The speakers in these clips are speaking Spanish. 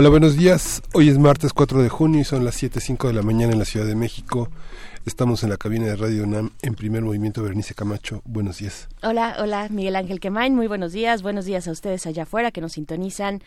Hola, buenos días. Hoy es martes 4 de junio y son las 7.05 de la mañana en la Ciudad de México. Estamos en la cabina de Radio UNAM en primer movimiento. Berenice Camacho, buenos días. Hola, hola, Miguel Ángel Quemain, muy buenos días. Buenos días a ustedes allá afuera que nos sintonizan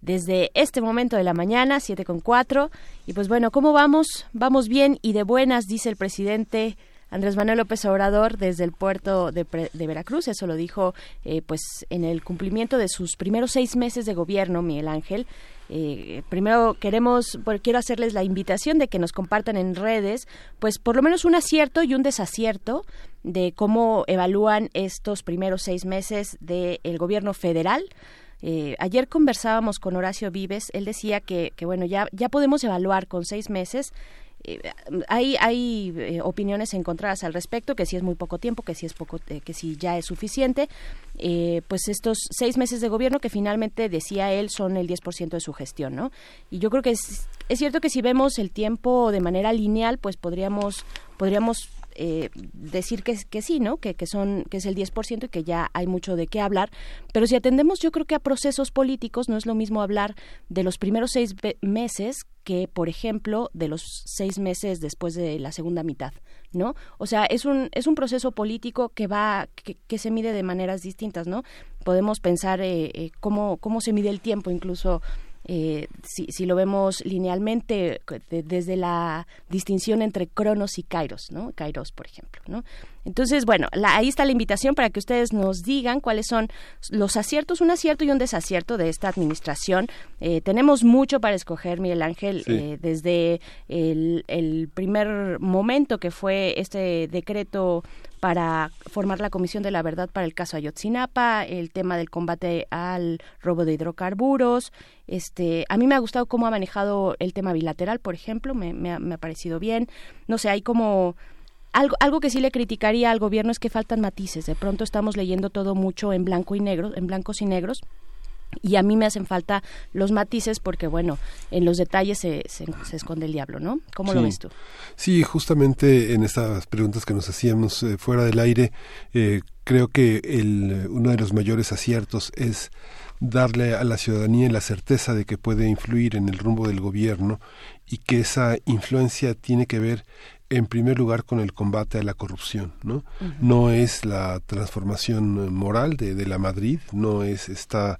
desde este momento de la mañana, 7 con 4. Y pues bueno, ¿cómo vamos? Vamos bien y de buenas, dice el presidente Andrés Manuel López Obrador desde el puerto de, Veracruz. Eso lo dijo eh, pues en el cumplimiento de sus primeros seis meses de gobierno, Miguel Ángel. Eh, primero queremos, quiero hacerles la invitación de que nos compartan en redes, pues por lo menos un acierto y un desacierto de cómo evalúan estos primeros seis meses del gobierno federal. Eh, ayer conversábamos con Horacio Vives, él decía que, que bueno, ya, ya podemos evaluar con seis meses hay, hay eh, opiniones encontradas al respecto, que si es muy poco tiempo, que si es poco, eh, que si ya es suficiente. pues estos seis meses de gobierno que finalmente decía él son el 10% de su gestión, ¿no? Y yo creo que es, es cierto que si vemos el tiempo de manera lineal, pues podríamos podríamos eh, decir que, que sí, ¿no? Que, que, son, que es el 10% y que ya hay mucho de qué hablar. Pero si atendemos, yo creo que a procesos políticos no es lo mismo hablar de los primeros seis meses que, por ejemplo, de los seis meses después de la segunda mitad, ¿no? O sea, es un, es un proceso político que va, que, que se mide de maneras distintas, ¿no? Podemos pensar eh, eh, cómo, cómo se mide el tiempo, incluso eh, si, si, lo vemos linealmente desde la distinción entre Cronos y Kairos, ¿no? Kairos, por ejemplo, ¿no? Entonces, bueno, ahí está la invitación para que ustedes nos digan cuáles son los aciertos, un acierto y un desacierto de esta administración. Eh, tenemos mucho para escoger, Miguel Ángel, eh, desde el, el primer momento que fue este decreto para formar la Comisión de la Verdad para el caso Ayotzinapa, el tema del combate al robo de hidrocarburos. Este, a mí me ha gustado cómo ha manejado el tema bilateral, por ejemplo, me, me, ha, me ha parecido bien. No sé, hay como algo, algo que sí le criticaría al gobierno es que faltan matices. De pronto estamos leyendo todo mucho en blanco y negro, en blancos y negros. Y a mí me hacen falta los matices porque, bueno, en los detalles se, se, esconde el diablo, ¿no? ¿Cómo lo ves tú? Sí, justamente en estas preguntas que nos hacíamos eh, fuera del aire, eh, creo que el, uno de los mayores aciertos es darle a la ciudadanía la certeza de que puede influir en el rumbo del gobierno y que esa influencia tiene que ver en primer lugar con el combate a la corrupción, ¿no? No es la transformación moral de, de, la Madrid, no es esta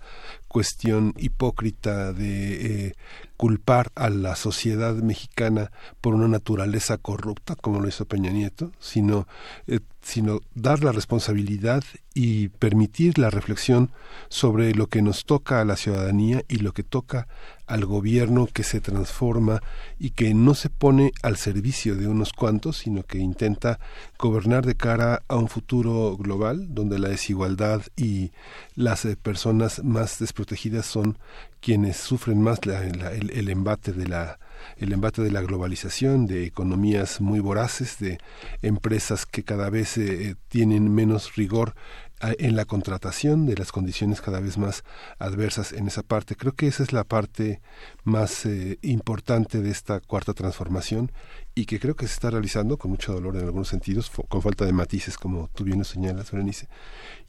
cuestión hipócrita de eh, culpar a la sociedad mexicana por una naturaleza corrupta, como lo hizo Peña Nieto, sino, eh, sino dar la responsabilidad y permitir la reflexión sobre lo que nos toca a la ciudadanía y lo que toca al gobierno que se transforma y que no se pone al servicio de unos cuantos, sino que intenta gobernar de cara a un futuro global donde la desigualdad y las eh, personas más desprotegidas son quienes sufren más el, embate de la el embate de la globalización, de economías muy voraces, de empresas que cada vez eh, tienen menos rigor en la contratación de las condiciones cada vez más adversas en esa parte. Creo que esa es la parte más eh, importante de esta cuarta transformación y que creo que se está realizando con mucho dolor en algunos sentidos, con falta de matices, como tú bien lo señalas, Berenice.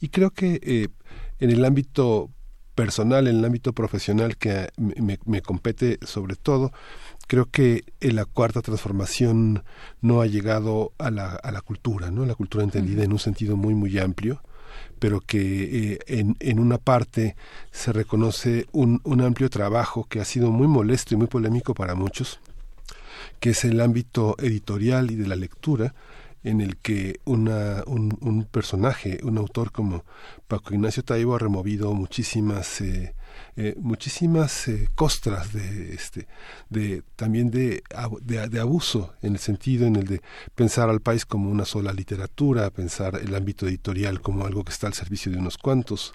Y creo que eh, en el ámbito personal, en el ámbito profesional que me, me compete sobre todo, creo que la cuarta transformación no ha llegado a la, cultura, ¿no? La cultura entendida en un sentido muy, muy amplio pero que eh, en, en, una parte se reconoce un, un amplio trabajo que ha sido muy molesto y muy polémico para muchos, que es el ámbito editorial y de la lectura, en el que una, un, un, personaje, un autor como Paco Ignacio Taibo ha removido muchísimas eh, eh, muchísimas eh, costras de este de también de, de, abuso en el sentido en el de pensar al país como una sola literatura pensar el ámbito editorial como algo que está al servicio de unos cuantos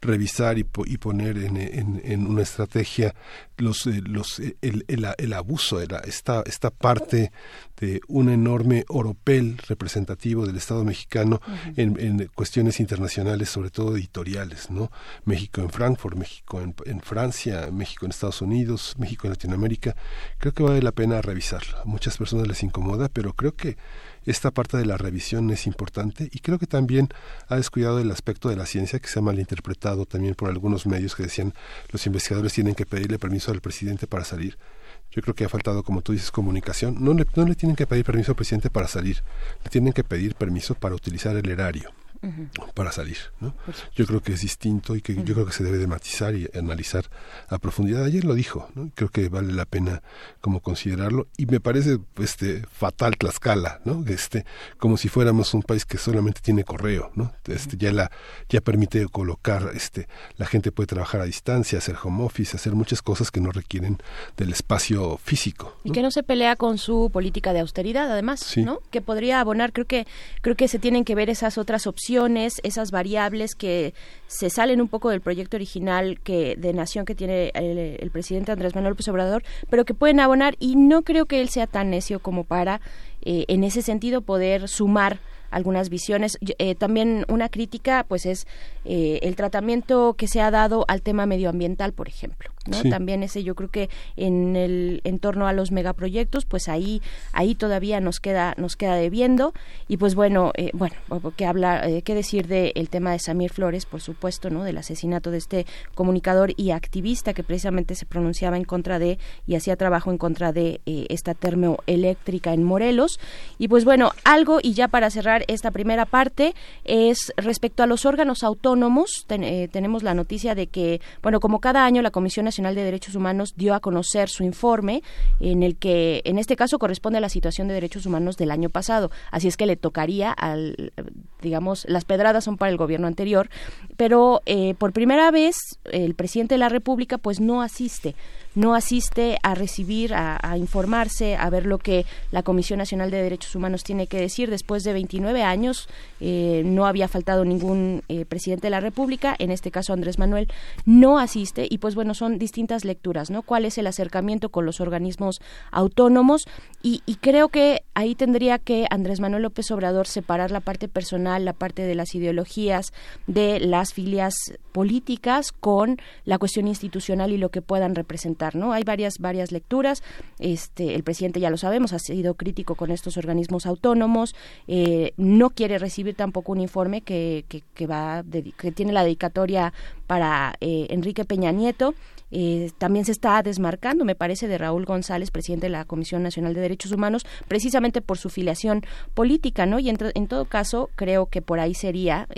revisar y, y poner en, en, una estrategia los, eh, los el, el, el, abuso esta esta parte de un enorme oropel representativo del Estado mexicano en, en, cuestiones internacionales sobre todo editoriales no México en Frankfurt México en en Francia, México en Estados Unidos, México en Latinoamérica, creo que vale la pena revisarlo. A muchas personas les incomoda, pero creo que esta parte de la revisión es importante y creo que también ha descuidado el aspecto de la ciencia que se ha malinterpretado también por algunos medios que decían los investigadores tienen que pedirle permiso al presidente para salir. Yo creo que ha faltado, como tú dices, comunicación. No le, no le tienen que pedir permiso al presidente para salir, le tienen que pedir permiso para utilizar el erario para salir. ¿no? Yo creo que es distinto y que yo creo que se debe de matizar y analizar a profundidad. Ayer lo dijo, ¿no? creo que vale la pena como considerarlo y me parece este fatal Tlaxcala, ¿no? Este como si fuéramos un país que solamente tiene correo, ¿no? Este ya la ya permite colocar este la gente puede trabajar a distancia, hacer home office, hacer muchas cosas que no requieren del espacio físico. Y que no se pelea con su política de austeridad además, ¿no? Que podría abonar, creo que creo que se tienen que ver esas otras opciones esas variables que se salen un poco del proyecto original que de nación que tiene el, presidente Andrés Manuel López Obrador, pero que pueden abonar y no creo que él sea tan necio como para eh, en ese sentido poder sumar algunas visiones. Eh, también una crítica, pues, es eh, el tratamiento que se ha dado al tema medioambiental, por ejemplo. ¿No? También ese, yo creo que en el en torno a los megaproyectos, pues ahí ahí todavía nos queda nos queda debiendo y pues bueno eh, bueno que habla qué decir del tema de Samir Flores, por supuesto, no del asesinato de este comunicador y activista que precisamente se pronunciaba en contra de y hacía trabajo en contra de esta termoeléctrica en Morelos y pues bueno algo y ya para cerrar esta primera parte es respecto a los órganos autónomos. Eh, tenemos la noticia de que, bueno, como cada año la Comisión Nacional de Derechos Humanos dio a conocer su informe en el que, en este caso, corresponde a la situación de derechos humanos del año pasado. Así es que le tocaría al, digamos, las pedradas son para el gobierno anterior, pero eh, por primera vez el presidente de la República pues no asiste no asiste a recibir, a, informarse, a ver lo que la Comisión Nacional de Derechos Humanos tiene que decir. Después de 29 años eh, no había faltado ningún eh, presidente de la República, en este caso Andrés Manuel, no asiste y pues bueno, son distintas lecturas, ¿no? ¿Cuál es el acercamiento con los organismos autónomos? Y, y creo que ahí tendría que Andrés Manuel López Obrador separar la parte personal, la parte de las ideologías, de las filias políticas con la cuestión institucional y lo que puedan representar ¿no? Hay varias varias lecturas. Este, el presidente ya lo sabemos ha sido crítico con estos organismos autónomos. Eh, no quiere recibir tampoco un informe que, que, va que tiene la dedicatoria para eh, Enrique Peña Nieto. Eh, también se está desmarcando, me parece, de Raúl González, presidente de la Comisión Nacional de Derechos Humanos, precisamente por su filiación política, ¿no? Y en, todo caso, creo que por ahí sería,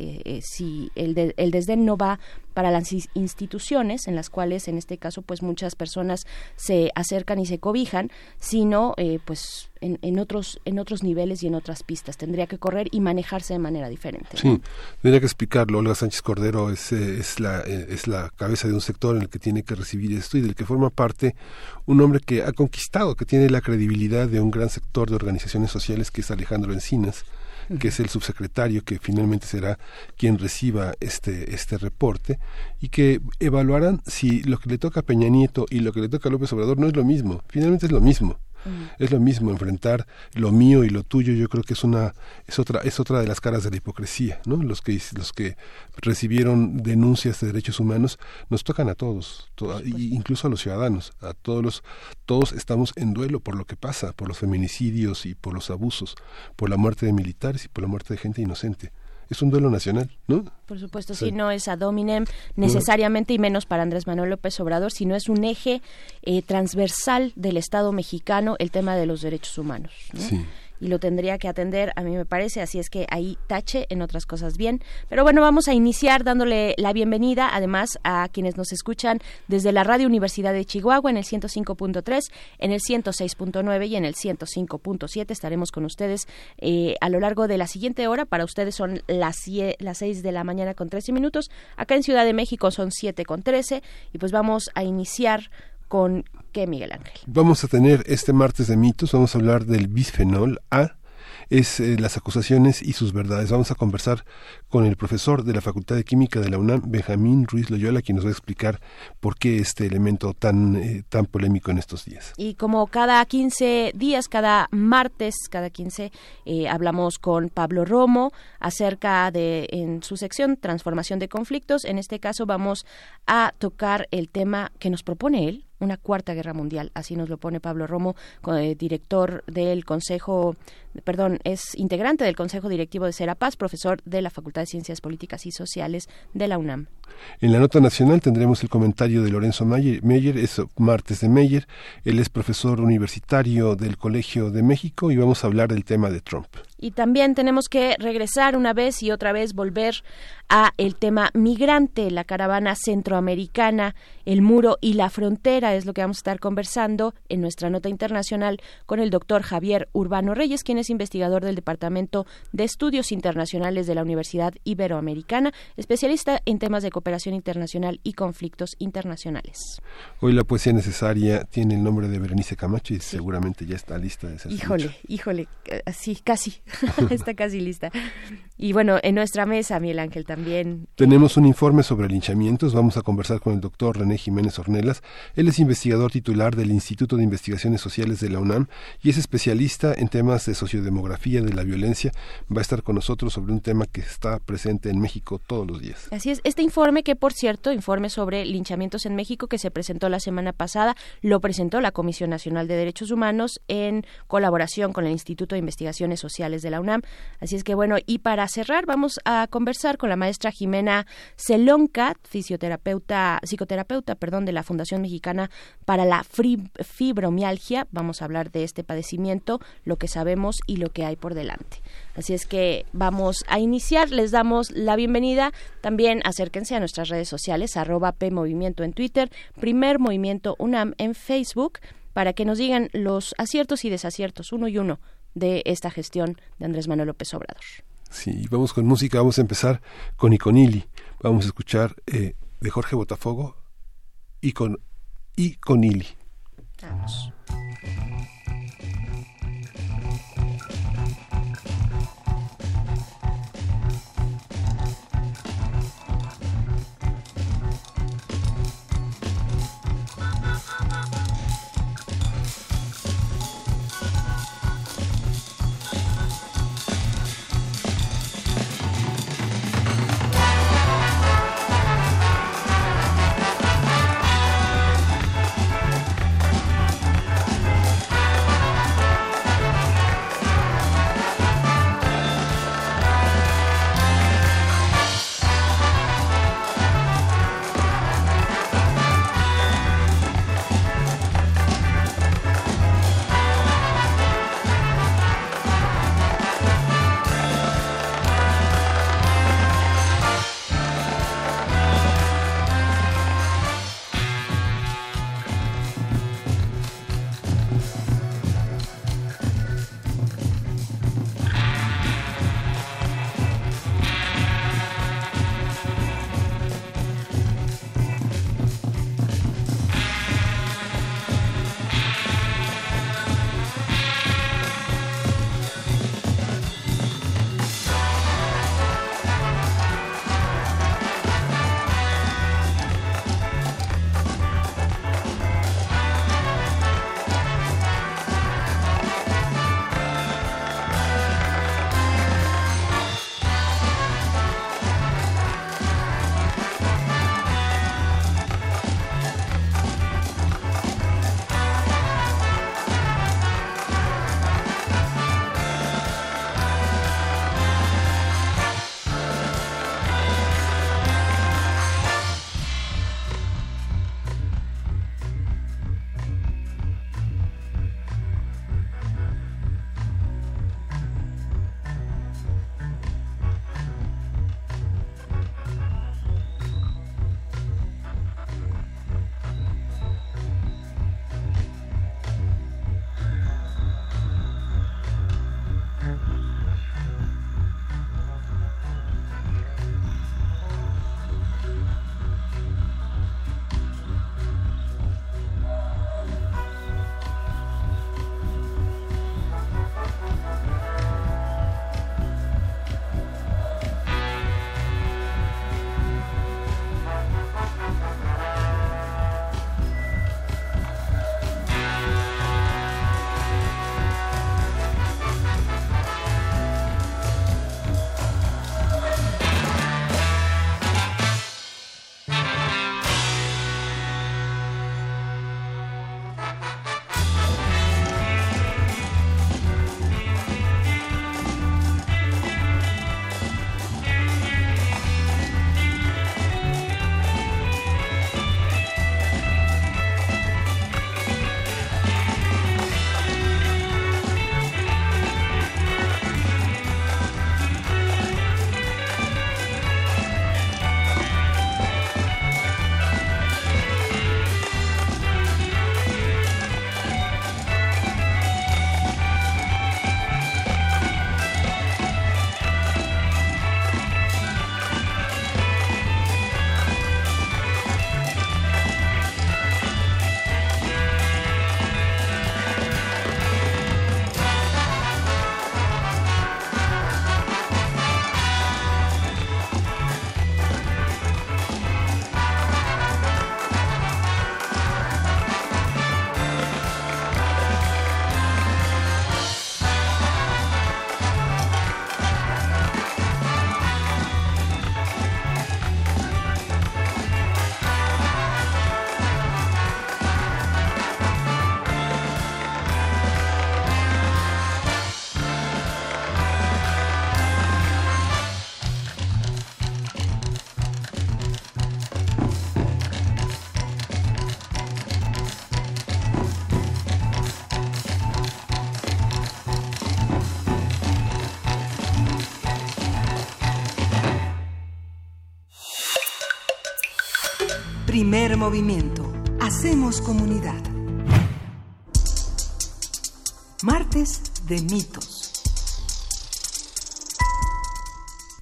si el, el desdén no va para las instituciones en las cuales en este caso pues muchas personas se acercan y se cobijan sino eh, pues en, otros en otros niveles y en otras pistas. Tendría que correr y manejarse de manera diferente sí tendría que explicarlo. Olga Sánchez Cordero es, eh, es la eh, es la cabeza de un sector en el que tiene que recibir esto y del que forma parte un hombre que ha conquistado que tiene la credibilidad de un gran sector de organizaciones sociales que es Alejandro Encinas que es el subsecretario que finalmente será quien reciba este, este reporte, y que evaluarán si lo que le toca a Peña Nieto y lo que le toca a López Obrador no es lo mismo, finalmente es lo mismo. Es lo mismo enfrentar lo mío y lo tuyo. Yo creo que es una es otra es otra de las caras de la hipocresía, ¿no? Los que los que recibieron denuncias de derechos humanos nos tocan a todos, incluso a los ciudadanos, a todos los todos estamos en duelo por lo que pasa, por los feminicidios y por los abusos, por la muerte de militares y por la muerte de gente inocente es un duelo nacional, ¿no? Por supuesto, sí, no es ad hominem necesariamente y menos para Andrés Manuel López Obrador, sino es un eje eh, transversal del Estado mexicano el tema de los derechos humanos. ¿no? Sí y lo tendría que atender, a mí me parece, así es que ahí tache en otras cosas bien. Pero bueno, vamos a iniciar dándole la bienvenida además a quienes nos escuchan desde la Radio Universidad de Chihuahua en el 105.3, en el 106.9 y en el 105.7. Estaremos con ustedes eh, a lo largo de la siguiente hora. Para ustedes son las, las 6 de la mañana con 13 minutos. Acá en Ciudad de México son 7 con 13 y pues vamos a iniciar con qué, Miguel Ángel. Vamos a tener este martes de mitos, vamos a hablar del bisfenol A es eh, las acusaciones y sus verdades. Vamos a conversar con el profesor de la Facultad de Química de la UNAM, Benjamín Ruiz Loyola, quien nos va a explicar por qué este elemento tan, eh, tan polémico en estos días. Y como cada 15 días, cada martes, cada 15, eh, hablamos con Pablo Romo acerca de, en su sección, transformación de conflictos. En este caso vamos a tocar el tema que nos propone él, una cuarta guerra mundial. Así nos lo pone Pablo Romo, eh, director del Consejo, perdón, es integrante del Consejo Directivo de Serapaz, profesor de la Facultad de Ciencias Políticas y Sociales de la UNAM. En la nota nacional tendremos el comentario de Lorenzo Meyer, es martes de Meyer, él es profesor universitario del Colegio de México y vamos a hablar del tema de Trump. Y también tenemos que regresar una vez y otra vez volver a el tema migrante, la caravana centroamericana, el muro y la frontera es lo que vamos a estar conversando en nuestra nota internacional con el doctor Javier Urbano Reyes, quien es investigador del Departamento de Estudios Internacionales de la Universidad Iberoamericana, especialista en temas de cooperación internacional y conflictos internacionales. Hoy la poesía necesaria tiene el nombre de Berenice Camacho y seguramente ya está lista de ser Híjole, híjole, sí, casi. Está casi lista. Y bueno, en nuestra mesa, Miguel Ángel, también. Tenemos un informe sobre linchamientos. Vamos a conversar con el doctor René Jiménez Ornelas. Él es investigador titular del Instituto de Investigaciones Sociales de la UNAM y es especialista en temas de sociodemografía de la violencia. Va a estar con nosotros sobre un tema que está presente en México todos los días. Así es. Este informe, que por cierto, informe sobre linchamientos en México que se presentó la semana pasada, lo presentó la Comisión Nacional de Derechos Humanos en colaboración con el Instituto de Investigaciones Sociales de la UNAM. Así es que bueno, y para cerrar vamos a conversar con la maestra Jimena Celonca, fisioterapeuta, psicoterapeuta, perdón, de la Fundación Mexicana para la Fibromialgia. Vamos a hablar de este padecimiento, lo que sabemos y lo que hay por delante. Así es que vamos a iniciar, les damos la bienvenida. También acérquense a nuestras redes sociales, arroba PMovimiento en Twitter, Primer Movimiento UNAM en Facebook, para que nos digan los aciertos y desaciertos, uno y uno, de esta gestión de Andrés Manuel López Obrador. Sí, vamos con música, vamos a empezar con Iconili, vamos a escuchar eh, de Jorge Botafogo y con Iconili. Vamos. Primer movimiento. Hacemos comunidad. Martes de mitos.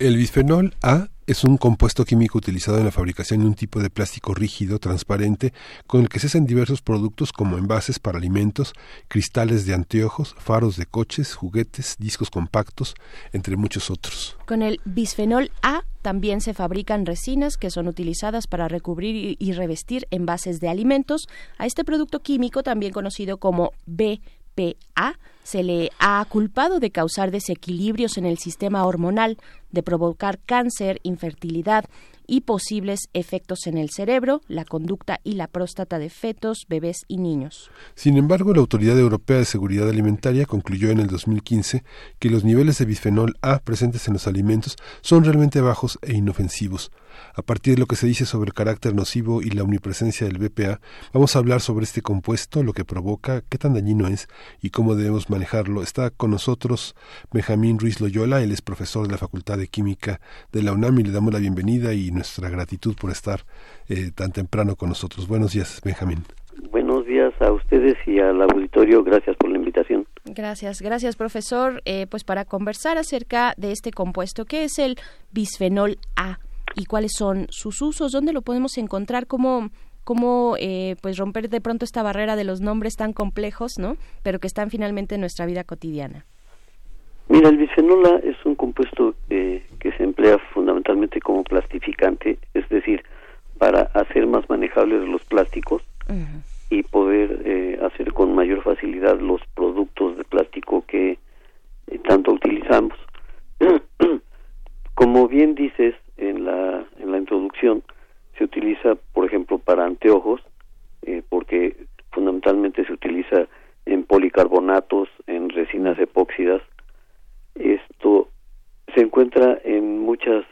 El bisfenol A es un compuesto químico utilizado en la fabricación de un tipo de plástico rígido, transparente, con el que se hacen diversos productos como envases para alimentos, cristales de anteojos, faros de coches, juguetes, discos compactos, entre muchos otros. Con el bisfenol A también se fabrican resinas que son utilizadas para recubrir y revestir envases de alimentos. A este producto químico, también conocido como BPA, se le ha culpado de causar desequilibrios en el sistema hormonal, de provocar cáncer, infertilidad y posibles efectos en el cerebro, la conducta y la próstata de fetos, bebés y niños. Sin embargo, la Autoridad Europea de Seguridad Alimentaria concluyó en el 2015 que los niveles de bisfenol A presentes en los alimentos son realmente bajos e inofensivos. A partir de lo que se dice sobre el carácter nocivo y la omnipresencia del BPA, vamos a hablar sobre este compuesto, lo que provoca, qué tan dañino es y cómo debemos manejarlo. Está con nosotros Benjamín Ruiz Loyola, él es profesor de la Facultad de Química de la UNAM y le damos la bienvenida y nuestra gratitud por estar eh, tan temprano con nosotros. Buenos días, Benjamín. Buenos días a ustedes y al auditorio. Gracias por la invitación. Gracias, gracias profesor. Eh, pues para conversar acerca de este compuesto, ¿qué es el bisfenol A? Y cuáles son sus usos, dónde lo podemos encontrar, cómo, cómo eh, pues romper de pronto esta barrera de los nombres tan complejos, ¿no? Pero que están finalmente en nuestra vida cotidiana. Mira, el bisfenol A es un compuesto eh, que se emplea fundamentalmente como plastificante, es decir, para hacer más manejables los plásticos y poder eh, hacer con mayor facilidad los productos de plástico que tanto utilizamos. Como bien dices, en la, en la introducción se utiliza, por ejemplo, para anteojos, eh, porque fundamentalmente se utiliza en policarbonatos, en resinas epóxidas. Esto se encuentra en muchas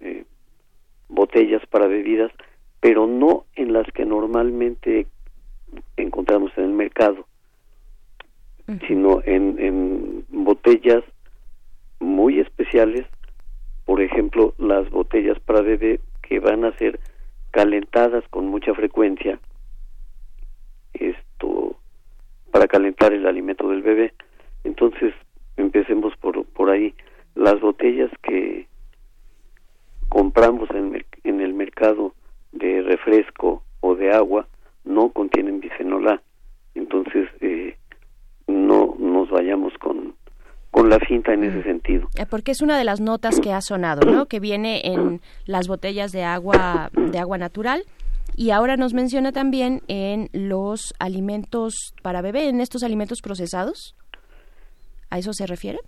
eh, botellas para bebidas, pero no en las que normalmente encontramos en el mercado, sino en, en botellas muy especiales por ejemplo, las botellas para bebé que van a ser calentadas con mucha frecuencia, esto para calentar el alimento del bebé. Entonces, empecemos por, por ahí. Las botellas que compramos en, en el mercado de refresco o de agua no contienen bisfenol A. Entonces, eh, no nos vayamos con con la cinta en ese sentido. Eh, porque es una de las notas que ha sonado, ¿no? Que viene en las botellas de agua de agua natural y ahora nos menciona también en los alimentos para bebé, en estos alimentos procesados. ¿A eso se refiere?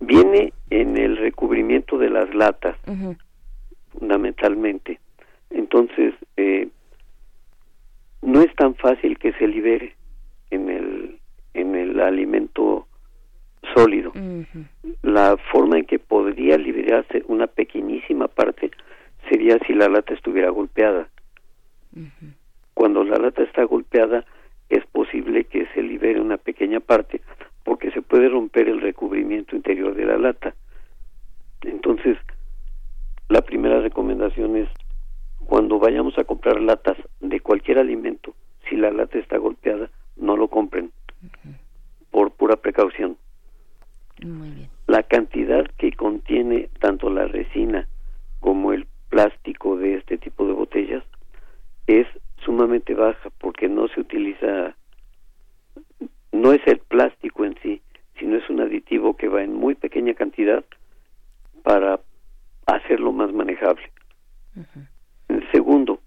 Viene en el recubrimiento de las latas, fundamentalmente. Entonces, eh, no es tan fácil que se libere en el en el alimento sólido. La forma en que podría liberarse una pequeñísima parte sería si la lata estuviera golpeada. Cuando la lata está golpeada es posible que se libere una pequeña parte porque se puede romper el recubrimiento interior de la lata. Entonces, la primera recomendación es cuando vayamos a comprar latas de cualquier alimento, si la lata está golpeada, no lo compren por pura precaución. La cantidad que contiene tanto la resina como el plástico de este tipo de botellas es sumamente baja porque no se utiliza, no es el plástico en sí, sino es un aditivo que va en muy pequeña cantidad para hacerlo más manejable. segundo,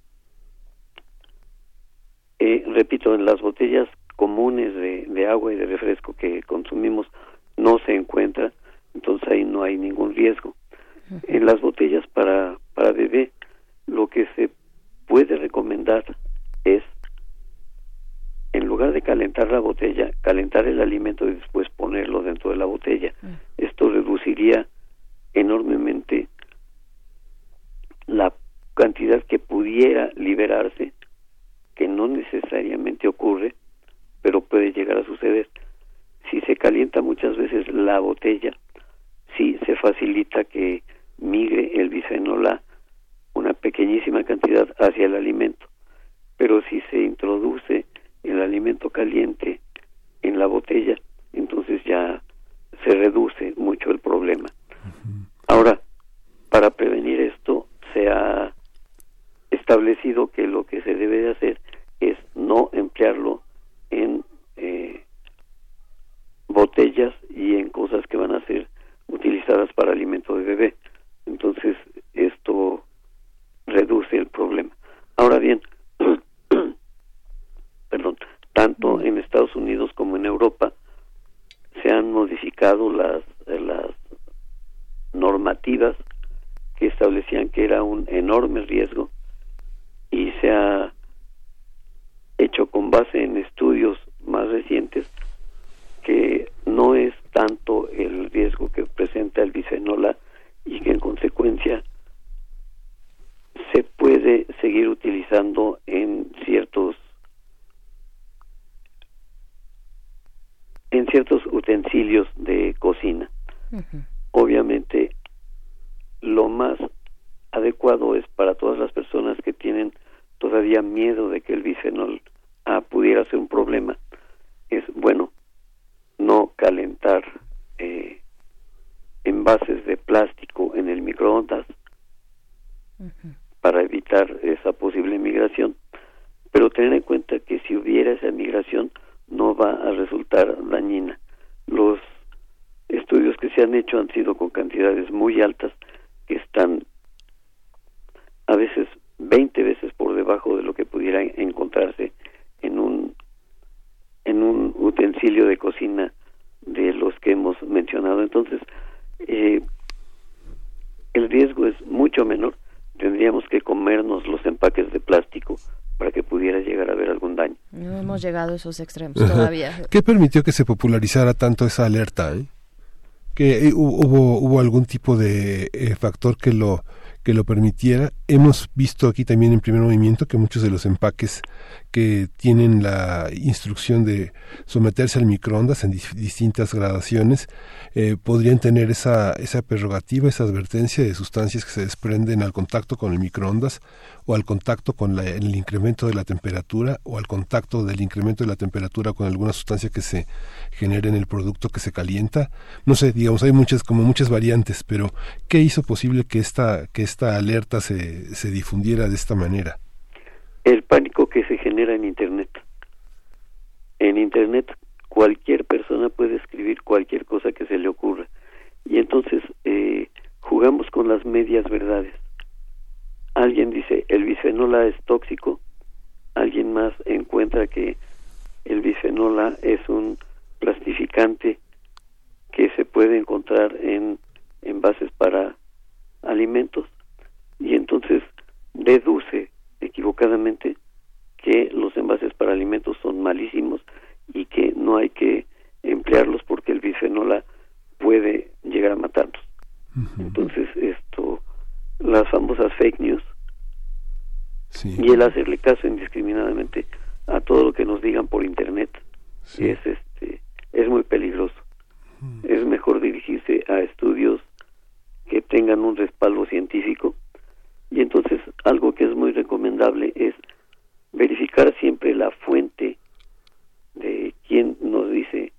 eh, repito, en las botellas comunes de agua y de refresco que consumimos no se encuentra, entonces ahí no hay ningún riesgo. En las botellas para, para bebé, lo que se puede recomendar es, en lugar de calentar la botella, calentar el alimento y después ponerlo dentro de la botella. Esto reduciría enormemente la cantidad que pudiera liberarse, que no necesariamente ocurre, pero puede llegar a suceder si se calienta muchas veces la botella, sí se facilita que migre el bisfenol A una pequeñísima cantidad hacia el alimento. Pero si se introduce el alimento caliente en la botella, entonces ya se reduce llegado a esos extremos todavía. ¿Qué permitió que se popularizara tanto esa alerta? Eh? ¿Que eh, hubo, hubo algún tipo de factor que lo que lo permitiera. Hemos visto aquí también en primer movimiento que muchos de los empaques que tienen la instrucción de someterse al microondas en distintas gradaciones eh, podrían tener esa, esa prerrogativa, esa advertencia de sustancias que se desprenden al contacto con el microondas o al contacto con el incremento de la temperatura o al contacto del incremento de la temperatura con alguna sustancia que se genere en el producto que se calienta. No sé, digamos, hay muchas, como muchas variantes, pero ¿qué hizo posible que esta, que esta alerta se, se difundiera de esta manera? El pánico que se genera en Internet. En Internet cualquier persona puede escribir cualquier cosa que se le ocurra. Y entonces eh, jugamos con las medias verdades. Alguien dice, el bisfenol es tóxico, alguien más encuentra que el bisfenol es un plastificante que se puede encontrar en envases para alimentos y entonces deduce equivocadamente que los envases para alimentos son malísimos y que no hay que emplearlos porque el bisfenol puede llegar a matarnos. Entonces, esto, las famosas fake news y el hacerle caso indiscriminadamente a todo lo que nos digan por internet es este es muy peligroso. Es mejor dirigirse a estudios que tengan un respaldo científico y entonces algo que es muy recomendable es verificar siempre la fuente de quién nos dice,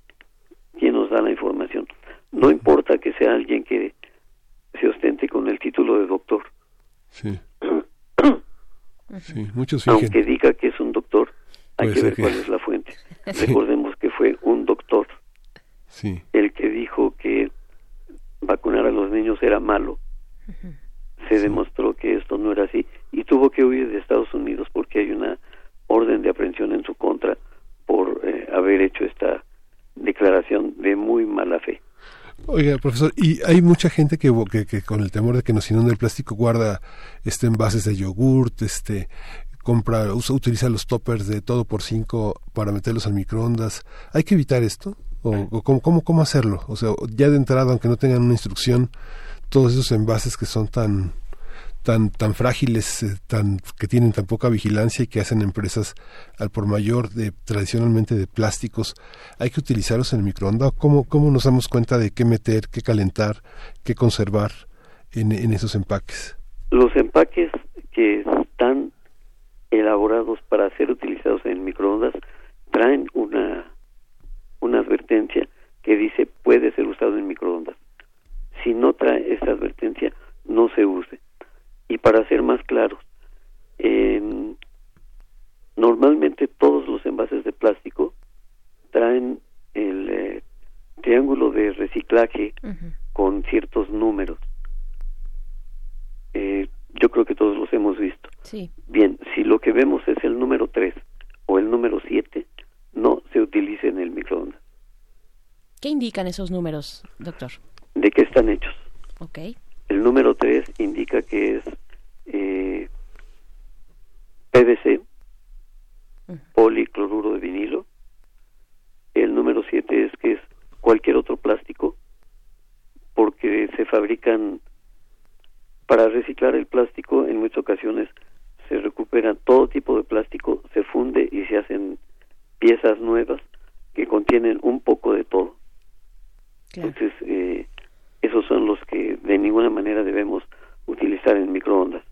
quién nos da la información. No importa que sea alguien que se ostente con el título de doctor. Sí. sí muchos Aunque diga que es un doctor, hay que ver cuál es la fuente. Recordemos que fue un doctor sí. el que dijo que vacunar a los niños era malo. Se demostró que esto no era así y tuvo que huir de Estados Unidos porque hay una orden de aprehensión en su contra por eh, haber hecho esta declaración de muy mala fe. Oiga, profesor, y hay mucha gente que, que, con el temor de que nos inunde el plástico guarda este envases de yogurt, este compra, usa, utiliza los toppers de todo por cinco para meterlos al microondas. ¿Hay que evitar esto? ¿O, cómo, cómo, cómo hacerlo? O sea, ya de entrada, aunque no tengan una instrucción, todos esos envases que son tan tan tan frágiles, eh, tan que tienen tan poca vigilancia y que hacen empresas al por mayor de tradicionalmente de plásticos, hay que utilizarlos en el microondas. ¿Cómo cómo nos damos cuenta de qué meter, qué calentar, qué conservar en, en esos empaques? Los empaques que están elaborados para ser utilizados en microondas traen una una advertencia que dice puede ser usado en microondas. Si no trae esa advertencia, no se use. Y para ser más claros, normalmente todos los envases de plástico traen el eh, triángulo de reciclaje con ciertos números. Eh, yo creo que todos los hemos visto. Sí. Bien, si lo que vemos es el número 3 o el número 7, no se utilice en el microondas. ¿Qué indican esos números, doctor? ¿De qué están hechos? Ok. El número 3 indica que es eh, PVC, policloruro de vinilo. El número 7 es que es cualquier otro plástico, porque se fabrican para reciclar el plástico en muchas ocasiones se recupera todo tipo de plástico, se funde y se hacen piezas nuevas que contienen un poco de todo. Entonces, eh, esos son los que de ninguna manera debemos utilizar en microondas.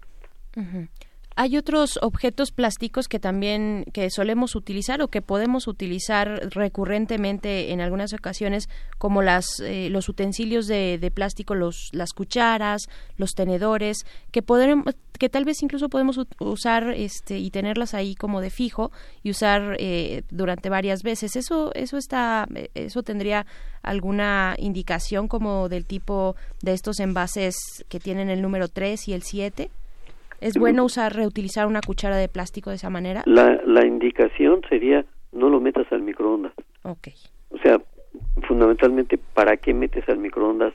Hay otros objetos plásticos que también que solemos utilizar o que podemos utilizar recurrentemente en algunas ocasiones, como las eh, los utensilios de, plástico, los las cucharas, los tenedores, que podremos, que tal vez incluso podemos usar este y tenerlas ahí como de fijo y usar eh, durante varias veces. Eso eso está eso tendría alguna indicación como del tipo de estos envases que tienen el número 3 y el 7. ¿Es bueno usar, reutilizar una cuchara de plástico de esa manera? La, la indicación sería no lo metas al microondas. Ok. O sea, fundamentalmente, ¿para qué metes al microondas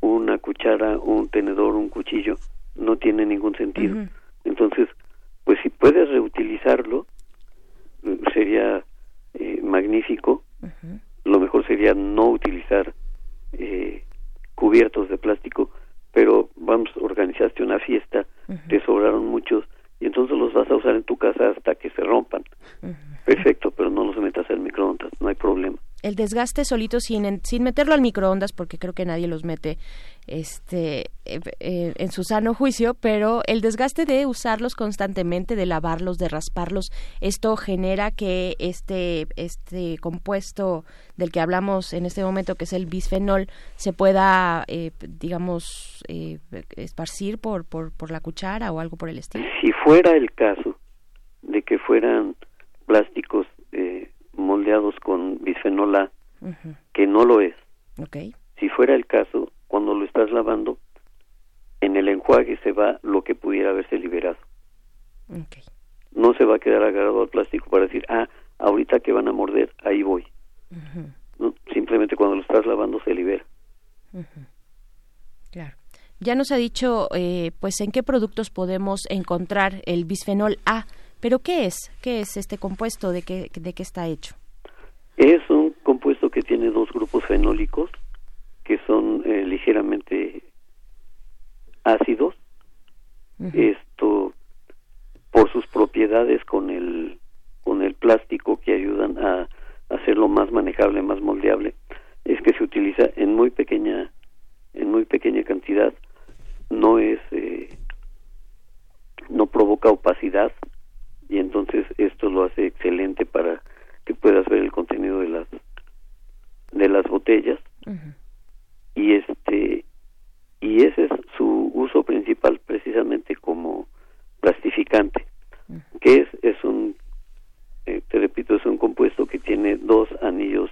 una cuchara, un tenedor, un cuchillo? No tiene ningún sentido. Entonces, pues si puedes reutilizarlo, sería eh, magnífico. Lo mejor sería no utilizar eh, cubiertos de plástico pero vamos, organizaste una fiesta, te sobraron muchos y entonces los vas a usar en tu casa hasta que se rompan. Perfecto, pero no los metas al microondas, no hay problema el desgaste solito sin, sin meterlo al microondas, porque creo que nadie los mete este, eh, eh, en su sano juicio, pero el desgaste de usarlos constantemente, de lavarlos, de rasparlos, esto genera que este, este compuesto del que hablamos en este momento, que es el bisfenol, se pueda, eh, digamos, esparcir por, por, por la cuchara o algo por el estilo. Si fuera el caso de que fueran plásticos moldeados con bisfenol A, que no lo es. Si fuera el caso, cuando lo estás lavando, en el enjuague se va lo que pudiera haberse liberado. No se va a quedar agarrado al plástico para decir, ah, ahorita que van a morder, ahí voy. Simplemente cuando lo estás lavando se libera. Claro. Ya nos ha dicho, eh, pues, en qué productos podemos encontrar el bisfenol A. Pero ¿qué es? ¿Qué es este compuesto? ¿De qué, de qué está hecho? Es un compuesto que tiene dos grupos fenólicos que son eh, ligeramente ácidos. Esto por sus propiedades con el con el plástico que ayudan a hacerlo más manejable, más moldeable, es que se utiliza en muy pequeña en muy pequeña cantidad, no es eh, no provoca opacidad, y entonces esto lo hace excelente para que puedas ver el contenido de las de las botellas. Y este y ese es su uso principal precisamente como plastificante que es es un eh, te repito es un compuesto que tiene dos anillos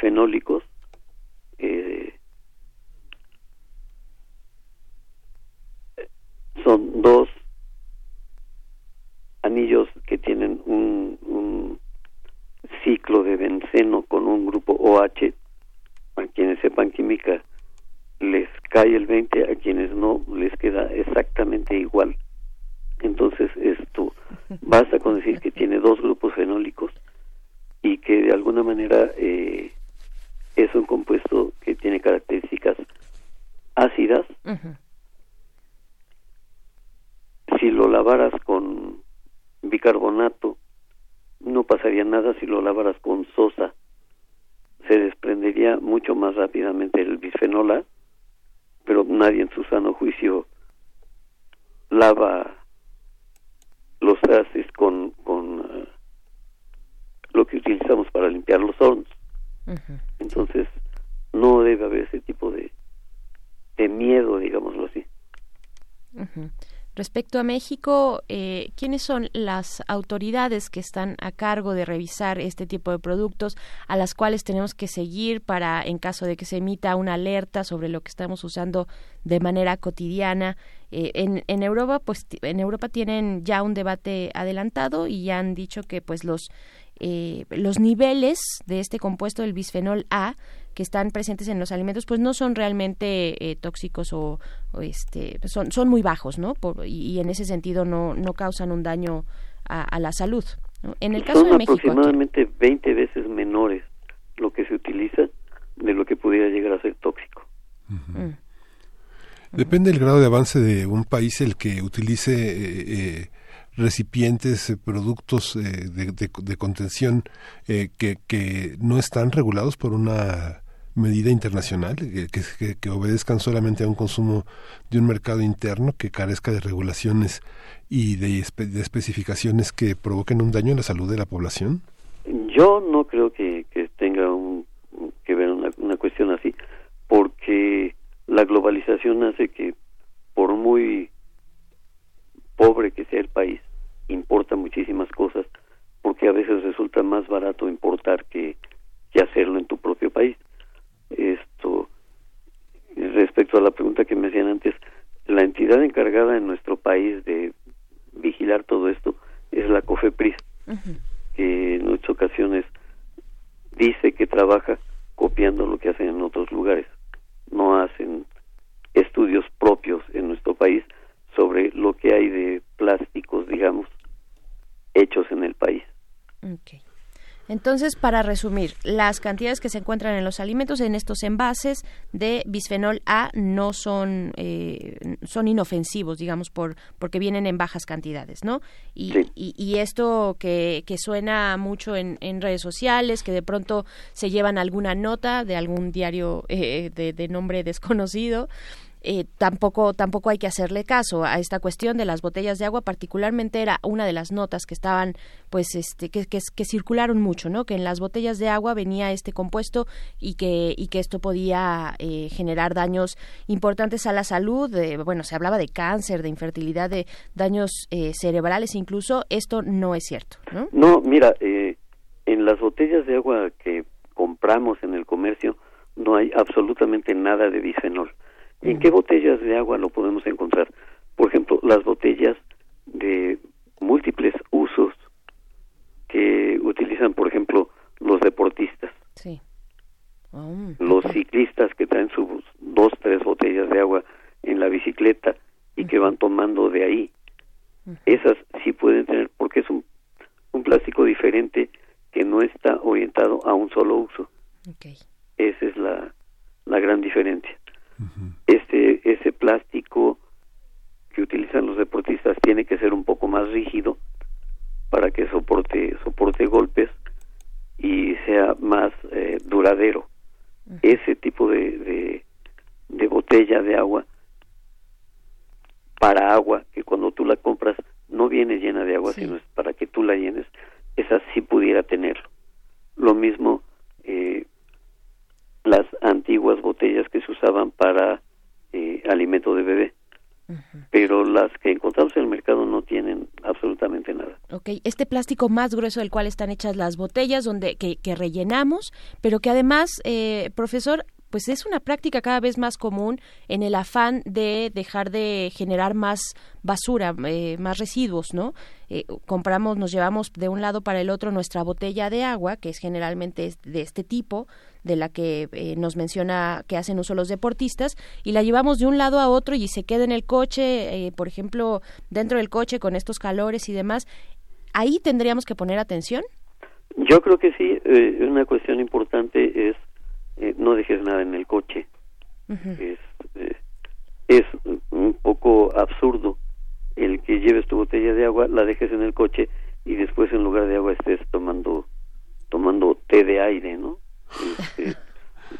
fenólicos eh, son dos anillos que tienen un, ciclo de benceno con un grupo OH. A quienes sepan química les cae el 20, a quienes no les queda exactamente igual. Entonces esto basta con decir que tiene dos grupos fenólicos y que de alguna manera eh, es un compuesto que tiene características ácidas. Si lo lavaras con bicarbonato, no pasaría nada si lo lavaras con sosa. Se desprendería mucho más rápidamente el bisfenol A, pero nadie en su sano juicio lava los haces con, con ah, lo que utilizamos para limpiar los hornos. Entonces, no debe haber ese tipo de, de miedo, digámoslo así. Respecto a México, eh, ¿quiénes son las autoridades que están a cargo de revisar este tipo de productos a las cuales tenemos que seguir para, en caso de que se emita una alerta sobre lo que estamos usando de manera cotidiana? Eh, en, en Europa, pues en Europa tienen ya un debate adelantado y ya han dicho que pues los eh, los niveles de este compuesto del bisfenol A que están presentes en los alimentos pues no son realmente eh, tóxicos o, este son son muy bajos no y, en ese sentido no no causan un daño a, la salud en el caso son de México aproximadamente 20 veces menores lo que se utiliza de lo que pudiera llegar a ser tóxico. Mm. depende del grado de avance de un país el que utilice eh, eh recipientes, productos de, de, contención que, que no están regulados por una medida internacional, que, que, obedezcan solamente a un consumo de un mercado interno que carezca de regulaciones y de, especificaciones que provoquen un daño en la salud de la población? Yo no creo que, tenga un, que ver una, una cuestión así, porque la globalización hace que por muy pobre que sea el país, importa muchísimas cosas, porque a veces resulta más barato importar que, que hacerlo en tu propio país. Esto, respecto a la pregunta que me hacían antes, la entidad encargada en nuestro país de vigilar todo esto es la COFEPRIS, que en muchas ocasiones dice que trabaja copiando lo que hacen en otros lugares. No hacen estudios propios en nuestro país sobre lo que hay de plásticos, digamos, hechos en el país. Entonces, para resumir, las cantidades que se encuentran en los alimentos, en estos envases de bisfenol A, no son, eh, son inofensivos, digamos, por, porque vienen en bajas cantidades, ¿no? Y, y, esto que, que, suena mucho en, en, redes sociales, que de pronto se llevan alguna nota de algún diario eh, de, de nombre desconocido, eh, tampoco tampoco hay que hacerle caso a esta cuestión de las botellas de agua. Particularmente era una de las notas que estaban pues este que, que, circularon mucho no que en las botellas de agua venía este compuesto y que y que esto podía eh, generar daños importantes a la salud. Bueno se hablaba de cáncer de infertilidad de daños eh, cerebrales. Incluso esto no es cierto no no mira en las botellas de agua que compramos en el comercio no hay absolutamente nada de bisfenol ¿En qué botellas de agua lo podemos encontrar? Por ejemplo, las botellas de múltiples usos que utilizan, por ejemplo, los deportistas. Sí. Oh, los ciclistas que traen sus dos, tres botellas de agua en la bicicleta y que van tomando de ahí. Esas sí pueden tener, porque es un, un plástico diferente que no está orientado a un solo uso. Esa es la, la gran diferencia este ese plástico que utilizan los deportistas tiene que ser un poco más rígido para que soporte soporte golpes y sea más eh, duradero. Ese tipo de, de, botella de agua para agua que cuando tú la compras no viene llena de agua sino es para que tú la llenes esa sí pudiera tenerlo. Lo mismo eh, las antiguas botellas que se usaban para eh, alimento de bebé. Pero las que encontramos en el mercado no tienen absolutamente nada. Ok, este plástico más grueso del cual están hechas las botellas, donde que, que rellenamos, pero que además, eh, profesor, pues es una práctica cada vez más común en el afán de dejar de generar más basura, eh, más residuos, ¿no? Eh, compramos, nos llevamos de un lado para el otro nuestra botella de agua, que es generalmente de este tipo, de la que eh, nos menciona que hacen uso los deportistas, y la llevamos de un lado a otro y se queda en el coche, por ejemplo, dentro del coche con estos calores y demás. ¿Ahí tendríamos que poner atención? Yo creo que sí. una cuestión importante es eh, no dejes nada en el coche. es, eh, es un poco absurdo el que lleves tu botella de agua, la dejes en el coche y después en lugar de agua estés tomando tomando té de aire, ¿no? Este,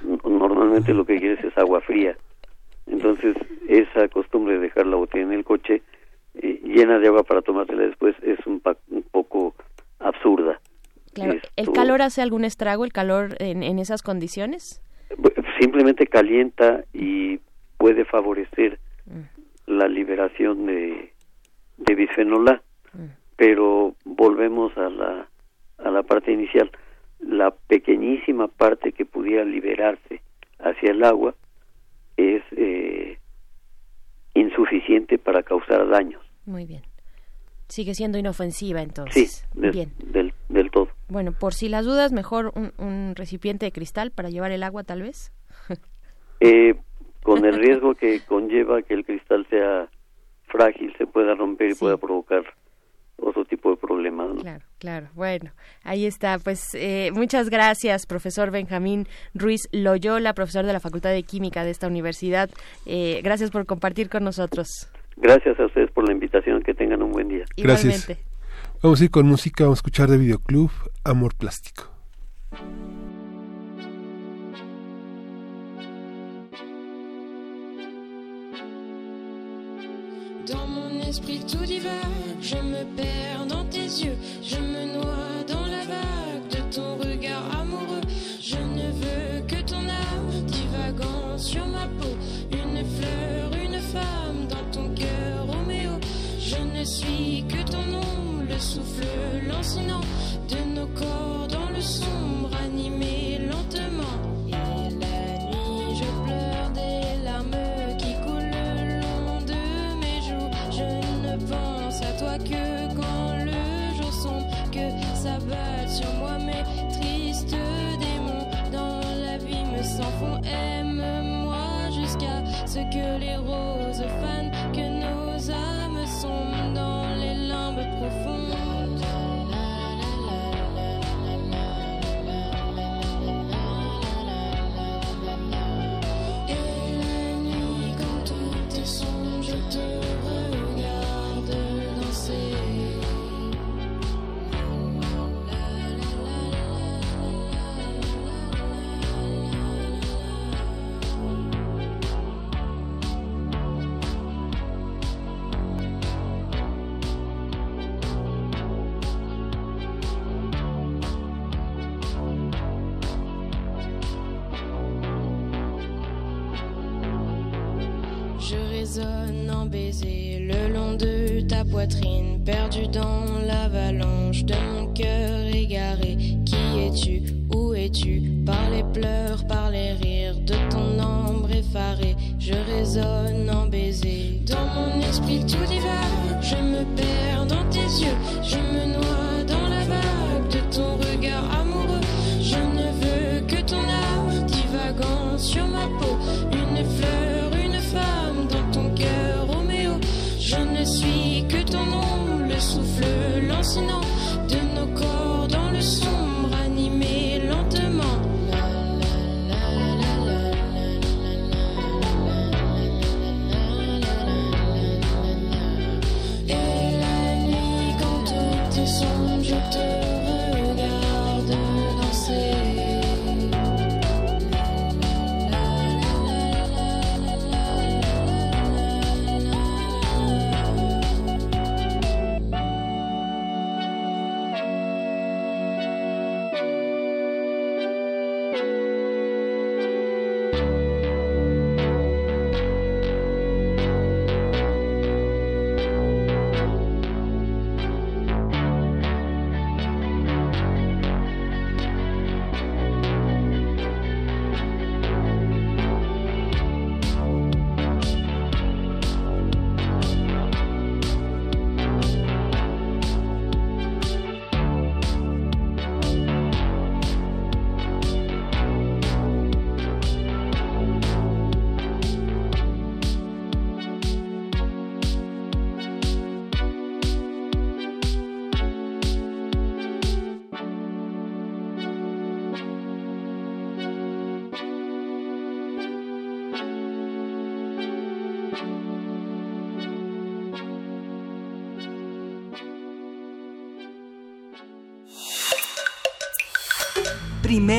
normalmente lo que quieres es agua fría. Entonces, esa costumbre de dejar la botella en el coche, eh, llena de agua para tomársela después es un, un poco absurda. Claro. ¿El calor hace algún estrago, el calor en, en esas condiciones? Simplemente calienta y puede favorecer mm. la liberación de, de bisfenol A. Mm. Pero volvemos a la, a la parte inicial. La pequeñísima parte que pudiera liberarse hacia el agua es eh, insuficiente para causar daños. Muy bien. Sigue siendo inofensiva entonces. Sí, bien. Del, del todo. Bueno, por si las dudas, mejor un, un recipiente de cristal para llevar el agua tal vez. eh, con el riesgo que conlleva que el cristal sea frágil, se pueda romper y pueda provocar otro tipo de problemas. Claro, claro. Bueno, ahí está. Pues eh, muchas gracias, profesor Benjamín Ruiz Loyola, profesor de la Facultad de Química de esta universidad. Eh, gracias por compartir con nosotros. Gracias a ustedes por la invitación. Que tengan un buen día. Gracias. Vamos a ir con música. Vamos a escuchar de Videoclub Amor Plástico. Le long de ta poitrine, perdu dans l'avalanche de mon cœur égaré.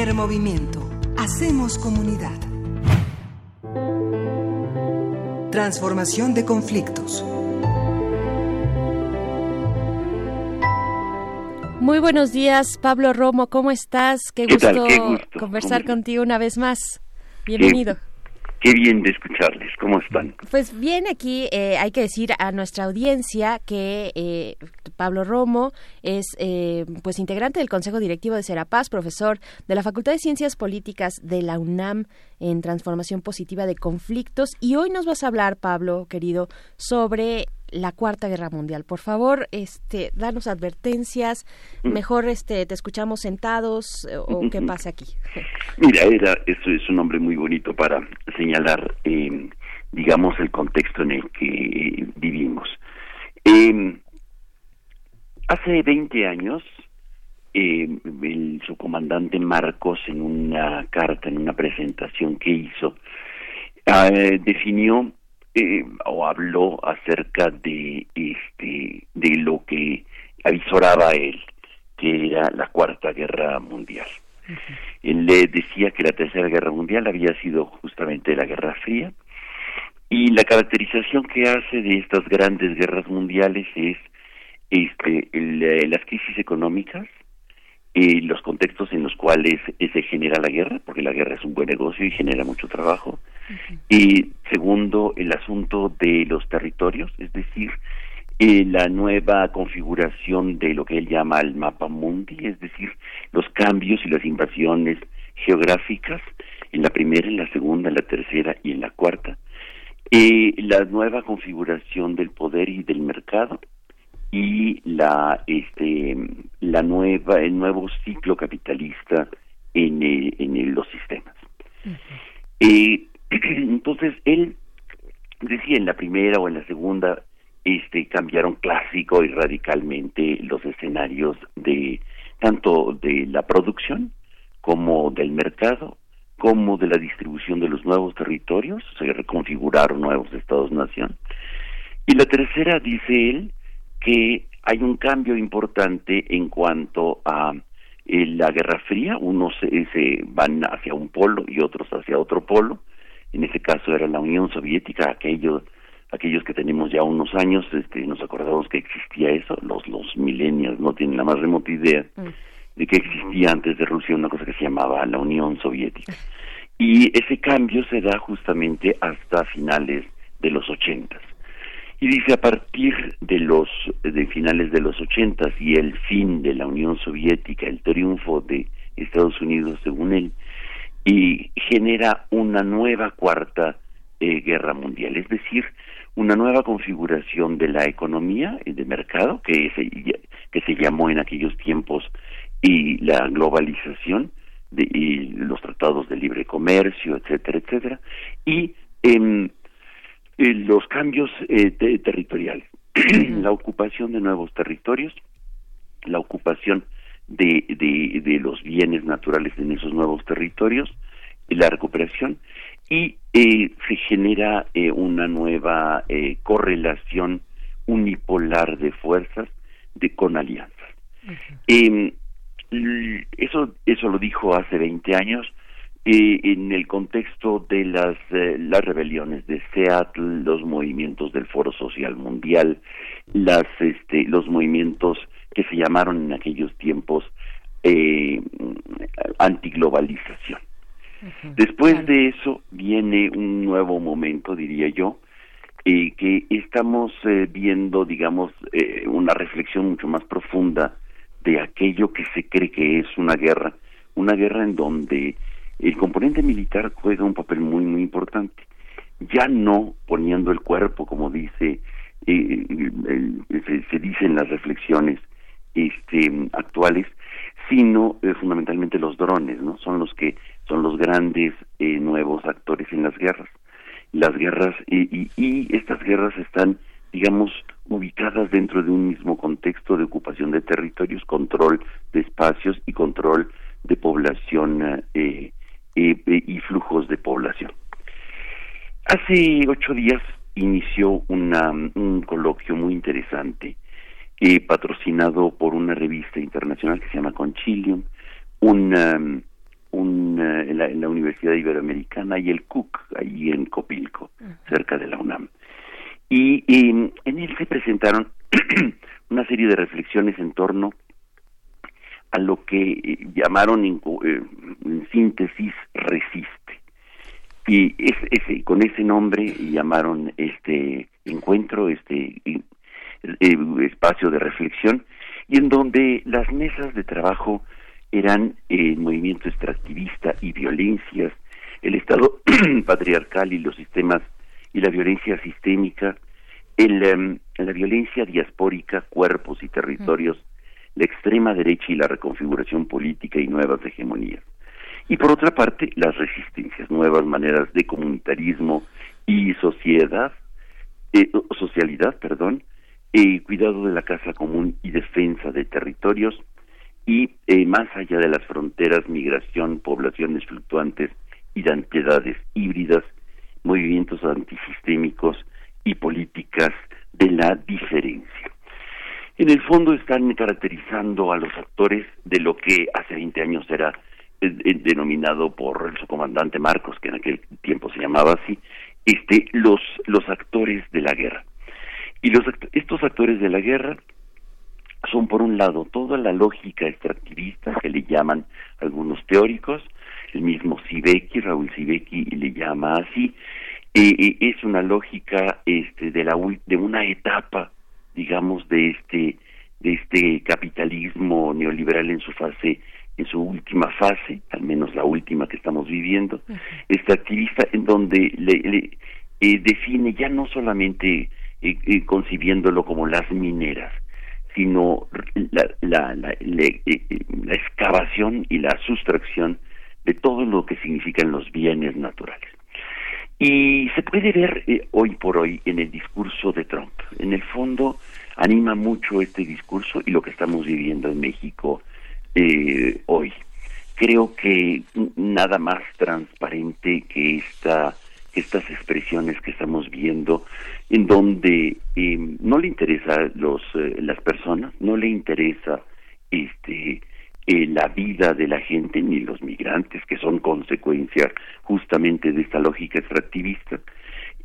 Primer movimiento. Hacemos comunidad. Transformación de conflictos. Muy buenos días, Pablo Romo. ¿Cómo estás? Qué, gusto, conversar contigo una vez más. Bienvenido. ¿Qué? Bien de escucharles, ¿cómo están? Pues bien, aquí eh, hay que decir a nuestra audiencia que eh, Pablo Romo es eh, pues integrante del Consejo Directivo de Serapaz, profesor de la Facultad de Ciencias Políticas de la UNAM en Transformación Positiva de Conflictos. Y hoy nos vas a hablar, Pablo, querido, sobre la Cuarta Guerra Mundial. Por favor, este, danos advertencias. Mm. Mejor, este, te escuchamos sentados eh, o qué pasa aquí. Mira, era, esto es un nombre muy bonito para señalar, eh, digamos, el contexto en el que vivimos. Eh, hace 20 años, eh, el, su comandante Marcos, en una carta, en una presentación que hizo, eh, definió eh, o habló acerca de este de lo que avisoraba él que era la cuarta guerra mundial. Él le decía que la tercera guerra mundial había sido justamente la guerra fría y la caracterización que hace de estas grandes guerras mundiales es este eh, las crisis económicas eh, los contextos en los cuales se genera la guerra, porque la guerra es un buen negocio y genera mucho trabajo. Y segundo, el asunto de los territorios, es decir, eh, la nueva configuración de lo que él llama el mapa mundi, es decir, los cambios y las invasiones geográficas en la primera, en la segunda, en la tercera y en la cuarta. Eh, la nueva configuración del poder y del mercado, y la este la nueva el nuevo ciclo capitalista en, en los sistemas. Eh, entonces él decía en la primera o en la segunda este cambiaron clásico y radicalmente los escenarios de tanto de la producción como del mercado como de la distribución de los nuevos territorios. Se reconfiguraron nuevos estados nación y la tercera dice él que hay un cambio importante en cuanto a eh, la Guerra Fría, unos se, van hacia un polo y otros hacia otro polo, en ese caso era la Unión Soviética, aquellos aquellos que tenemos ya unos años, este, nos acordamos que existía eso, los los millennials no tienen la más remota idea mm. de que existía antes de Rusia una cosa que se llamaba la Unión Soviética. Y ese cambio se da justamente hasta finales de los ochentas. Y dice, a partir de los de finales de los ochentas y el fin de la Unión Soviética, el triunfo de Estados Unidos, según él, y genera una nueva cuarta eh, guerra mundial, es decir, una nueva configuración de la economía y de mercado que se, que se llamó en aquellos tiempos y la globalización de, y los tratados de libre comercio, etcétera, etcétera, y en eh, los cambios eh, territoriales, la ocupación de nuevos territorios, la ocupación de, de, los bienes naturales en esos nuevos territorios, la recuperación y eh, se genera una nueva correlación unipolar de fuerzas de con alianzas. Em, eso eso lo dijo hace 20 años en el contexto de las, eh, las rebeliones de Seattle, los movimientos del Foro Social Mundial, las, este, los movimientos que se llamaron en aquellos tiempos eh, antiglobalización. Después de eso viene un nuevo momento, diría yo, eh, que estamos eh, viendo, digamos, una reflexión mucho más profunda de aquello que se cree que es una guerra, una guerra en donde el componente militar juega un papel muy, muy importante. Ya no poniendo el cuerpo, como dice, eh, se, se, dice en las reflexiones este, actuales, sino eh, fundamentalmente los drones, ¿no? Son los que son los grandes eh, nuevos actores en las guerras. Las guerras y, y estas guerras están, digamos, ubicadas dentro de un mismo contexto de ocupación de territorios, control de espacios y control de población eh, y flujos de población. Hace ocho días inició una, un coloquio muy interesante eh, patrocinado por una revista internacional que se llama Concilium, una, una en, la, Universidad Iberoamericana y el CUC, ahí en Copilco, cerca de la UNAM. Y, y en él se presentaron una serie de reflexiones en torno a lo que eh, llamaron en, síntesis resiste. Y es, con ese nombre llamaron este encuentro, este espacio de reflexión, y en donde las mesas de trabajo eran el movimiento extractivista y violencias, el Estado patriarcal y los sistemas y la violencia sistémica, el, em, la violencia diaspórica, cuerpos y territorios, la extrema derecha y la reconfiguración política y nuevas hegemonías. Y por otra parte, las resistencias, nuevas maneras de comunitarismo y sociedad, eh, socialidad, perdón, cuidado de la casa común y defensa de territorios, y eh, más allá de las fronteras, migración, poblaciones fluctuantes, identidades híbridas, movimientos antisistémicos y políticas de la diferencia. En el fondo están caracterizando a los actores de lo que hace 20 años era eh, eh, denominado por su comandante Marcos, que en aquel tiempo se llamaba así, este, los, los actores de la guerra. Y los, estos actores de la guerra son por un lado toda la lógica extractivista que le llaman algunos teóricos, el mismo Sibeki, Raúl Sibeki le llama así, es una lógica este de la de una etapa digamos de este de este capitalismo neoliberal en su fase en su última fase, al menos la última que estamos viviendo, extractivista en donde le, eh, define ya no solamente eh, eh, concibiéndolo como las mineras, sino la, la, la, la, excavación y la sustracción de todo lo que significan los bienes naturales. Y se puede ver eh, hoy por hoy en el discurso de Trump. En el fondo anima mucho este discurso y lo que estamos viviendo en México hoy. Creo que nada más transparente que esta estas expresiones que estamos viendo en donde eh, no le interesa los eh, las personas no le interesa este eh, la vida de la gente ni los migrantes que son consecuencia justamente de esta lógica extractivista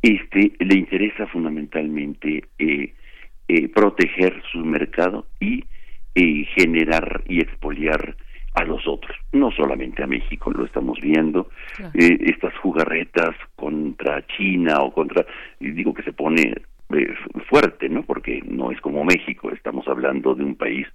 este le interesa fundamentalmente proteger su mercado y generar y expoliar a los otros, no solamente a México, lo estamos viendo, eh, estas jugarretas contra China o contra, digo que se pone eh, fuerte, ¿no? Porque no es como México, estamos hablando de un país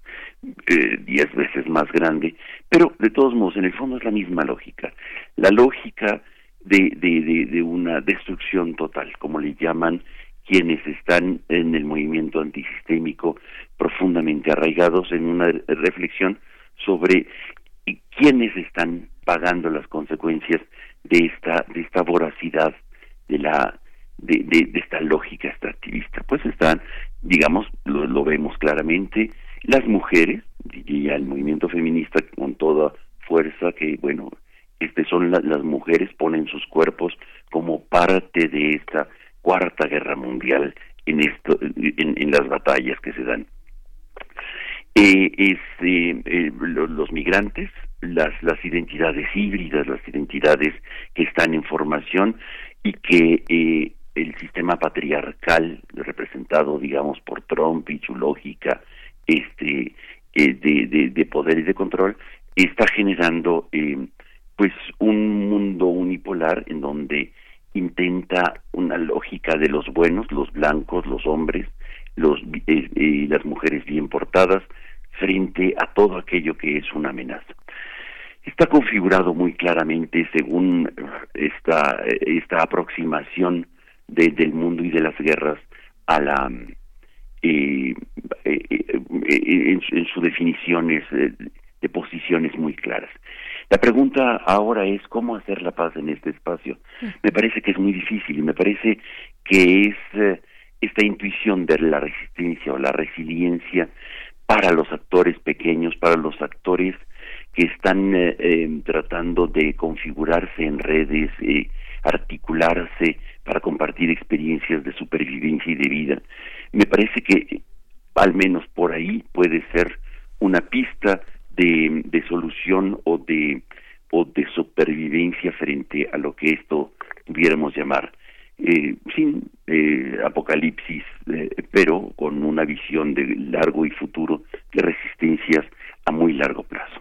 eh, diez veces más grande, pero de todos modos, en el fondo es la misma lógica, la lógica de, de, una destrucción total, como le llaman quienes están en el movimiento antisistémico profundamente arraigados en una reflexión sobre quiénes están pagando las consecuencias de esta de esta voracidad de la de, de, esta lógica extractivista. Pues están digamos lo, vemos claramente las mujeres diría el movimiento feminista con toda fuerza que bueno este son las mujeres ponen sus cuerpos como parte de esta cuarta guerra mundial en esto en, las batallas que se dan. Eh, eh, eh los migrantes, las, las identidades híbridas, las identidades que están en formación y que el sistema patriarcal representado, digamos, por Trump y su lógica este, eh, de, de, de, poder y de control, está generando pues un mundo unipolar en donde intenta una lógica de los buenos, los blancos, los hombres, los, eh, las mujeres bien portadas frente a todo aquello que es una amenaza. Está configurado muy claramente según esta, esta aproximación de, del mundo y de las guerras a la eh, eh, en, en sus definiciones de posiciones muy claras. La pregunta ahora es cómo hacer la paz en este espacio. Me parece que es muy difícil y me parece que es esta intuición de la resistencia o la resiliencia para los actores pequeños, para los actores que están eh, eh, tratando de configurarse en redes, eh, articularse para compartir experiencias de supervivencia y de vida. Me parece que al menos por ahí puede ser una pista de, de solución o de o de supervivencia frente a lo que esto pudiéramos llamar eh, sin eh, apocalipsis, eh, pero con una visión de largo y futuro de resistencias a a muy largo plazo.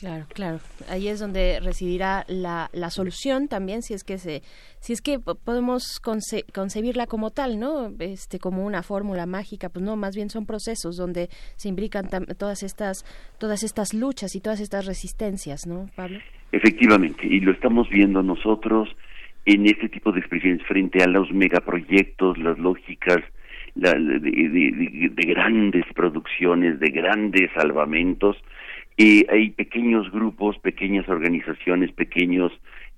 Claro, claro. Ahí es donde residirá la, la solución también, si es que se, si es que podemos concebirla como tal, ¿no? Este, como una fórmula mágica, pues no, más bien son procesos donde se imbrican todas estas, todas estas luchas y todas estas resistencias, ¿no, Pablo? Efectivamente, y lo estamos viendo nosotros en este tipo de expresiones frente a los megaproyectos, las lógicas de, de grandes producciones, de grandes salvamentos, hay pequeños grupos, pequeñas organizaciones, pequeños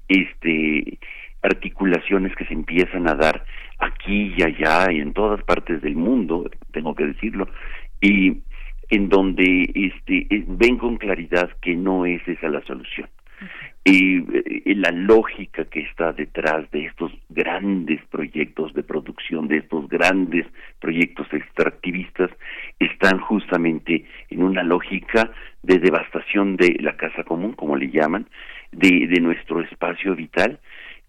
este articulaciones que se empiezan a dar aquí y allá y en todas partes del mundo, tengo que decirlo, y en donde este ven con claridad que no es esa la solución. Y, la lógica que está detrás de estos grandes proyectos de producción, de estos grandes proyectos extractivistas, están justamente en una lógica de devastación de la casa común, como le llaman, de, de nuestro espacio vital,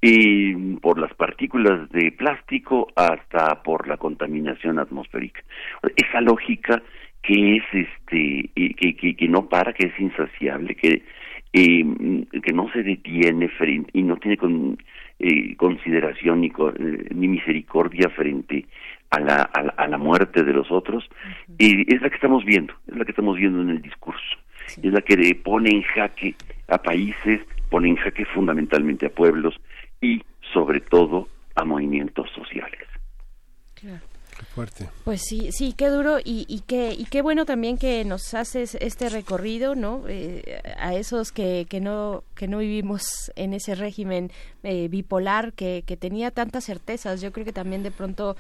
y por las partículas de plástico hasta por la contaminación atmosférica. Esa lógica que es este que, que, que no para, que es insaciable, que eh, que no se detiene frente, y no tiene con, eh, consideración ni, eh, ni misericordia frente a la, a la, muerte de los otros, y es la que estamos viendo, es la que estamos viendo en el discurso, es la que pone en jaque a países, pone en jaque fundamentalmente a pueblos y sobre todo a movimientos sociales. Pues sí, sí, qué duro y, y, qué, y qué bueno también que nos haces este recorrido, ¿no? Eh, a esos que, que, no, que no vivimos en ese régimen eh, bipolar que, que tenía tantas certezas. Yo creo que también de pronto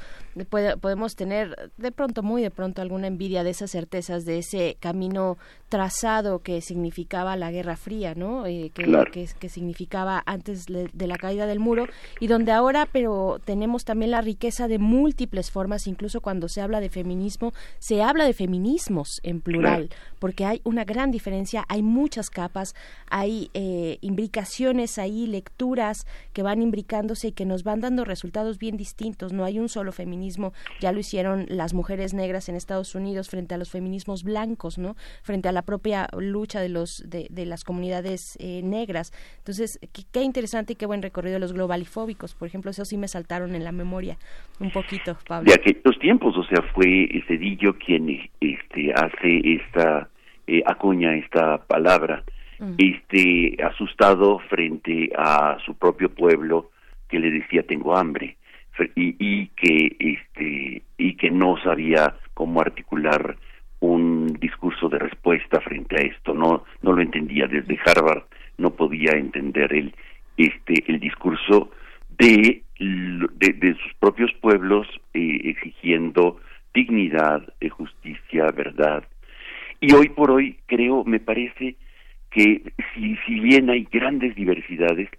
podemos tener, de pronto, muy de pronto, alguna envidia de esas certezas, de ese camino trazado que significaba la Guerra Fría, ¿no? Eh, que, que, significaba antes de la caída del muro y donde ahora, pero tenemos también la riqueza de múltiples formas, incluso cuando se habla de feminismo, se habla de feminismos en plural, porque hay una gran diferencia, hay muchas capas, hay eh, imbricaciones ahí, lecturas que van imbricándose y que nos van dando resultados bien distintos. No hay un solo feminismo, ya lo hicieron las mujeres negras en Estados Unidos frente a los feminismos blancos, ¿no? Frente a la propia lucha de los de, las comunidades eh, negras. Entonces, qué, interesante y qué buen recorrido de los globalifóbicos, por ejemplo, eso sí me saltaron en la memoria un poquito, Pablo. De aquellos tiempos, o sea, fue Cedillo quien este hace esta eh, acuña esta palabra, mm. este asustado frente a su propio pueblo que le decía tengo hambre y, y que este y que no sabía cómo articular un discurso de respuesta frente a esto. No no lo entendía. Desde Harvard no podía entender el este el discurso de de, sus propios pueblos eh, exigiendo dignidad eh, justicia verdad. Y hoy por hoy creo me parece que si si bien hay grandes diversidades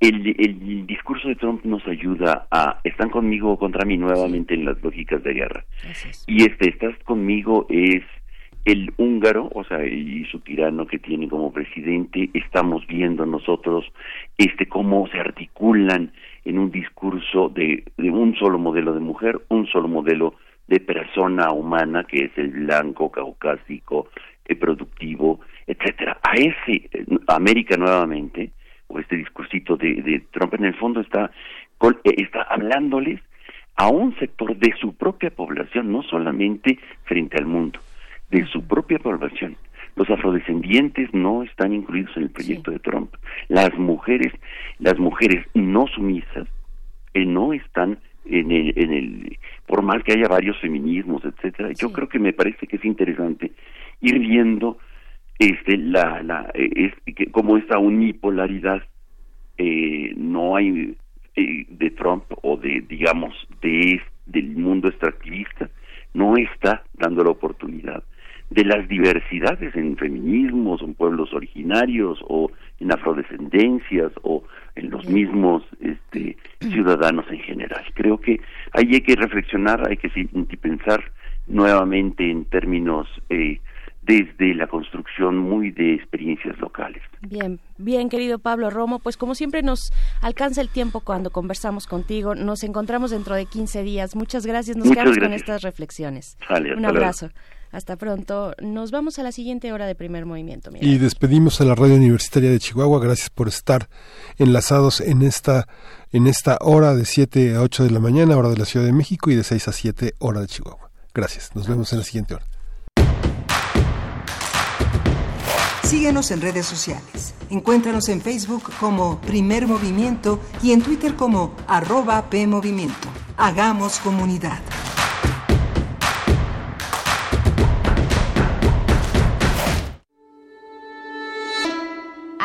el, el discurso de Trump nos ayuda a están conmigo o contra mí nuevamente en las lógicas de guerra. Y este estás conmigo es el húngaro, o sea, y su tirano que tiene como presidente, estamos viendo nosotros este cómo se articulan en un discurso de, de un solo modelo de mujer, un solo modelo de persona humana que es el blanco, caucásico, el productivo, etcétera. A ese América nuevamente o este discursito de, de Trump en el fondo está, eh, está hablándoles a un sector de su propia población, no solamente frente al mundo, de su propia población. Los afrodescendientes no están incluidos en el proyecto de Trump. Las mujeres, las mujeres no sumisas, eh, no están en el, en el, por más que haya varios feminismos, etcétera. Yo creo que me parece que es interesante ir viendo este la la es que como esta unipolaridad eh, no hay eh, de Trump o de digamos de del mundo extractivista no está dando la oportunidad de las diversidades en feminismos, en pueblos originarios o en afrodescendencias o en los mismos este, ciudadanos en general. Creo que ahí hay que reflexionar, hay que pensar nuevamente en términos eh, desde la construcción muy de experiencias locales. Bien, bien, querido Pablo Romo, pues como siempre nos alcanza el tiempo cuando conversamos contigo. Nos encontramos dentro de 15 días. Muchas gracias. Nos quedamos con estas reflexiones. Un abrazo. Hasta pronto. Nos vamos a la siguiente hora de primer movimiento. Y despedimos a la Radio Universitaria de Chihuahua. Gracias por estar enlazados en esta, en esta hora de 7 a 8 de la mañana, hora de la Ciudad de México, y de 6 a 7, hora de Chihuahua. Gracias. Nos vemos en la siguiente hora. Síguenos en redes sociales. Encuéntranos en Facebook como Primer Movimiento y en Twitter como arroba PMovimiento. Hagamos comunidad.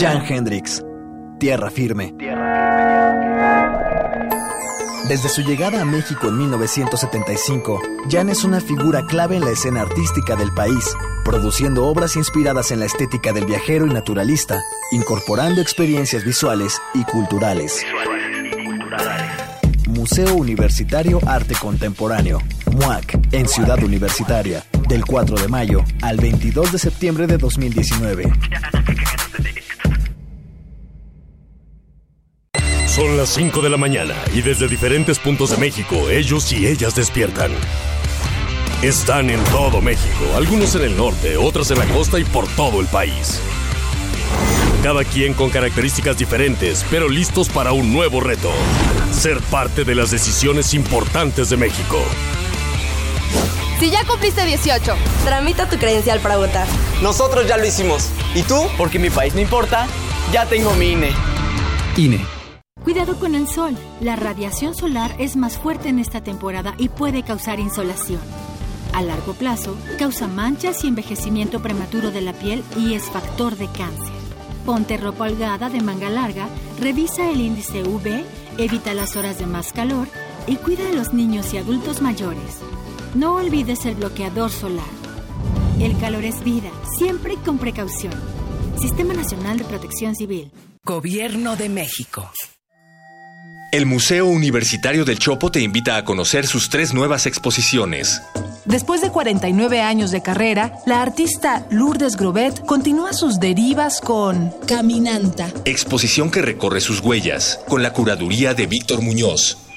Jan Hendrix, Tierra Firme. Desde su llegada a México en 1975, Jan es una figura clave en la escena artística del país, produciendo obras inspiradas en la estética del viajero y naturalista, incorporando experiencias visuales y culturales. Museo Universitario Arte Contemporáneo, MUAC, en Ciudad Universitaria, del 4 de mayo al 22 de septiembre de 2019. Son las 5 de la mañana y desde diferentes puntos de México ellos y ellas despiertan. Están en todo México, algunos en el norte, otros en la costa y por todo el país. Cada quien con características diferentes, pero listos para un nuevo reto. Ser parte de las decisiones importantes de México. Si ya cumpliste 18, tramita tu credencial para votar. Nosotros ya lo hicimos. ¿Y tú? Porque mi país no importa, ya tengo mi INE. INE. Cuidado con el sol. La radiación solar es más fuerte en esta temporada y puede causar insolación. A largo plazo, causa manchas y envejecimiento prematuro de la piel y es factor de cáncer. Ponte ropa holgada de manga larga, revisa el índice UV, evita las horas de más calor y cuida a los niños y adultos mayores. No olvides el bloqueador solar. El calor es vida, siempre con precaución. Sistema Nacional de Protección Civil. Gobierno de México. El Museo Universitario del Chopo te invita a conocer sus tres nuevas exposiciones. Después de 49 años de carrera, la artista Lourdes Grobet continúa sus derivas con Caminanta. Exposición que recorre sus huellas, con la curaduría de Víctor Muñoz.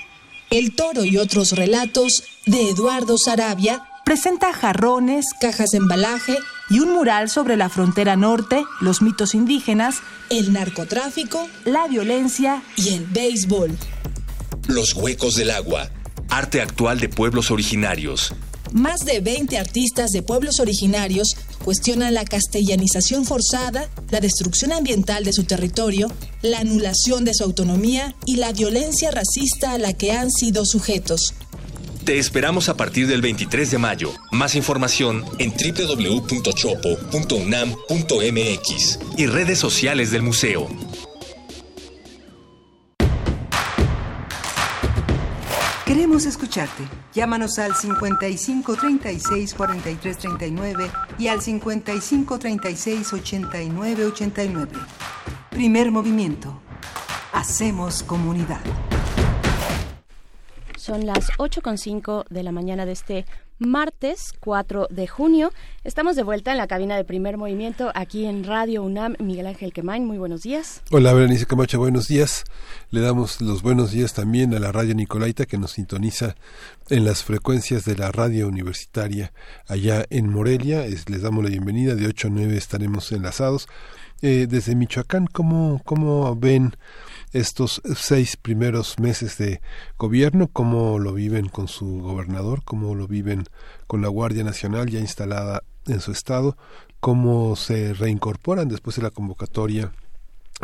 El toro y otros relatos de Eduardo Sarabia presenta jarrones, cajas de embalaje y un mural sobre la frontera norte, los mitos indígenas, el narcotráfico, la violencia y el béisbol. Los huecos del agua, arte actual de pueblos originarios. Más de 20 artistas de pueblos originarios cuestionan la castellanización forzada, la destrucción ambiental de su territorio, la anulación de su autonomía y la violencia racista a la que han sido sujetos. Te esperamos a partir del 23 de mayo. Más información en www.chopo.unam.mx y redes sociales del museo. Queremos escucharte. Llámanos al 55 36 43 39 y al 55 36 89 89. Primer movimiento. Hacemos comunidad. Son las 8.5 de la mañana de este martes 4 de junio. Estamos de vuelta en la cabina de primer movimiento aquí en Radio UNAM. Miguel Ángel Quemain, muy buenos días. Hola, Berenice Camacho, buenos días. Le damos los buenos días también a la Radio Nicolaita que nos sintoniza en las frecuencias de la radio universitaria allá en Morelia. les damos la bienvenida. De 8 a 9 estaremos enlazados. Eh, desde Michoacán, ¿cómo, cómo ven? Estos seis primeros meses de gobierno, cómo lo viven con su gobernador, cómo lo viven con la Guardia Nacional ya instalada en su estado, cómo se reincorporan después de la convocatoria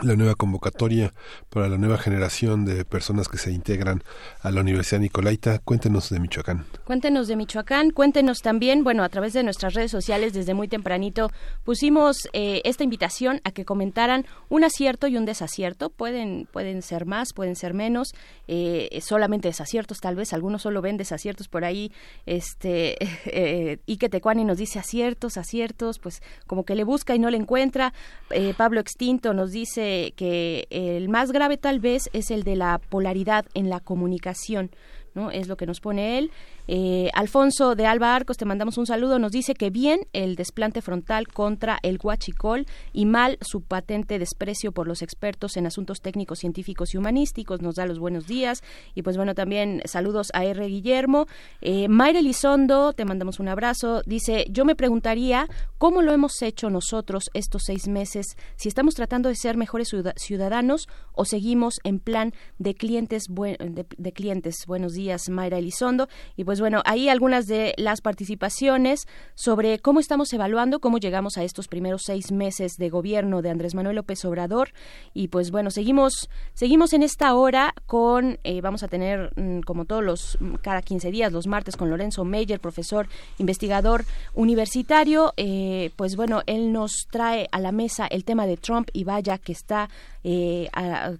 la nueva convocatoria para la nueva generación de personas que se integran a la Universidad Nicolaita. Cuéntenos de Michoacán. Cuéntenos de Michoacán, cuéntenos también, bueno, a través de nuestras redes sociales desde muy tempranito pusimos eh, esta invitación a que comentaran un acierto y un desacierto. Pueden, pueden ser más, pueden ser menos, eh, solamente desaciertos tal vez, algunos solo ven desaciertos por ahí. Este, eh, Ike Tecuani nos dice aciertos, aciertos, pues como que le busca y no le encuentra. Eh, Pablo Extinto nos dice que el más grave tal vez es el de la polaridad en la comunicación. ¿no? Es lo que nos pone él. Eh, Alfonso de Alba Arcos, te mandamos un saludo. Nos dice que bien el desplante frontal contra el huachicol y mal su patente desprecio por los expertos en asuntos técnicos, científicos y humanísticos. Nos da los buenos días. Y pues bueno, también saludos a R. Guillermo. Eh, Mayra Elizondo, te mandamos un abrazo. Dice, yo me preguntaría cómo lo hemos hecho nosotros estos seis meses, si estamos tratando de ser mejores ciudadanos o seguimos en plan de clientes, de, de clientes. Buenos días, Mayra Elizondo. Y pues pues bueno, ahí algunas de las participaciones sobre cómo estamos evaluando, cómo llegamos a estos primeros seis meses de gobierno de Andrés Manuel López Obrador. Y pues bueno, seguimos, seguimos en esta hora con, eh, vamos a tener mm, como todos los, mm, cada 15 días, los martes con Lorenzo Meyer, profesor investigador universitario. Eh, pues bueno, él nos trae a la mesa el tema de Trump y vaya que está eh,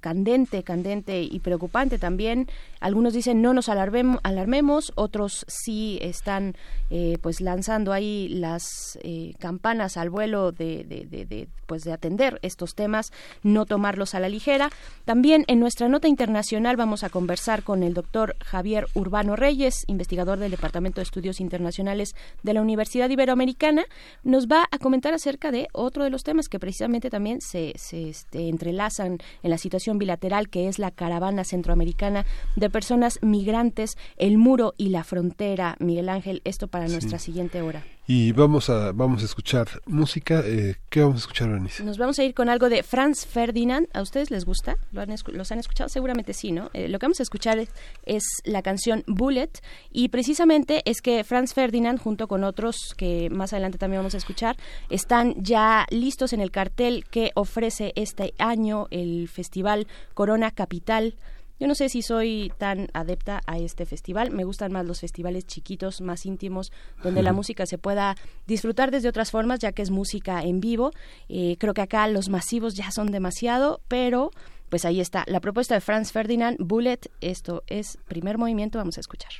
candente, candente y preocupante también. Algunos dicen no nos alarmemos, otros sí están eh, pues lanzando ahí las eh, campanas al vuelo de, pues de atender estos temas, no tomarlos a la ligera. También en nuestra nota internacional vamos a conversar con el doctor Javier Urbano Reyes, investigador del Departamento de Estudios Internacionales de la Universidad Iberoamericana. Nos va a comentar acerca de otro de los temas que precisamente también se, este, entrelaza en la situación bilateral que es la caravana centroamericana de personas migrantes, el muro y la frontera. Miguel Ángel, esto para nuestra siguiente hora. Y vamos a, vamos a escuchar música. Eh, ¿Qué vamos a escuchar, Bernice? Nos vamos a ir con algo de Franz Ferdinand. ¿A ustedes les gusta? ¿Lo han, ¿Los han escuchado? Seguramente sí, ¿no? Eh, lo que vamos a escuchar es, la canción Bullet. Y precisamente es que Franz Ferdinand, junto con otros que más adelante también vamos a escuchar, están ya listos en el cartel que ofrece este año el Festival Corona Capital yo no sé si soy tan adepta a este festival. Me gustan más los festivales chiquitos, más íntimos, donde la música se pueda disfrutar desde otras formas, ya que es música en vivo. Eh, creo que acá los masivos ya son demasiado, pero pues ahí está. La propuesta de Franz Ferdinand, Bullet, esto es primer movimiento, vamos a escuchar.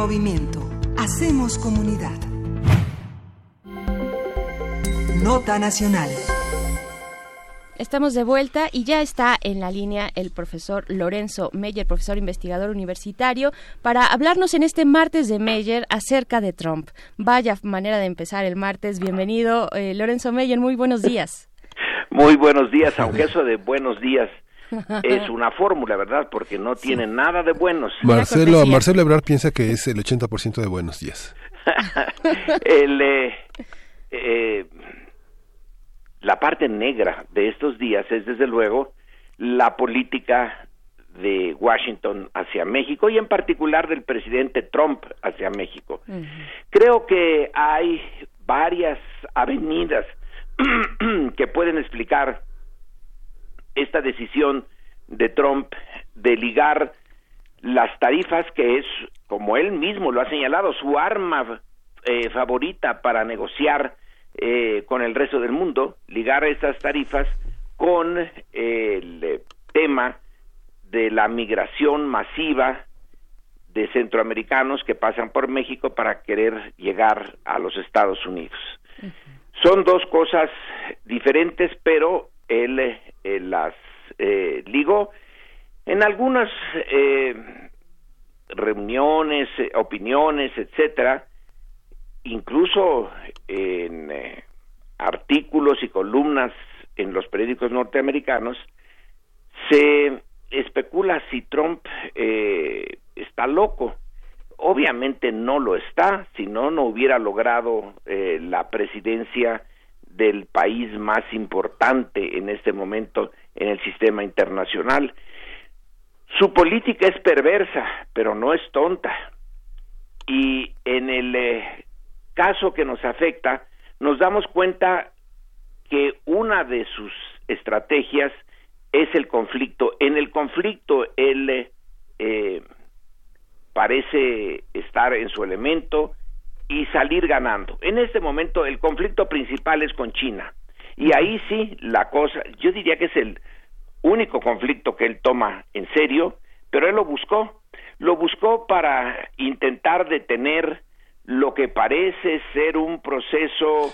Movimiento. Hacemos comunidad. Nota Nacional. Estamos de vuelta y ya está en la línea el profesor Lorenzo Meyer, profesor investigador universitario, para hablarnos en este martes de Meyer acerca de Trump. Vaya manera de empezar el martes. Bienvenido, eh, Lorenzo Meyer. Muy buenos días. Muy buenos días, aunque eso de buenos días es una fórmula, ¿verdad? Porque no tiene nada de buenos. Marcelo, Marcelo Ebrard piensa que es el 80% de buenos días. el, eh, eh, la parte negra de estos días es, desde luego, la política de Washington hacia México y en particular del presidente Trump hacia México. Creo que hay varias avenidas que pueden explicar esta decisión de Trump de ligar las tarifas, que es, como él mismo lo ha señalado, su arma eh, favorita para negociar eh, con el resto del mundo, ligar esas tarifas con el tema de la migración masiva de centroamericanos que pasan por México para querer llegar a los Estados Unidos. Son dos cosas diferentes, pero él eh, las eh, ligó en algunas eh, reuniones, eh, opiniones, etcétera, incluso en artículos y columnas en los periódicos norteamericanos, se especula si Trump está loco. Obviamente no lo está, si no, no hubiera logrado la presidencia del país más importante en este momento en el sistema internacional. Su política es perversa, pero no es tonta. Y en el eh, caso que nos afecta, nos damos cuenta que una de sus estrategias es el conflicto. En el conflicto él eh, parece estar en su elemento, y salir ganando. En este momento el conflicto principal es con China. Y ahí sí la cosa, yo diría que es el único conflicto que él toma en serio, pero él lo buscó. Lo buscó para intentar detener lo que parece ser un proceso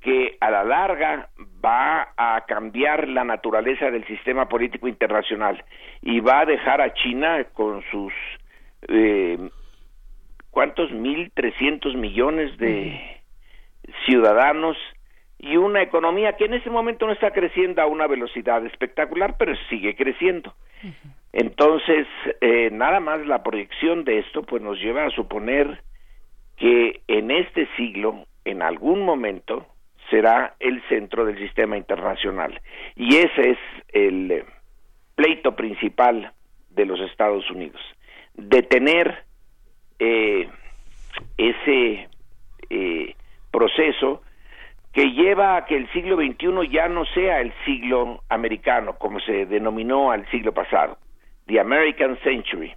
que a la larga va a cambiar la naturaleza del sistema político internacional y va a dejar a China con sus eh, ¿cuántos? Mil trescientos millones de ciudadanos y una economía que en ese momento no está creciendo a una velocidad espectacular, pero sigue creciendo. Entonces, eh, nada más la proyección de esto, pues nos lleva a suponer que en este siglo, en algún momento, será el centro del sistema internacional. Y ese es el eh, pleito principal de los Estados Unidos. Detener eh, ese eh, proceso que lleva a que el siglo XXI ya no sea el siglo americano, como se denominó al siglo pasado, the American Century.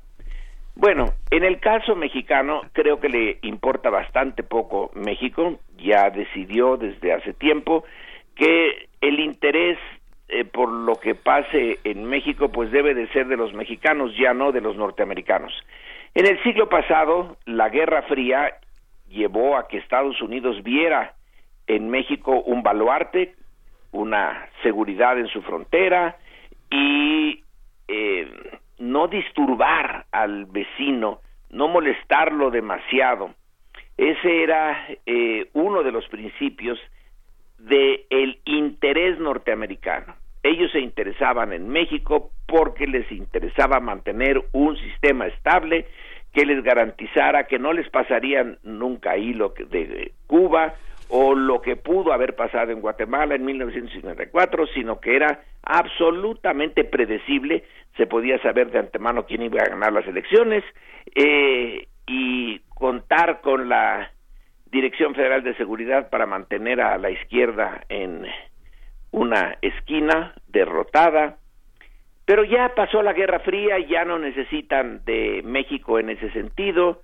Bueno, en el caso mexicano creo que le importa bastante poco México, ya decidió desde hace tiempo que el interés eh, por lo que pase en México pues debe de ser de los mexicanos, ya no de los norteamericanos. En el siglo pasado, la Guerra Fría llevó a que Estados Unidos viera en México un baluarte, una seguridad en su frontera y eh, no disturbar al vecino, no molestarlo demasiado. Ese era eh, uno de los principios del interés norteamericano. Ellos se interesaban en México porque les interesaba mantener un sistema estable que les garantizara que no les pasaría nunca ahí lo de Cuba o lo que pudo haber pasado en Guatemala en 1954, sino que era absolutamente predecible, se podía saber de antemano quién iba a ganar las elecciones eh, y contar con la Dirección Federal de Seguridad para mantener a la izquierda en una esquina derrotada, pero ya pasó la Guerra Fría, ya no necesitan de México en ese sentido,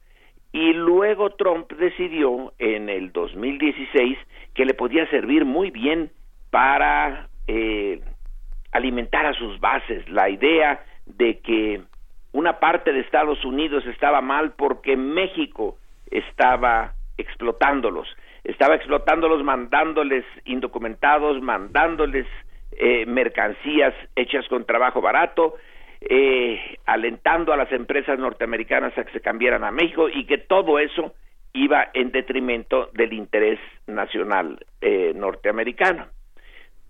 y luego Trump decidió en el 2016 que le podía servir muy bien para eh, alimentar a sus bases. La idea de que una parte de Estados Unidos estaba mal porque México estaba explotándolos, estaba explotándolos mandándoles indocumentados, mandándoles eh, mercancías hechas con trabajo barato, eh, alentando a las empresas norteamericanas a que se cambiaran a México y que todo eso iba en detrimento del interés nacional eh, norteamericano.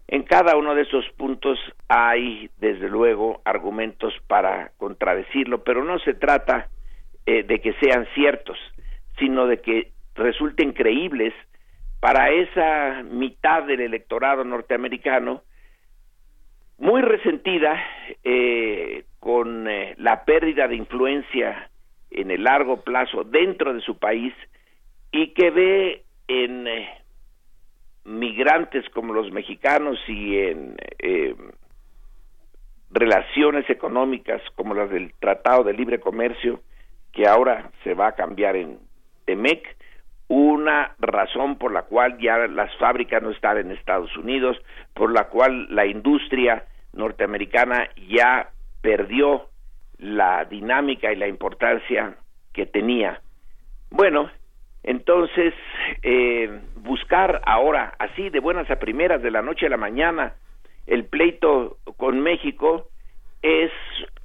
En cada uno de esos puntos hay, desde luego, argumentos para contradecirlo, pero no se trata eh, de que sean ciertos, sino de que resulten creíbles para esa mitad del electorado norteamericano muy resentida eh, con la pérdida de influencia en el largo plazo dentro de su país y que ve en eh, migrantes como los mexicanos y en eh, relaciones económicas como las del Tratado de Libre Comercio, que ahora se va a cambiar en TEMEC, una razón por la cual ya las fábricas no están en Estados Unidos, por la cual la industria norteamericana ya perdió la dinámica y la importancia que tenía. Bueno, entonces, eh, buscar ahora, así de buenas a primeras, de la noche a la mañana, el pleito con México es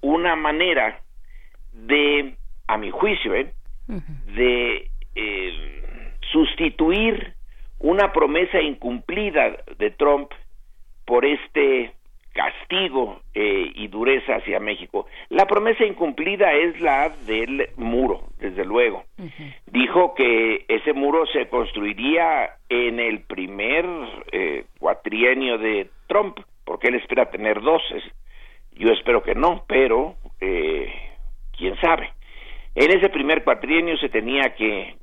una manera de, a mi juicio, ¿eh? de eh, sustituir una promesa incumplida de Trump por este castigo eh, y dureza hacia México. La promesa incumplida es la del muro, desde luego. Dijo que ese muro se construiría en el primer eh, cuatrienio de Trump, porque él espera tener dos. Yo espero que no, pero eh, quién sabe. En ese primer cuatrienio se tenía que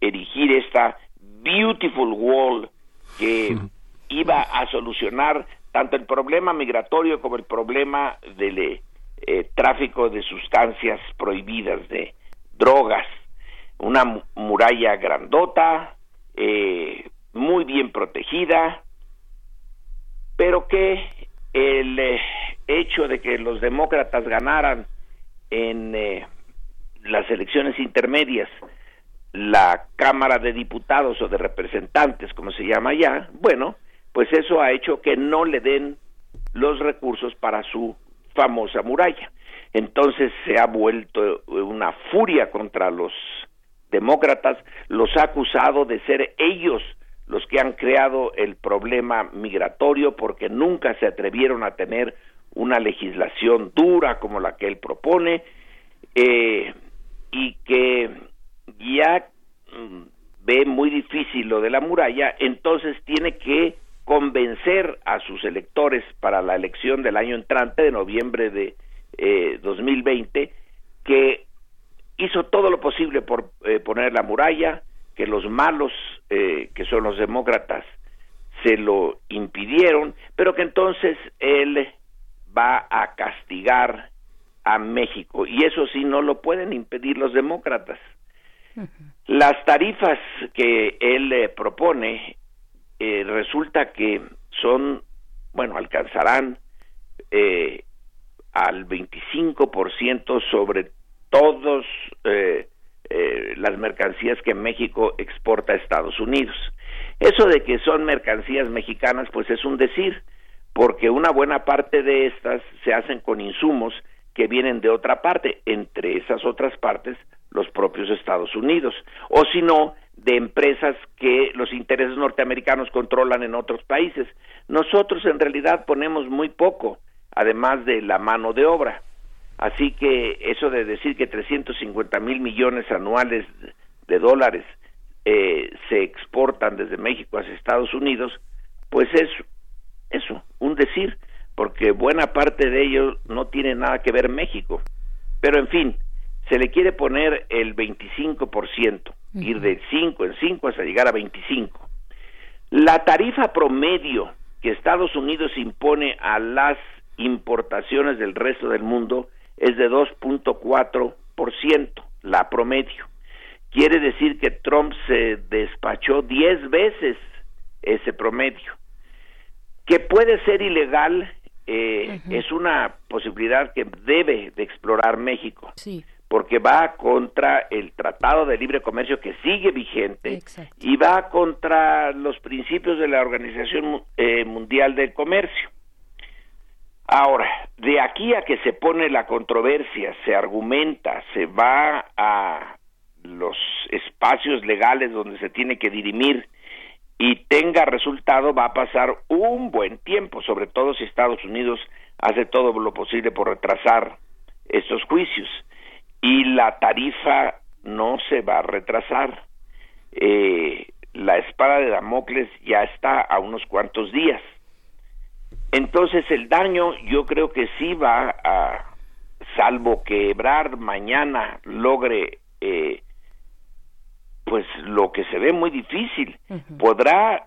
erigir esta beautiful wall que iba a solucionar tanto el problema migratorio como el problema del eh, tráfico de sustancias prohibidas, de drogas. Una muralla grandota, eh, muy bien protegida, pero que el eh, hecho de que los demócratas ganaran en las elecciones intermedias la Cámara de Diputados o de Representantes, como se llama ya, bueno, pues eso ha hecho que no le den los recursos para su famosa muralla. Entonces se ha vuelto una furia contra los demócratas, los ha acusado de ser ellos los que han creado el problema migratorio porque nunca se atrevieron a tener una legislación dura como la que él propone eh, y que ya mm, ve muy difícil lo de la muralla, entonces tiene que convencer a sus electores para la elección del año entrante, de noviembre de 2020, eh, que hizo todo lo posible por eh, poner la muralla, que los malos, eh, que son los demócratas, se lo impidieron, pero que entonces él va a castigar a México. Y eso sí no lo pueden impedir los demócratas. Las tarifas que él propone eh, resulta que son, bueno, alcanzarán eh, al 25% sobre todas eh, eh, las mercancías que México exporta a Estados Unidos. Eso de que son mercancías mexicanas, pues es un decir, porque una buena parte de estas se hacen con insumos que vienen de otra parte, entre esas otras partes los propios Estados Unidos, o si no, de empresas que los intereses norteamericanos controlan en otros países. Nosotros en realidad ponemos muy poco, además de la mano de obra. Así que eso de decir que 350 mil millones anuales de dólares eh, se exportan desde México hacia Estados Unidos, pues es eso, un decir, porque buena parte de ello no tiene nada que ver México. Pero en fin, se le quiere poner el 25%, ir de 5 en 5 hasta llegar a 25. La tarifa promedio que Estados Unidos impone a las importaciones del resto del mundo es de 2.4%, la promedio. Quiere decir que Trump se despachó 10 veces ese promedio. Que puede ser ilegal eh, es una posibilidad que debe de explorar México. Sí. Porque va contra el Tratado de Libre Comercio que sigue vigente y va contra los principios de la Organización eh, Mundial del Comercio. Ahora, de aquí a que se pone la controversia, se argumenta, se va a los espacios legales donde se tiene que dirimir y tenga resultado va a pasar un buen tiempo, sobre todo si Estados Unidos hace todo lo posible por retrasar estos juicios. Y la tarifa no se va a retrasar. Eh, la espada de Damocles ya está a unos cuantos días. Entonces el daño yo creo que sí va a, salvo que Ebrar mañana logre eh, pues lo que se ve muy difícil. Podrá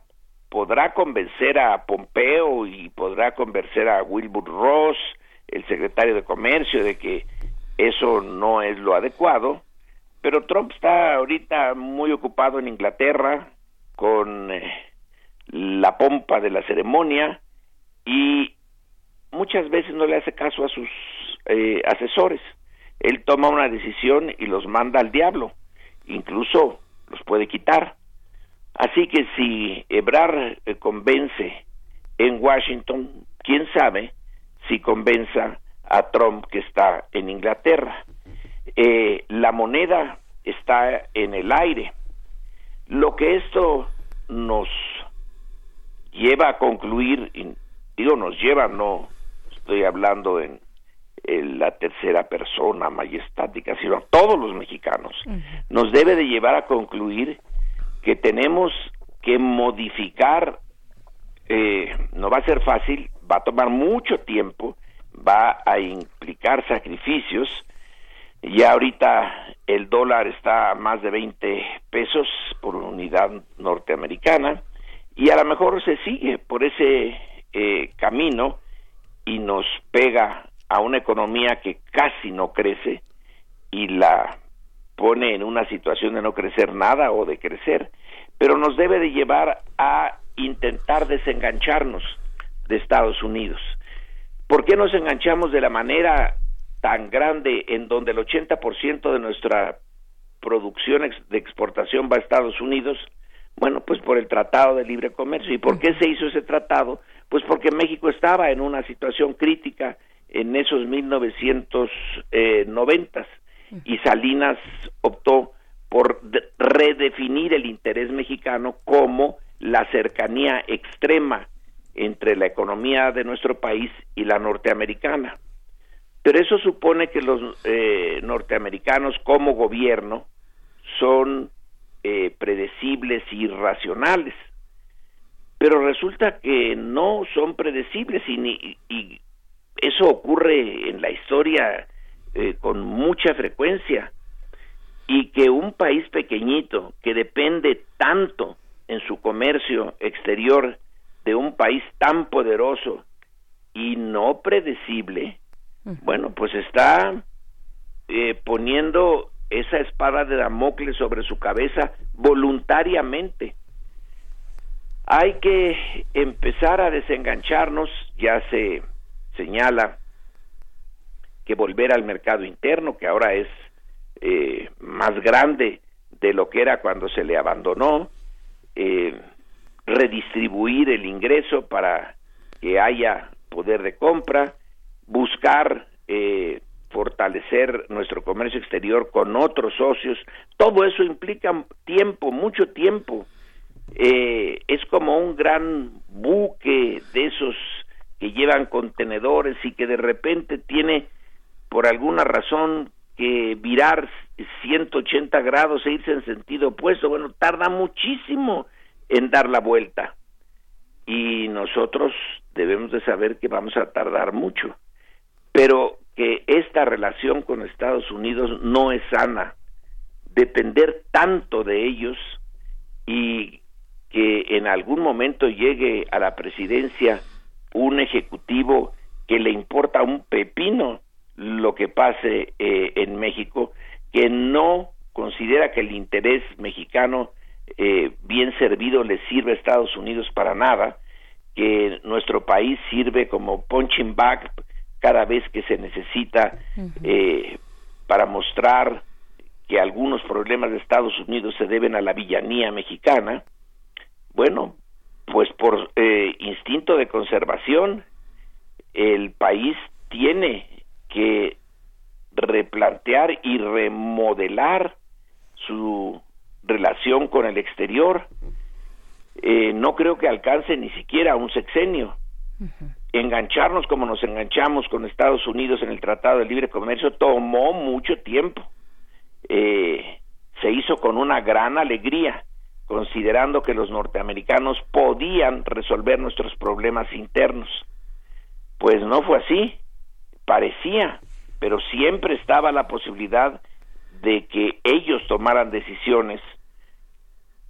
podrá convencer a Pompeo y podrá convencer a Wilbur Ross, el secretario de Comercio, de que eso no es lo adecuado, pero Trump está ahorita muy ocupado en Inglaterra con eh, la pompa de la ceremonia y muchas veces no le hace caso a sus eh, asesores. Él toma una decisión y los manda al diablo. Incluso los puede quitar. Así que si Ebrar eh, convence en Washington, quién sabe si convenza a Trump que está en Inglaterra. Eh, la moneda está en el aire. Lo que esto nos lleva a concluir, digo nos lleva, no estoy hablando en la tercera persona majestática, sino a todos los mexicanos, nos debe de llevar a concluir que tenemos que modificar, eh, no va a ser fácil, va a tomar mucho tiempo, va a implicar sacrificios, ya ahorita el dólar está a más de 20 pesos por unidad norteamericana. Y a lo mejor se sigue por ese eh, camino y nos pega a una economía que casi no crece y la pone en una situación de no crecer nada o de crecer, pero nos debe de llevar a intentar desengancharnos de Estados Unidos. ¿Por qué nos enganchamos de la manera tan grande en donde el 80% de nuestra producción de exportación va a Estados Unidos? Bueno, pues por el Tratado de Libre Comercio. ¿Y por qué se hizo ese tratado? Pues porque México estaba en una situación crítica en esos 1990 y Salinas optó por redefinir el interés mexicano como la cercanía extrema entre la economía de nuestro país y la norteamericana. Pero eso supone que los eh, norteamericanos como gobierno son eh, predecibles y racionales. Pero resulta que no son predecibles y, eso ocurre en la historia eh, con mucha frecuencia y que un país pequeñito que depende tanto en su comercio exterior de un país tan poderoso y no predecible, bueno, pues está eh, poniendo esa espada de Damocles sobre su cabeza voluntariamente. Hay que empezar a desengancharnos, ya se señala que volver al mercado interno, que ahora es eh, más grande de lo que era cuando se le abandonó, eh, redistribuir el ingreso para que haya poder de compra, buscar eh, fortalecer nuestro comercio exterior con otros socios, todo eso implica tiempo, mucho tiempo. es como un gran buque de esos que llevan contenedores y que de repente tiene por alguna razón que virar 180 grados e irse en sentido opuesto, bueno, tarda muchísimo en dar la vuelta. Y nosotros debemos de saber que vamos a tardar mucho, pero que esta relación con Estados Unidos no es sana. Depender tanto de ellos y que en algún momento llegue a la presidencia un ejecutivo que le importa un pepino lo que pase eh, en México, que no considera que el interés mexicano eh, bien servido le sirve a Estados Unidos para nada que nuestro país sirve como punching bag cada vez que se necesita eh, para mostrar que algunos problemas de Estados Unidos se deben a la villanía mexicana, bueno, pues por eh, instinto de conservación, el país tiene que replantear y remodelar su relación con el exterior. Eh, no creo que alcance ni siquiera un sexenio. Engancharnos como nos enganchamos con Estados Unidos en el Tratado de Libre Comercio tomó mucho tiempo. Eh, se hizo con una gran alegría, considerando que los norteamericanos podían resolver nuestros problemas internos. Pues no fue así, parecía, pero siempre estaba la posibilidad de que ellos tomaran decisiones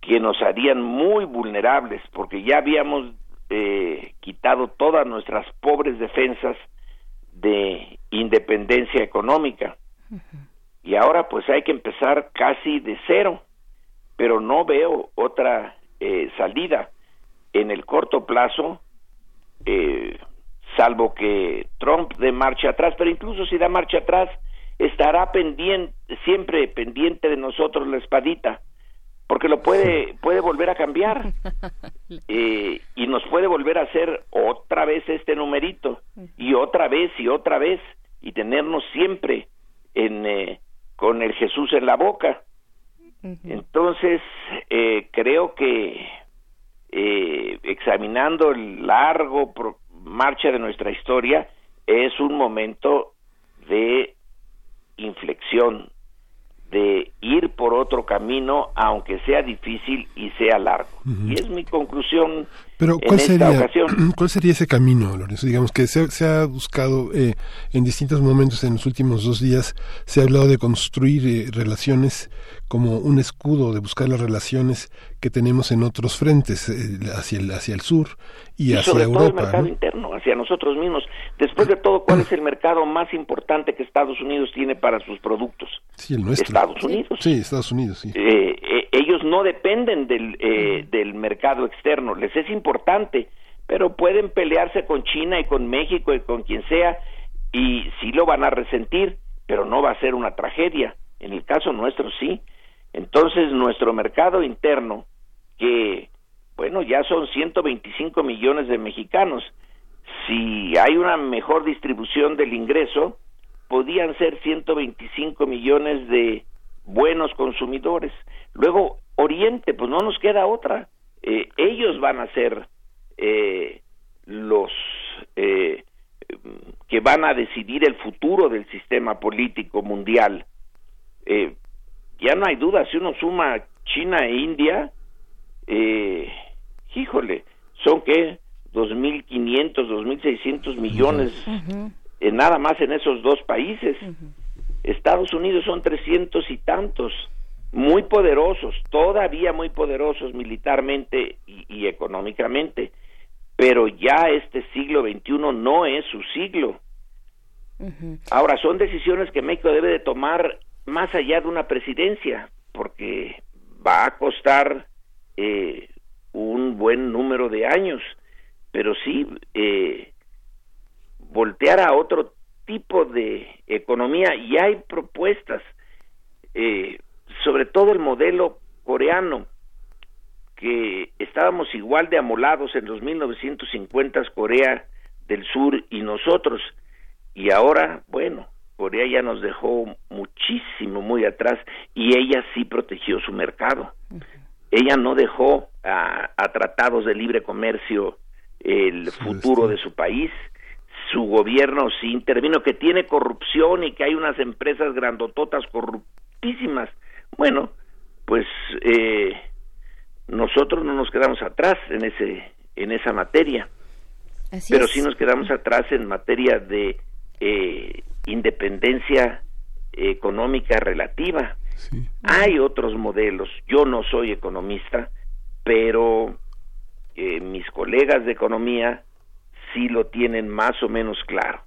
que nos harían muy vulnerables, porque ya habíamos eh, quitado todas nuestras pobres defensas de independencia económica. Y ahora pues hay que empezar casi de cero, pero no veo otra eh, salida. En el corto plazo, eh, salvo que Trump dé marcha atrás, pero incluso si da marcha atrás, estará pendiente, siempre pendiente de nosotros la espadita, porque lo puede, puede volver a cambiar. Eh, y nos puede volver a hacer otra vez este numerito y otra vez y otra vez y tenernos siempre en, eh, con el Jesús en la boca. Entonces, eh, creo que examinando el largo marcha de nuestra historia, es un momento de inflexión, de ir por otro camino, aunque sea difícil y sea largo. Y es mi conclusión Pero, ¿cuál sería, ¿cuál sería ese camino, Lorenzo? Digamos que se, ha buscado eh, en distintos momentos en los últimos dos días, se ha hablado de construir eh, relaciones como un escudo, de buscar las relaciones que tenemos en otros frentes, eh, hacia, el, hacia el sur y, hacia sobre Europa. Todo el mercado interno, hacia nosotros mismos. Después de todo, ¿cuál es el mercado más importante que Estados Unidos tiene para sus productos? Sí, el nuestro. Estados Unidos. Sí, Estados Unidos, sí. ellos no dependen del, del mercado externo, les es importante, pero pueden pelearse con China y con México y con quien sea y sí lo van a resentir, pero no va a ser una tragedia. En el caso nuestro sí. Entonces nuestro mercado interno, que bueno, ya son 125 millones de mexicanos, si hay una mejor distribución del ingreso, podían ser 125 millones de buenos consumidores. Luego, Oriente, pues no nos queda otra. Eh, ellos van a ser eh, los eh, que van a decidir el futuro del sistema político mundial. Eh, ya no hay duda, si uno suma China e India, eh, híjole, son que 2.500, 2.600 millones nada más en esos dos países. Estados Unidos son 300 y tantos muy poderosos, todavía muy poderosos militarmente y, económicamente, pero ya este siglo XXI no es su siglo. Ahora, son decisiones que México debe de tomar más allá de una presidencia, porque va a costar eh, un buen número de años, pero sí eh, voltear a otro tipo de economía y hay propuestas. Eh, sobre todo el modelo coreano, que estábamos igual de amolados en los 1950 Corea del Sur y nosotros, y ahora, bueno, Corea ya nos dejó muchísimo muy atrás y ella sí protegió su mercado. Ella no dejó a, tratados de libre comercio el futuro de su país. Su gobierno sí intervino que tiene corrupción y que hay unas empresas grandototas corruptísimas bueno, pues eh, nosotros no nos quedamos atrás en ese en esa materia, pero sí nos quedamos atrás en materia de eh, independencia económica relativa. Hay otros modelos. Yo no soy economista, pero eh, mis colegas de economía sí lo tienen más o menos claro.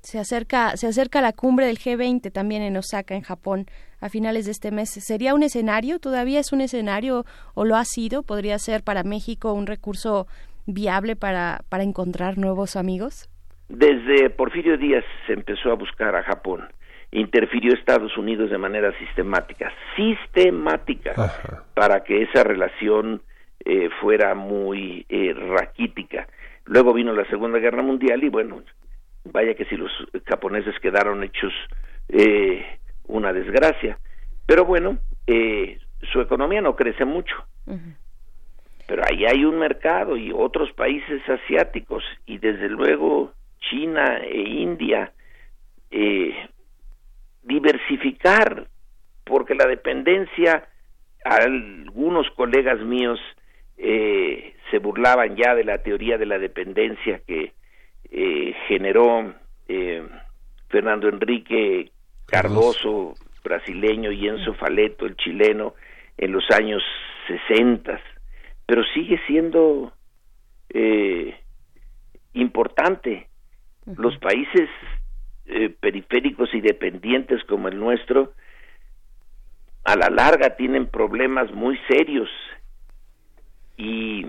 Se acerca, se acerca la cumbre del G20 también en Osaka, en Japón, a finales de este mes. ¿Sería un escenario? ¿Todavía es un escenario o lo ha sido? ¿Podría ser para México un recurso viable para, para encontrar nuevos amigos? Desde Porfirio Díaz se empezó a buscar a Japón. Interfirió Estados Unidos de manera sistemática, sistemática, para que esa relación eh, fuera muy eh, raquítica. Luego vino la Segunda Guerra Mundial y bueno, vaya que si los japoneses quedaron hechos eh, una desgracia. Pero bueno, eh, su economía no crece mucho. Pero ahí hay un mercado y otros países asiáticos y desde luego China e India. Eh, diversificar, porque la dependencia, algunos colegas míos eh, se burlaban ya de la teoría de la dependencia que eh, generó eh, Fernando Enrique Cardoso, brasileño, y Enzo Faleto, el chileno, en los años 60, pero sigue siendo eh, importante. Los países eh, periféricos y dependientes como el nuestro, a la larga tienen problemas muy serios. Y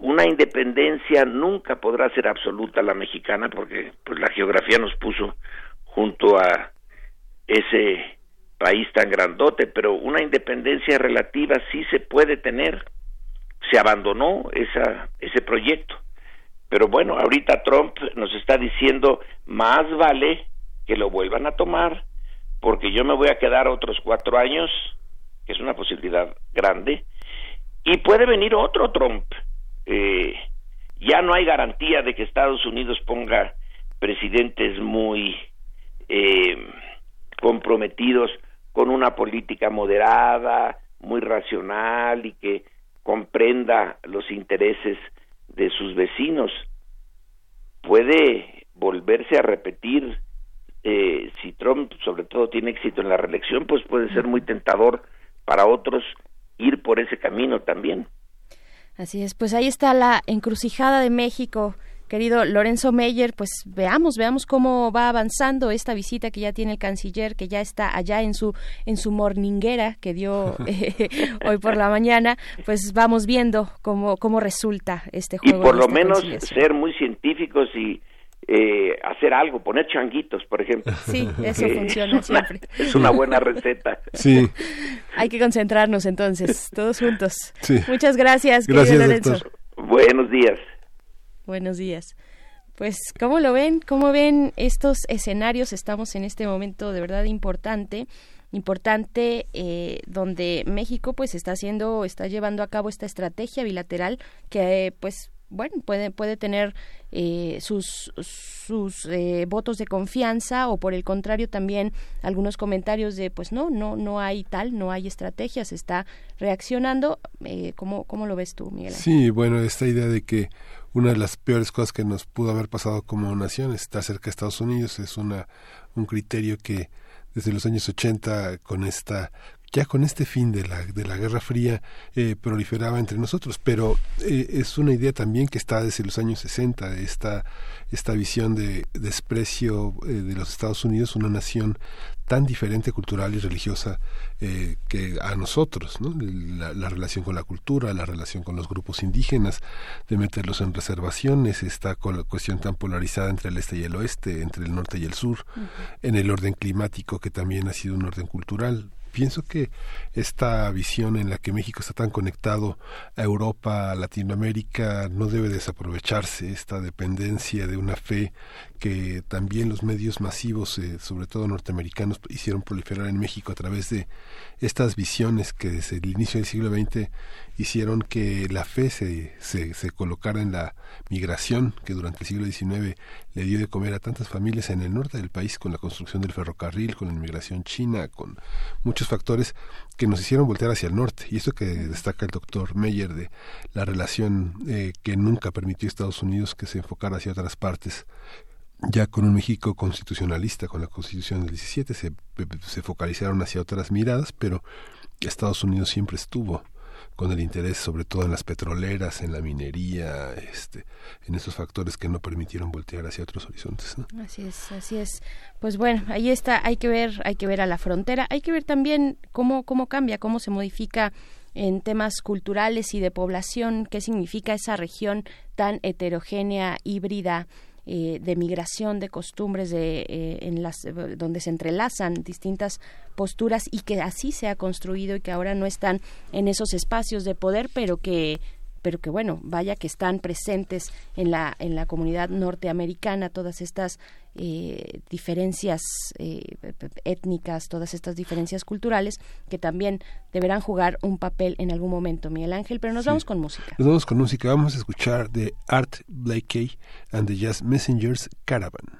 una independencia nunca podrá ser absoluta la mexicana porque pues la geografía nos puso junto a ese país tan grandote, pero una independencia relativa sí se puede tener. Se abandonó esa, ese proyecto. Pero bueno, ahorita Trump nos está diciendo más vale que lo vuelvan a tomar porque yo me voy a quedar otros cuatro años, que es una posibilidad grande, y puede venir otro Trump eh, ya no hay garantía de que Estados Unidos ponga presidentes muy eh, comprometidos con una política moderada, muy racional y que comprenda los intereses de sus vecinos. Puede volverse a repetir eh, si Trump sobre todo tiene éxito en la reelección, pues puede ser muy tentador para otros ir por ese camino también. Así es, pues ahí está la encrucijada de México. Querido Lorenzo Meyer, pues veamos, veamos cómo va avanzando esta visita que ya tiene el canciller, que ya está allá en su en su morninguera que dio eh, hoy por la mañana. Pues vamos viendo cómo cómo resulta este juego. Y por lo menos ser muy científicos y eh, hacer algo, poner changuitos, por ejemplo. Sí, eso funciona siempre. Es una buena receta. Sí. Hay que concentrarnos entonces, todos juntos. Muchas gracias, gracias Lorenzo. Buenos días. Buenos días. Pues, ¿cómo lo ven? ¿Cómo ven estos escenarios? Estamos en este momento de verdad importante importante eh, donde México pues está haciendo está llevando a cabo esta estrategia bilateral que pues bueno, puede, puede tener eh, sus, sus eh, votos de confianza o por el contrario también algunos comentarios de pues no, no, no hay tal, no hay estrategia, se está reaccionando. Eh, ¿cómo, ¿Cómo lo ves tú, Miguel? Sí, bueno, esta idea de que una de las peores cosas que nos pudo haber pasado como nación es estar cerca de Estados Unidos es una, un criterio que desde los años 80 con esta ya con este fin de la, de la Guerra Fría eh, proliferaba entre nosotros, pero eh, es una idea también que está desde los años 60, esta, esta visión de desprecio eh, de los Estados Unidos, una nación tan diferente cultural y religiosa que a nosotros, ¿no? La, la, relación con la cultura, la relación con los grupos indígenas, de meterlos en reservaciones, esta cuestión tan polarizada entre el este y el oeste, entre el norte y el sur, en el orden climático que también ha sido un orden cultural pienso que esta visión en la que México está tan conectado a Europa, a Latinoamérica, no debe desaprovecharse, esta dependencia de una fe que también los medios masivos, eh, sobre todo norteamericanos, hicieron proliferar en México a través de estas visiones que desde el inicio del siglo XX hicieron que la fe se, se, colocara en la migración que durante el siglo XIX le dio de comer a tantas familias en el norte del país con la construcción del ferrocarril, con la inmigración china, con muchos factores que nos hicieron voltear hacia el norte. Y eso que destaca el doctor Meyer de la relación eh, que nunca permitió Estados Unidos que se enfocara hacia otras partes ya con un México constitucionalista, con la Constitución del 17, se, focalizaron hacia otras miradas, pero Estados Unidos siempre estuvo con el interés sobre todo en las petroleras, en la minería, este, en esos factores que no permitieron voltear hacia otros horizontes. Así es, así es. Pues bueno, ahí está, hay que ver, hay que ver a la frontera, hay que ver también cómo, cómo cambia, cómo se modifica en temas culturales y de población, qué significa esa región tan heterogénea, híbrida, eh, de migración de costumbres de eh, en las donde se entrelazan distintas posturas y que así se ha construido y que ahora no están en esos espacios de poder pero que pero que bueno, vaya que están presentes en la, en la comunidad norteamericana todas estas eh, diferencias eh, étnicas, todas estas diferencias culturales que también deberán jugar un papel en algún momento, Miguel Ángel, pero nos vamos con música. Nos vamos con música, vamos a escuchar de Art Blakey and the Jazz Messengers Caravan.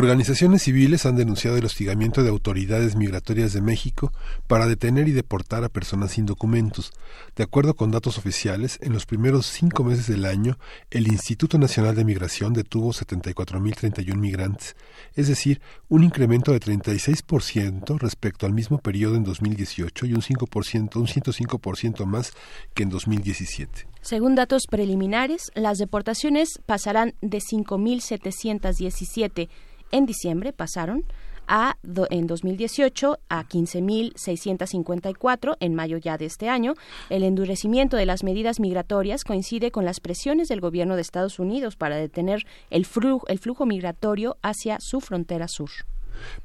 Organizaciones civiles han denunciado el hostigamiento de autoridades migratorias de México para detener y deportar a personas sin documentos. De acuerdo con datos oficiales, en los primeros cinco meses del año, el Instituto Nacional de Migración detuvo 74.031 migrantes, es decir, un incremento de 36% respecto al mismo periodo en 2018 y un 5%, un 105% más que en 2017. Según datos preliminares, las deportaciones pasarán de 5.717 en diciembre, pasaron a en 2018 a 15.654 en mayo ya de este año. El endurecimiento de las medidas migratorias coincide con las presiones del gobierno de Estados Unidos para detener el flujo, el flujo migratorio hacia su frontera sur.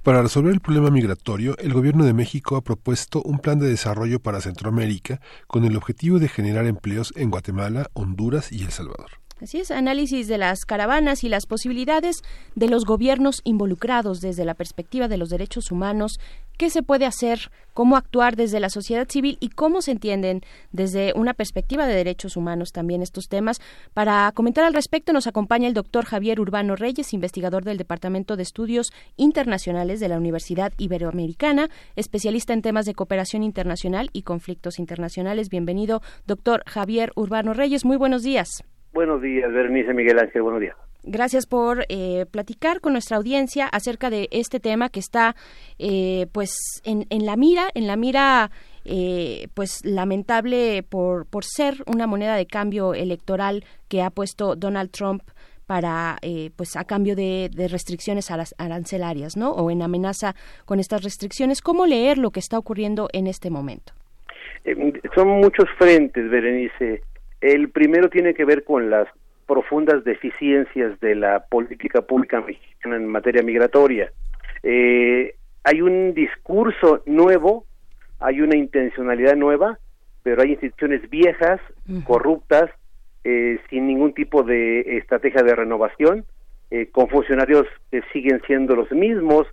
Para resolver el problema migratorio, el Gobierno de México ha propuesto un plan de desarrollo para Centroamérica con el objetivo de generar empleos en Guatemala, Honduras y El Salvador. Así es, análisis de las caravanas y las posibilidades de los gobiernos involucrados desde la perspectiva de los derechos humanos, qué se puede hacer, cómo actuar desde la sociedad civil y cómo se entienden desde una perspectiva de derechos humanos también estos temas. Para comentar al respecto nos acompaña el doctor Javier Urbano Reyes, investigador del Departamento de Estudios Internacionales de la Universidad Iberoamericana, especialista en temas de cooperación internacional y conflictos internacionales. Bienvenido, doctor Javier Urbano Reyes. Muy buenos días. Buenos días, Bernice Miguel Ángel, buenos días. Gracias por eh, platicar con nuestra audiencia acerca de este tema que está, eh, pues, en, en, la mira, en la mira, eh, pues, lamentable por, por ser una moneda de cambio electoral que ha puesto Donald Trump para, pues, a cambio de, de restricciones arancelarias, ¿no? O en amenaza con estas restricciones. ¿Cómo leer lo que está ocurriendo en este momento? son muchos frentes, Berenice el primero tiene que ver con las profundas deficiencias de la política pública mexicana en materia migratoria. Eh, hay un discurso nuevo, hay una intencionalidad nueva, pero hay instituciones viejas, corruptas, eh, sin ningún tipo de estrategia de renovación, eh, con funcionarios que siguen siendo los mismos,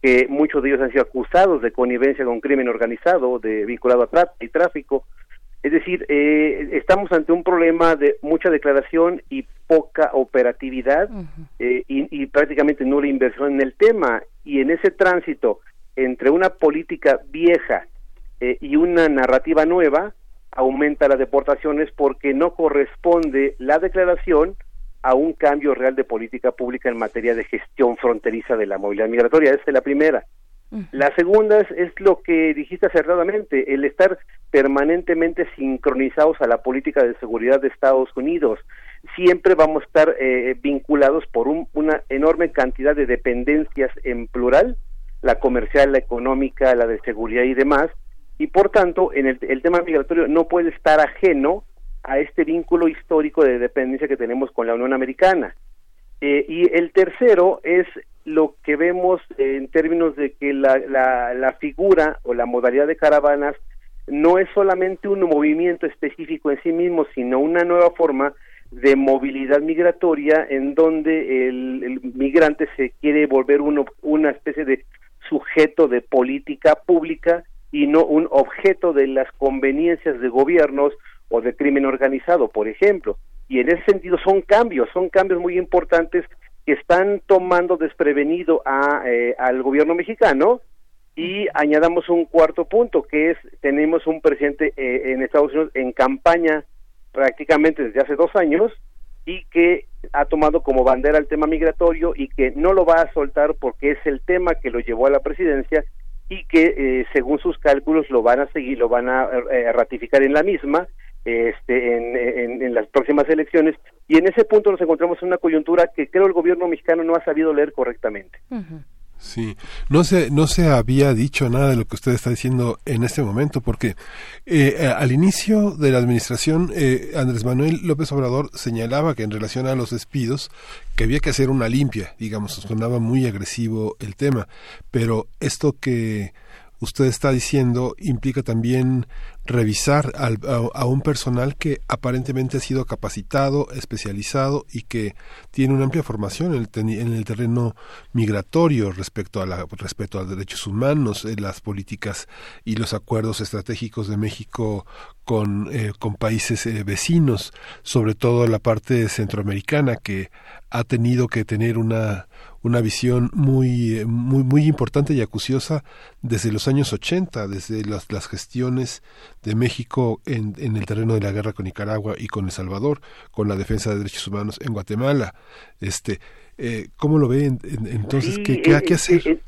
que muchos de ellos han sido acusados de connivencia con crimen organizado, de vinculado a trata y tráfico, es decir, eh, estamos ante un problema de mucha declaración y poca operatividad eh, y, prácticamente nula inversión en el tema. Y en ese tránsito entre una política vieja eh, y una narrativa nueva, aumenta las deportaciones porque no corresponde la declaración a un cambio real de política pública en materia de gestión fronteriza de la movilidad migratoria. Esa es la primera. La segunda es, lo que dijiste acertadamente, el estar permanentemente sincronizados a la política de seguridad de Estados Unidos. Siempre vamos a estar eh, vinculados por una enorme cantidad de dependencias en plural, la comercial, la económica, la de seguridad y demás, y por tanto en el, el tema migratorio no puede estar ajeno a este vínculo histórico de dependencia que tenemos con la Unión Americana. Eh, y el tercero es lo que vemos en términos de que la, la, figura o la modalidad de caravanas no es solamente un movimiento específico en sí mismo, sino una nueva forma de movilidad migratoria en donde el, migrante se quiere volver una especie de sujeto de política pública y no un objeto de las conveniencias de gobiernos o de crimen organizado, por ejemplo. Y en ese sentido son cambios, son cambios muy importantes que están tomando desprevenido a, eh, al gobierno mexicano. Y añadamos un cuarto punto que es tenemos un presidente eh, en Estados Unidos en campaña prácticamente desde hace dos años y que ha tomado como bandera el tema migratorio y que no lo va a soltar porque es el tema que lo llevó a la presidencia y que eh, según sus cálculos lo van a seguir, lo van a ratificar en la misma este, en, en, las próximas elecciones y en ese punto nos encontramos en una coyuntura que creo el gobierno mexicano no ha sabido leer correctamente. Sí, no se, no se había dicho nada de lo que usted está diciendo en este momento, porque eh, al inicio de la administración, eh, Andrés Manuel López Obrador señalaba que en relación a los despidos, que había que hacer una limpia, digamos, sonaba muy agresivo el tema, pero esto que usted está diciendo implica también revisar a, un personal que aparentemente ha sido capacitado, especializado y que tiene una amplia formación en el, en el terreno migratorio respecto a la, respecto a derechos humanos, en las políticas y los acuerdos estratégicos de México con, eh, con países eh, vecinos, sobre todo la parte centroamericana que ha tenido que tener una una visión muy, muy, muy importante y acuciosa desde los años 80, desde las, las gestiones de México en, en, el terreno de la guerra con Nicaragua y con El Salvador, con la defensa de derechos humanos en Guatemala. Este, eh, ¿Cómo lo ve entonces? ¿Qué, qué hay que hacer?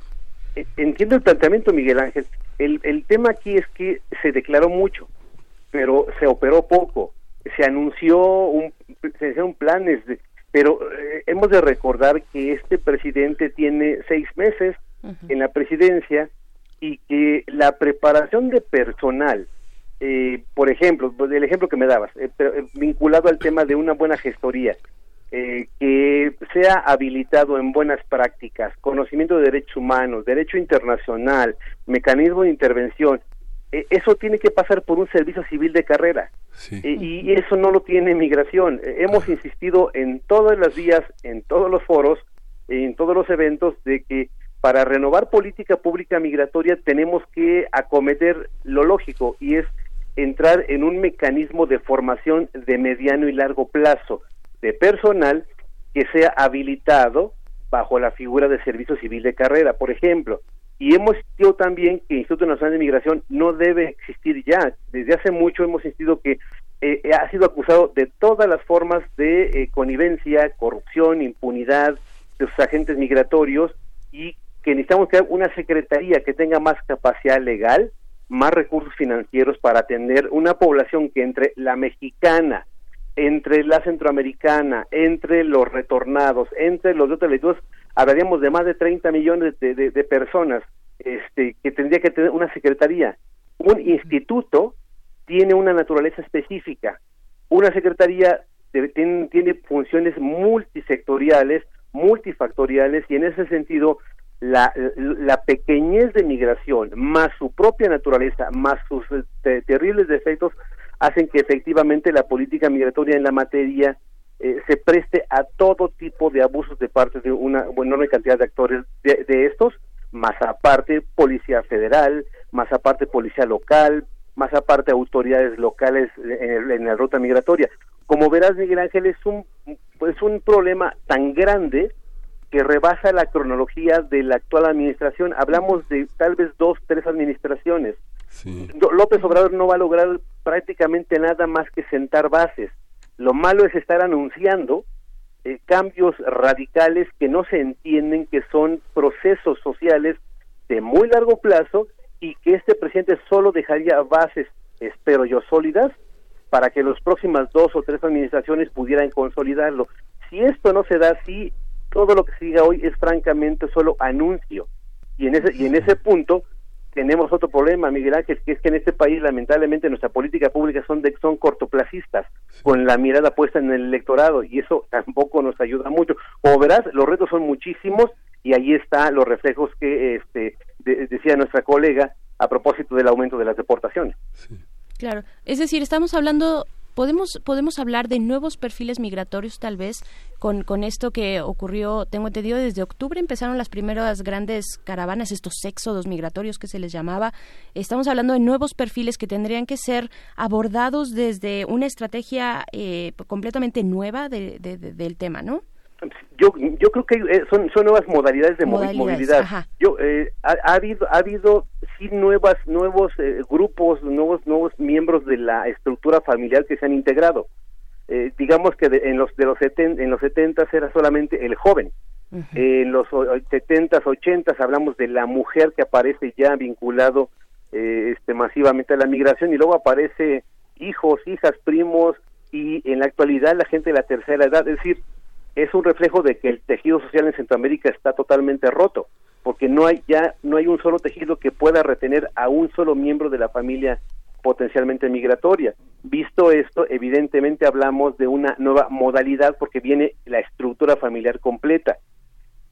entiendo el planteamiento, Miguel Ángel. El, el tema aquí es que se declaró mucho, pero se operó poco. Se anunció un, se hicieron planes de, pero eh, hemos de recordar que este presidente tiene seis meses en la presidencia y que la preparación de personal, eh, por ejemplo, pues, el ejemplo que me dabas, eh, vinculado al tema de una buena gestoría, que sea habilitado en buenas prácticas, conocimiento de derechos humanos, derecho internacional, mecanismo de intervención, eso tiene que pasar por un servicio civil de carrera. E, y eso no lo tiene migración. E, hemos insistido en todas las vías, en todos los foros, en todos los eventos, de que para renovar política pública migratoria tenemos que acometer lo lógico y es entrar en un mecanismo de formación de mediano y largo plazo de personal que sea habilitado bajo la figura de servicio civil de carrera. Por ejemplo, y hemos insistido también que el Instituto Nacional de Migración no debe existir ya. Desde hace mucho hemos insistido que eh, eh, ha sido acusado de todas las formas de eh, connivencia, corrupción, impunidad de sus agentes migratorios y que necesitamos crear una secretaría que tenga más capacidad legal, más recursos financieros para atender una población que entre la mexicana, entre la centroamericana, entre los retornados, entre los de otras hablaríamos de más de 30 millones de, de, personas este, que tendría que tener una secretaría. Un instituto tiene una naturaleza específica. Una secretaría tiene, tiene funciones multisectoriales, multifactoriales, y en ese sentido la, pequeñez de migración, más su propia naturaleza, más sus eh, terribles defectos, hacen que efectivamente la política migratoria en la materia eh, se preste a todo tipo de abusos de parte de una enorme cantidad de actores de, estos, más aparte policía federal, más aparte policía local, más aparte autoridades locales en, la ruta migratoria. Como verás, Miguel Ángel, es un, pues un problema tan grande que rebasa la cronología de la actual administración. Hablamos de tal vez dos, tres administraciones. López Obrador no va a lograr prácticamente nada más que sentar bases. Lo malo es estar anunciando eh, cambios radicales que no se entienden, que son procesos sociales de muy largo plazo y que este presidente solo dejaría bases, espero yo, sólidas para que las próximas dos o tres administraciones pudieran consolidarlo. Si esto no se da así, todo lo que se diga hoy es francamente solo anuncio. Y en ese, y en ese punto, tenemos otro problema, Miguel Ángel, que es que en este país lamentablemente nuestra política pública son de, son cortoplacistas, con la mirada puesta en el electorado y eso tampoco nos ayuda mucho. Como verás, los retos son muchísimos y ahí están los reflejos que este, decía nuestra colega a propósito del aumento de las deportaciones. Claro, es decir, estamos hablando podemos podemos hablar de nuevos perfiles migratorios tal vez con, con esto que ocurrió tengo entendido desde octubre empezaron las primeras grandes caravanas estos éxodos migratorios que se les llamaba. Estamos hablando de nuevos perfiles que tendrían que ser abordados desde una estrategia eh, completamente nueva de, del tema no yo yo creo que eh, son son nuevas modalidades de movilidad. yo eh, ha, habido ha habido sí nuevas nuevos eh, grupos nuevos nuevos miembros de la estructura familiar que se han integrado. Digamos que en los de los en los 70 era solamente el joven. En los 70s 80s hablamos de la mujer que aparece ya vinculado este masivamente a la migración y luego aparece hijos hijas primos y en la actualidad la gente de la tercera edad. Es decir es un reflejo de que el tejido social en Centroamérica está totalmente roto, porque no hay ya no hay un solo tejido que pueda retener a un solo miembro de la familia potencialmente migratoria. Visto esto, evidentemente hablamos de una nueva modalidad porque viene la estructura familiar completa.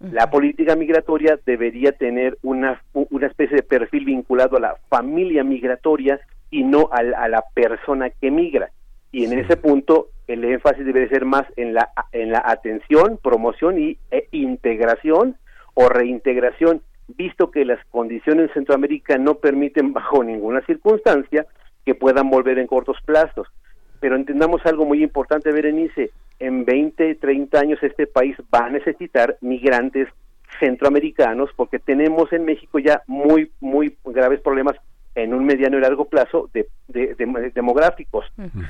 La política migratoria debería tener una, una especie de perfil vinculado a la familia migratoria y no a, la persona que migra. Y en ese punto el énfasis debe ser más en la, en la atención, promoción y, e integración o reintegración, visto que las condiciones en Centroamérica no permiten bajo ninguna circunstancia que puedan volver en cortos plazos. Pero entendamos algo muy importante, Berenice, en 20, 30 años este país va a necesitar migrantes centroamericanos porque tenemos en México ya muy, muy graves problemas en un mediano y largo plazo de, demográficos.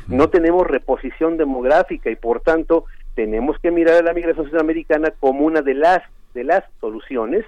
No tenemos reposición demográfica y por tanto tenemos que mirar a la migración centroamericana como una de las de las soluciones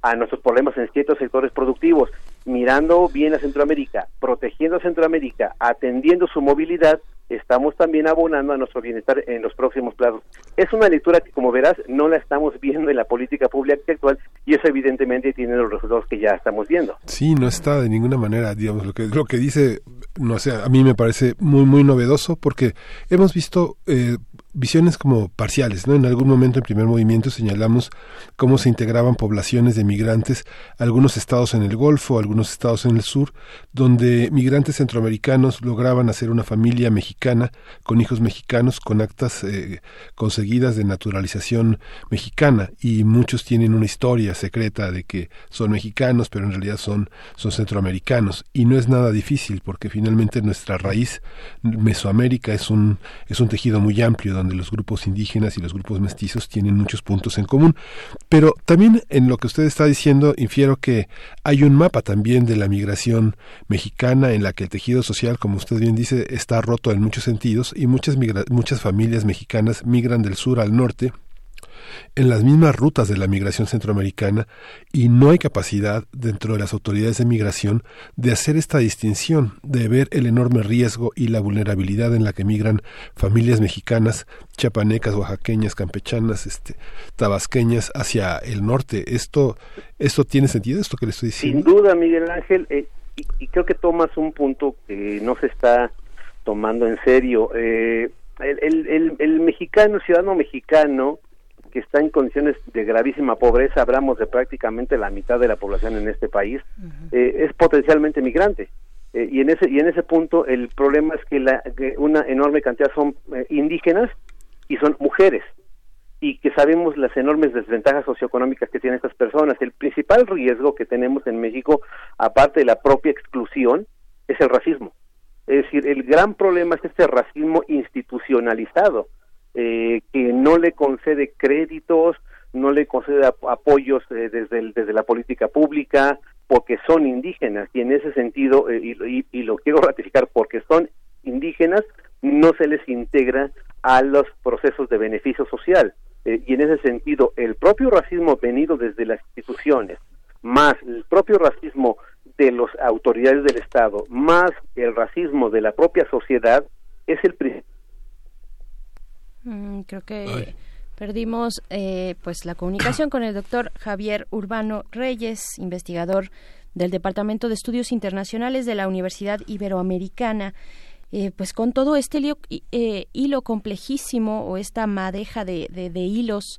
a nuestros problemas en ciertos sectores productivos, mirando bien a Centroamérica, protegiendo a Centroamérica, atendiendo su movilidad estamos también abonando a nuestro bienestar en los próximos plazos. Es una lectura que, como verás, no la estamos viendo en la política pública actual y eso evidentemente tiene los resultados que ya estamos viendo. Sí, no está de ninguna manera, digamos, lo que, lo que dice, no sé, a mí me parece muy, muy novedoso porque hemos visto eh, visiones como parciales, ¿no? En algún momento en primer movimiento señalamos cómo se integraban poblaciones de migrantes, algunos estados en el Golfo, algunos estados en el sur, donde migrantes centroamericanos lograban hacer una familia mexicana con hijos mexicanos con actas eh, conseguidas de naturalización mexicana y muchos tienen una historia secreta de que son mexicanos, pero en realidad son son centroamericanos y no es nada difícil porque finalmente nuestra raíz Mesoamérica es un es un tejido muy amplio donde los grupos indígenas y los grupos mestizos tienen muchos puntos en común. Pero también en lo que usted está diciendo, infiero que hay un mapa también de la migración mexicana en la que el tejido social, como usted bien dice, está roto en muchos sentidos y muchas, muchas familias mexicanas migran del sur al norte en las mismas rutas de la migración centroamericana y no hay capacidad dentro de las autoridades de migración de hacer esta distinción, de ver el enorme riesgo y la vulnerabilidad en la que migran familias mexicanas, chapanecas, oaxaqueñas, campechanas, este, tabasqueñas hacia el norte. Esto, esto tiene sentido, esto que le estoy diciendo. Sin duda, Miguel Ángel, eh, y, creo que tomas un punto que no se está tomando en serio. Eh, el, el, el mexicano, el ciudadano mexicano, que está en condiciones de gravísima pobreza, hablamos de prácticamente la mitad de la población en este país, eh, es potencialmente migrante. Eh, y en ese y en ese punto el problema es que, la, una enorme cantidad son eh, indígenas y son mujeres y que sabemos las enormes desventajas socioeconómicas que tienen estas personas. El principal riesgo que tenemos en México, aparte de la propia exclusión, es el racismo. Es decir, el gran problema es este racismo institucionalizado eh, que no le concede créditos, no le concede apoyos eh, desde, desde la política pública, porque son indígenas y en ese sentido, eh, y, y, lo quiero ratificar, porque son indígenas, no se les integra a los procesos de beneficio social. y en ese sentido, el propio racismo venido desde las instituciones, más el propio racismo de las autoridades del Estado, más el racismo de la propia sociedad, es el principal Mm, creo que perdimos eh, pues la comunicación con el doctor Javier Urbano Reyes, investigador del Departamento de Estudios Internacionales de la Universidad Iberoamericana. Eh, pues con todo este eh, hilo, complejísimo o esta madeja de, de hilos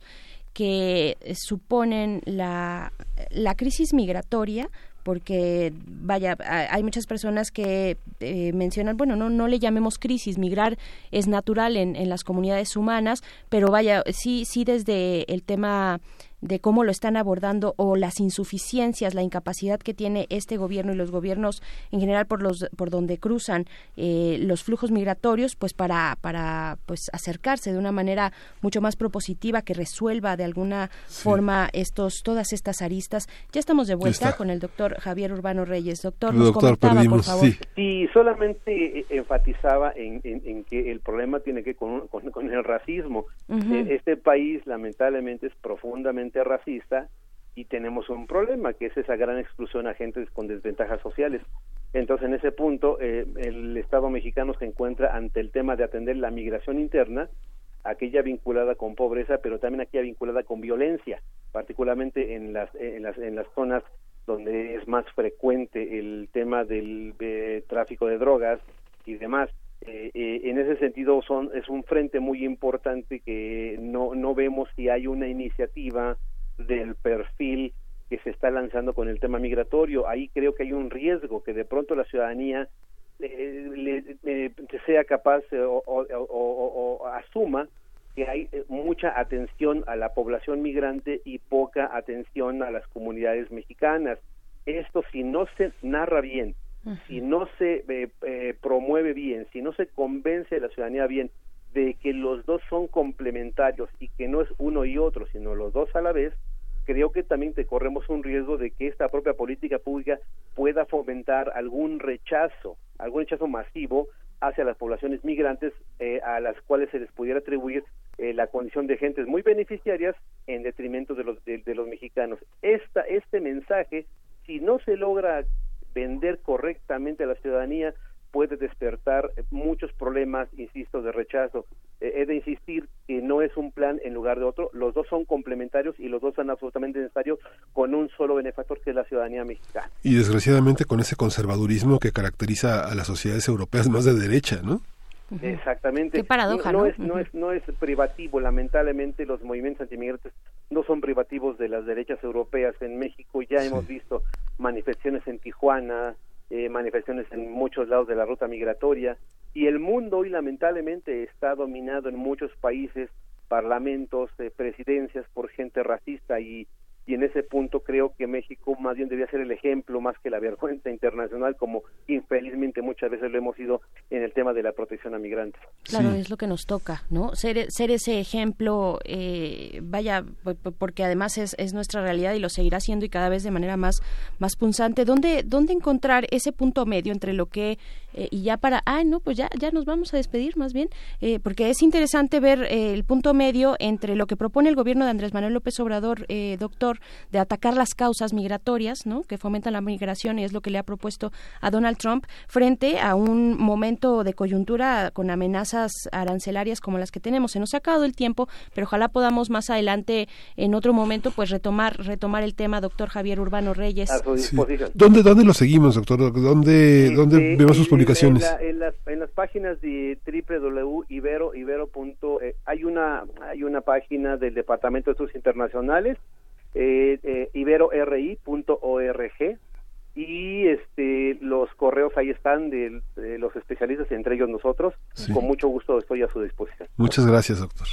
que suponen la, la crisis migratoria, porque vaya, hay muchas personas que eh, mencionan, bueno, no, no le llamemos crisis, migrar es natural en, en las comunidades humanas, pero vaya, sí, sí desde el tema de cómo lo están abordando o las insuficiencias, la incapacidad que tiene este gobierno y los gobiernos en general por los por donde cruzan eh, los flujos migratorios, pues para para pues acercarse de una manera mucho más propositiva que resuelva de alguna forma estos todas estas aristas. Ya estamos de vuelta con el doctor Javier Urbano Reyes. Doctor, nos comentaba, por favor. Sí. solamente eh, enfatizaba en, en, que el problema tiene que ver con, con, el racismo. Eh, este país lamentablemente es profundamente racista y tenemos un problema, que es esa gran exclusión a gente con desventajas sociales. Entonces, en ese punto, eh, el Estado mexicano se encuentra ante el tema de atender la migración interna, aquella vinculada con pobreza, pero también aquella vinculada con violencia, particularmente en las, en las, en las zonas donde es más frecuente el tema del eh, tráfico de drogas y demás. Eh, en ese sentido son es un frente muy importante que no no vemos si hay una iniciativa del perfil que se está lanzando con el tema migratorio ahí creo que hay un riesgo que de pronto la ciudadanía sea capaz o, asuma que hay mucha atención a la población migrante y poca atención a las comunidades mexicanas. Esto si no se narra bien, si no se promueve bien, si no se convence a la ciudadanía bien de que los dos son complementarios y que no es uno y otro, sino los dos a la vez, creo que también te corremos un riesgo de que esta propia política pública pueda fomentar algún rechazo, algún rechazo masivo hacia las poblaciones migrantes eh, a las cuales se les pudiera atribuir eh, la condición de gentes muy beneficiarias en detrimento de los, de los mexicanos. Esta, este mensaje, si no se logra vender correctamente a la ciudadanía, puede despertar muchos problemas, insisto, de rechazo. Eh, he de insistir que no es un plan en lugar de otro, los dos son complementarios y los dos son absolutamente necesarios con un solo benefactor que es la ciudadanía mexicana. Y desgraciadamente con ese conservadurismo que caracteriza a las sociedades europeas más de derecha, ¿no? Exactamente. Qué paradoja, no, es, no, es, no es privativo, lamentablemente los movimientos antimigrantes no son privativos de las derechas europeas. En México ya hemos visto manifestaciones en Tijuana, eh, manifestaciones en muchos lados de la ruta migratoria y el mundo hoy lamentablemente está dominado en muchos países, parlamentos, eh, presidencias por gente racista y y en ese punto creo que México más bien debía ser el ejemplo más que la vergüenza internacional como infelizmente muchas veces lo hemos ido en el tema de la protección a migrantes. Claro, es lo que nos toca, ¿no? Ser, ser ese ejemplo, eh, vaya, porque además es, es, nuestra realidad y lo seguirá siendo y cada vez de manera más, más punzante. ¿Dónde, ¿Dónde encontrar ese punto medio entre lo que, eh, y ya para, ah, no, pues ya, ya nos vamos a despedir más bien, eh, porque es interesante ver el punto medio entre lo que propone el gobierno de Andrés Manuel López Obrador, doctor, de atacar las causas migratorias, ¿no? que fomentan la migración y es lo que le ha propuesto a Donald Trump frente a un momento de coyuntura con amenazas arancelarias como las que tenemos. Se nos ha acabado el tiempo, pero ojalá podamos más adelante en otro momento pues retomar retomar el tema, doctor Javier Urbano Reyes. ¿Dónde, ¿Dónde lo seguimos, doctor? ¿Dónde, dónde vemos sus publicaciones? En, las, en, las, páginas de www.ibero, ibero. Eh, hay una hay una página del Departamento de Estudios Internacionales eh, eh, iberori.org y este los correos ahí están de, los especialistas entre ellos nosotros con mucho gusto estoy a su disposición muchas gracias doctor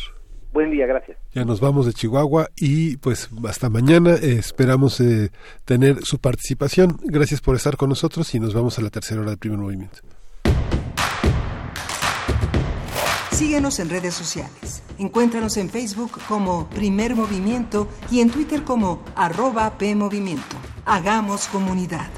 buen día gracias ya nos vamos de Chihuahua y pues hasta mañana eh, esperamos eh, tener su participación gracias por estar con nosotros y nos vamos a la tercera hora del primer movimiento Síguenos en redes sociales. Encuéntranos en Facebook como Primer Movimiento y en Twitter como arroba PMovimiento. Hagamos comunidad.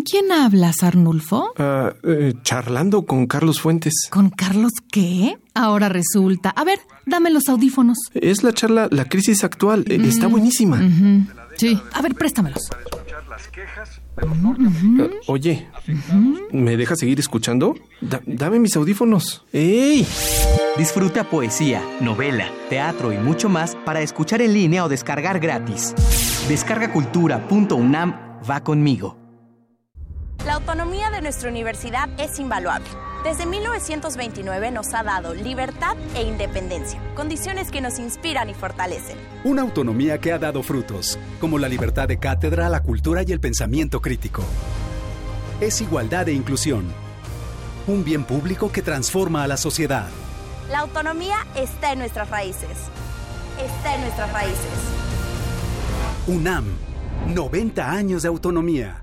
¿Con quién hablas, Arnulfo? Ah, eh, charlando con Carlos Fuentes. ¿Con Carlos qué? Ahora resulta. A ver, dame los audífonos. Es la charla La crisis actual. Eh, está buenísima. Sí. A ver, préstamelos. Oye, ¿me dejas seguir escuchando? dame mis audífonos. ¡Ey! Disfruta poesía, novela, teatro y mucho más para escuchar en línea o descargar gratis. Descargacultura.unam va conmigo. La autonomía de nuestra universidad es invaluable. Desde 1929 nos ha dado libertad e independencia, condiciones que nos inspiran y fortalecen. Una autonomía que ha dado frutos, como la libertad de cátedra, la cultura y el pensamiento crítico. Es igualdad e inclusión. Un bien público que transforma a la sociedad. La autonomía está en nuestras raíces. Está en nuestras raíces. UNAM, 90 años de autonomía.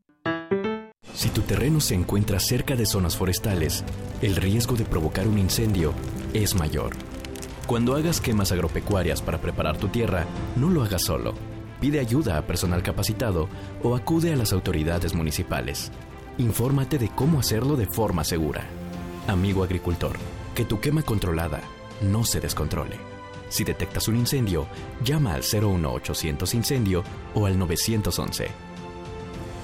si tu terreno se encuentra cerca de zonas forestales, el riesgo de provocar un incendio es mayor. Cuando hagas quemas agropecuarias para preparar tu tierra, no lo hagas solo. Pide ayuda a personal capacitado o acude a las autoridades municipales. Infórmate de cómo hacerlo de forma segura. Amigo agricultor, que tu quema controlada no se descontrole. Si detectas un incendio, llama al 01800 incendio o al 911.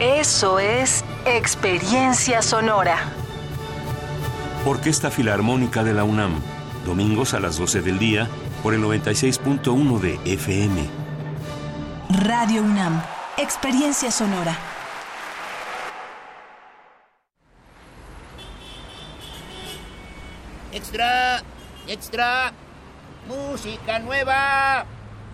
Eso es experiencia sonora. Orquesta Filarmónica de la UNAM, domingos a las 12 del día por el 96.1 de FM. Radio UNAM, experiencia sonora. Extra, extra, música nueva.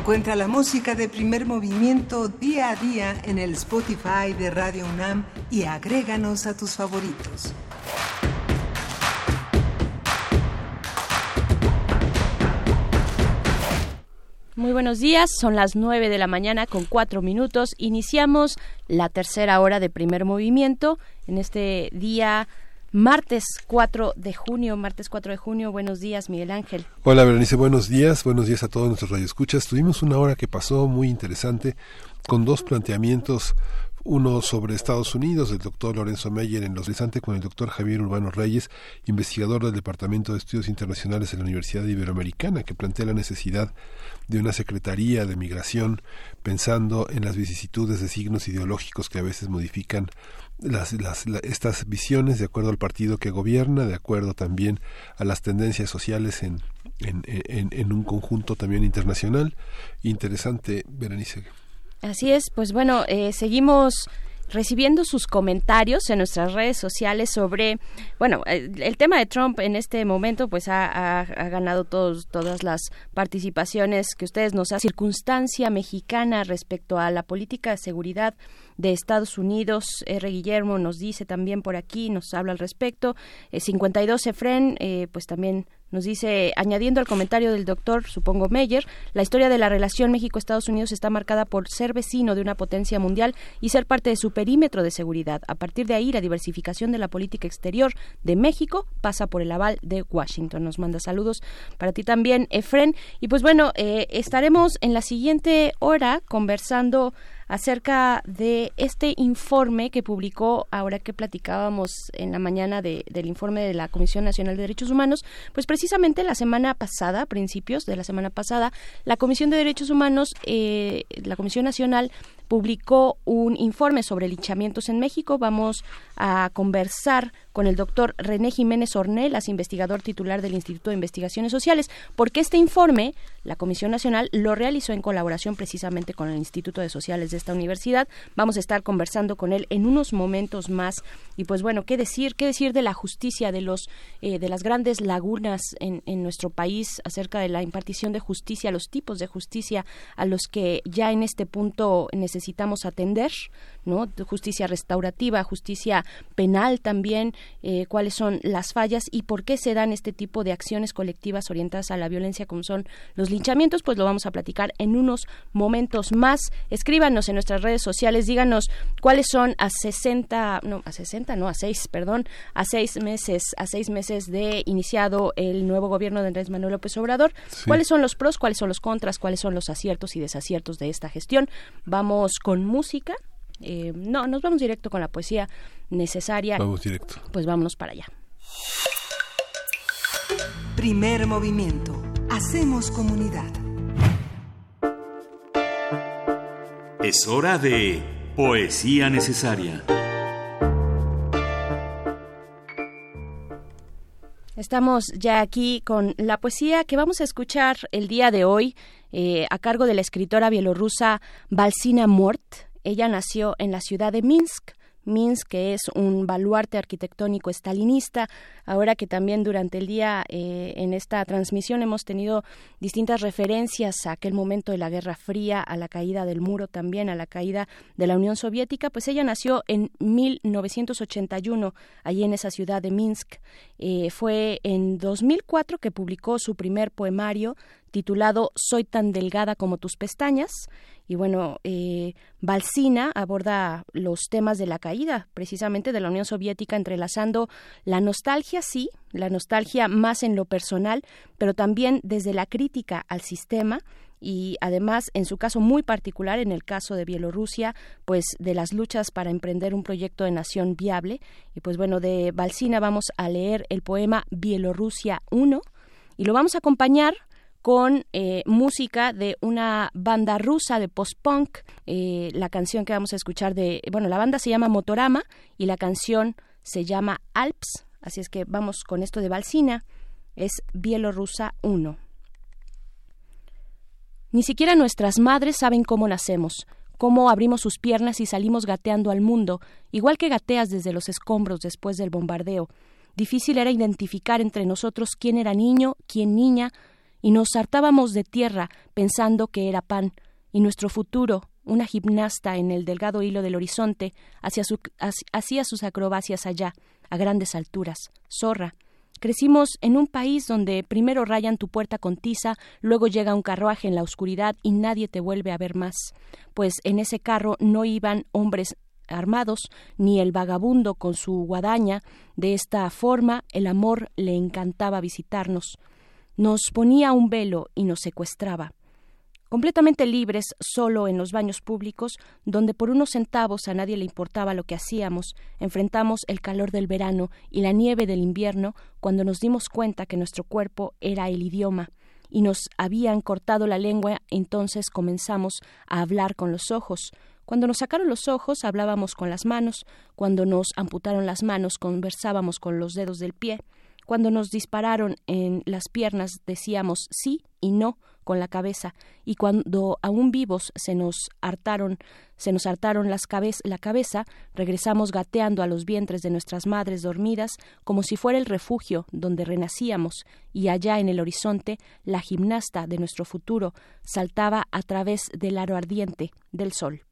Encuentra la música de primer movimiento día a día en el Spotify de Radio UNAM y agréganos a tus favoritos. Muy buenos días, son las 9 de la mañana con 4 minutos. Iniciamos la tercera hora de primer movimiento en este día martes 4 de junio. Martes 4 de junio, buenos días Miguel Ángel. Hola Berenice, buenos días, buenos días a todos nuestros radioescuchas. Tuvimos una hora que pasó muy interesante con dos planteamientos uno sobre Estados Unidos, del doctor Lorenzo Meyer, en los interesante con el doctor Javier Urbano Reyes, investigador del Departamento de Estudios Internacionales de la Universidad Iberoamericana, que plantea la necesidad de una Secretaría de Migración pensando en las vicisitudes de signos ideológicos que a veces modifican las, las, la- estas visiones de acuerdo al partido que gobierna, de acuerdo también a las tendencias sociales en, en, en, un conjunto también internacional. Interesante, Berenice. Así es, pues bueno, eh, seguimos recibiendo sus comentarios en nuestras redes sociales sobre, bueno, el, el tema de Trump en este momento pues ha, ha- ha ganado todos, todas las participaciones que ustedes nos hacen. Circunstancia mexicana respecto a la política de seguridad de Estados Unidos. R. Guillermo nos dice también por aquí, nos habla al respecto. Eh, 52 Efren, eh, pues también nos dice, añadiendo al comentario del doctor, supongo Meyer, la historia de la relación México-Estados Unidos está marcada por ser vecino de una potencia mundial y ser parte de su perímetro de seguridad. A partir de ahí, la diversificación de la política exterior de México pasa por el aval de Washington. Nos manda saludos para ti también, Efren. Y pues bueno, eh, estaremos en la siguiente hora conversando acerca de este informe que publicó, ahora que platicábamos en la mañana de- del informe de la Comisión Nacional de Derechos Humanos, pues precisamente la semana pasada, principios de la semana pasada, la Comisión de Derechos Humanos, eh, la Comisión Nacional, publicó un informe sobre linchamientos en México. Vamos a conversar con el doctor René Jiménez Ornelas, investigador titular del Instituto de Investigaciones Sociales, porque este informe la Comisión Nacional lo realizó en colaboración precisamente con el Instituto de Sociales esta universidad. Vamos a estar conversando con él en unos momentos más. Y pues bueno, qué decir, qué decir de la justicia, de los eh, de las grandes lagunas en, en nuestro país acerca de la impartición de justicia, los tipos de justicia a los que ya en este punto necesitamos atender, ¿no? Justicia restaurativa, justicia penal también, eh, cuáles son las fallas y por qué se dan este tipo de acciones colectivas orientadas a la violencia como son los linchamientos, pues lo vamos a platicar en unos momentos más. Escríbanos en nuestras redes sociales, díganos cuáles son a 60, no, a 60, no, a 6, perdón, a 6 meses, a 6 meses de iniciado el nuevo gobierno de Andrés Manuel López Obrador. Sí. ¿Cuáles son los pros, cuáles son los contras, cuáles son los aciertos y desaciertos de esta gestión? Vamos con música. Eh, no, nos vamos directo con la poesía necesaria. Vamos directo. Pues vámonos para allá. Primer movimiento. Hacemos comunidad. Es hora de Poesía Necesaria. Estamos ya aquí con la poesía que vamos a escuchar el día de hoy eh, a cargo de la escritora bielorrusa Balsina Mort. Ella nació en la ciudad de Minsk Minsk, que es un baluarte arquitectónico estalinista. Ahora que también durante el día eh, en esta transmisión hemos tenido distintas referencias a aquel momento de la Guerra Fría, a la caída del muro también, a la caída de la Unión Soviética, pues ella nació en 1981 allí en esa ciudad de Minsk. Eh, fue en 2004 que publicó su primer poemario titulado Soy tan delgada como tus pestañas y bueno, eh, Balsina aborda los temas de la caída, precisamente de la Unión Soviética, entrelazando la nostalgia, sí, la nostalgia más en lo personal, pero también desde la crítica al sistema y además, en su caso muy particular, en el caso de Bielorrusia, pues de las luchas para emprender un proyecto de nación viable. Y pues bueno, de Balsina vamos a leer el poema Bielorrusia 1 y lo vamos a acompañar con eh, música de una banda rusa de post-punk. Eh, la canción que vamos a escuchar de, bueno, la banda se llama Motorama y la canción se llama Alps. Así es que vamos con esto de Balsina. Es Bielorrusa 1. Ni siquiera nuestras madres saben cómo nacemos, cómo abrimos sus piernas y salimos gateando al mundo, igual que gateas desde los escombros después del bombardeo. Difícil era identificar entre nosotros quién era niño, quién niña, y nos hartábamos de tierra pensando que era pan, y nuestro futuro, una gimnasta en el delgado hilo del horizonte, hacia hacía sus acrobacias allá, a grandes alturas. Zorra. Crecimos en un país donde primero rayan tu puerta con tiza, luego llega un carruaje en la oscuridad y nadie te vuelve a ver más, pues en ese carro no iban hombres armados, ni el vagabundo con su guadaña. De esta forma el amor le encantaba visitarnos nos ponía un velo y nos secuestraba. Completamente libres, solo en los baños públicos, donde por unos centavos a nadie le importaba lo que hacíamos, enfrentamos el calor del verano y la nieve del invierno cuando nos dimos cuenta que nuestro cuerpo era el idioma y nos habían cortado la lengua, entonces comenzamos a hablar con los ojos. Cuando nos sacaron los ojos hablábamos con las manos, cuando nos amputaron las manos conversábamos con los dedos del pie. Cuando nos dispararon en las piernas decíamos sí y no con la cabeza. Y cuando aún vivos se nos hartaron se nos hartaron las la cabeza regresamos gateando a los vientres de nuestras madres dormidas como si fuera el refugio donde renacíamos. Y allá en el horizonte la gimnasta de nuestro futuro saltaba a través del aro ardiente del sol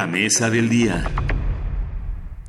La mesa del día.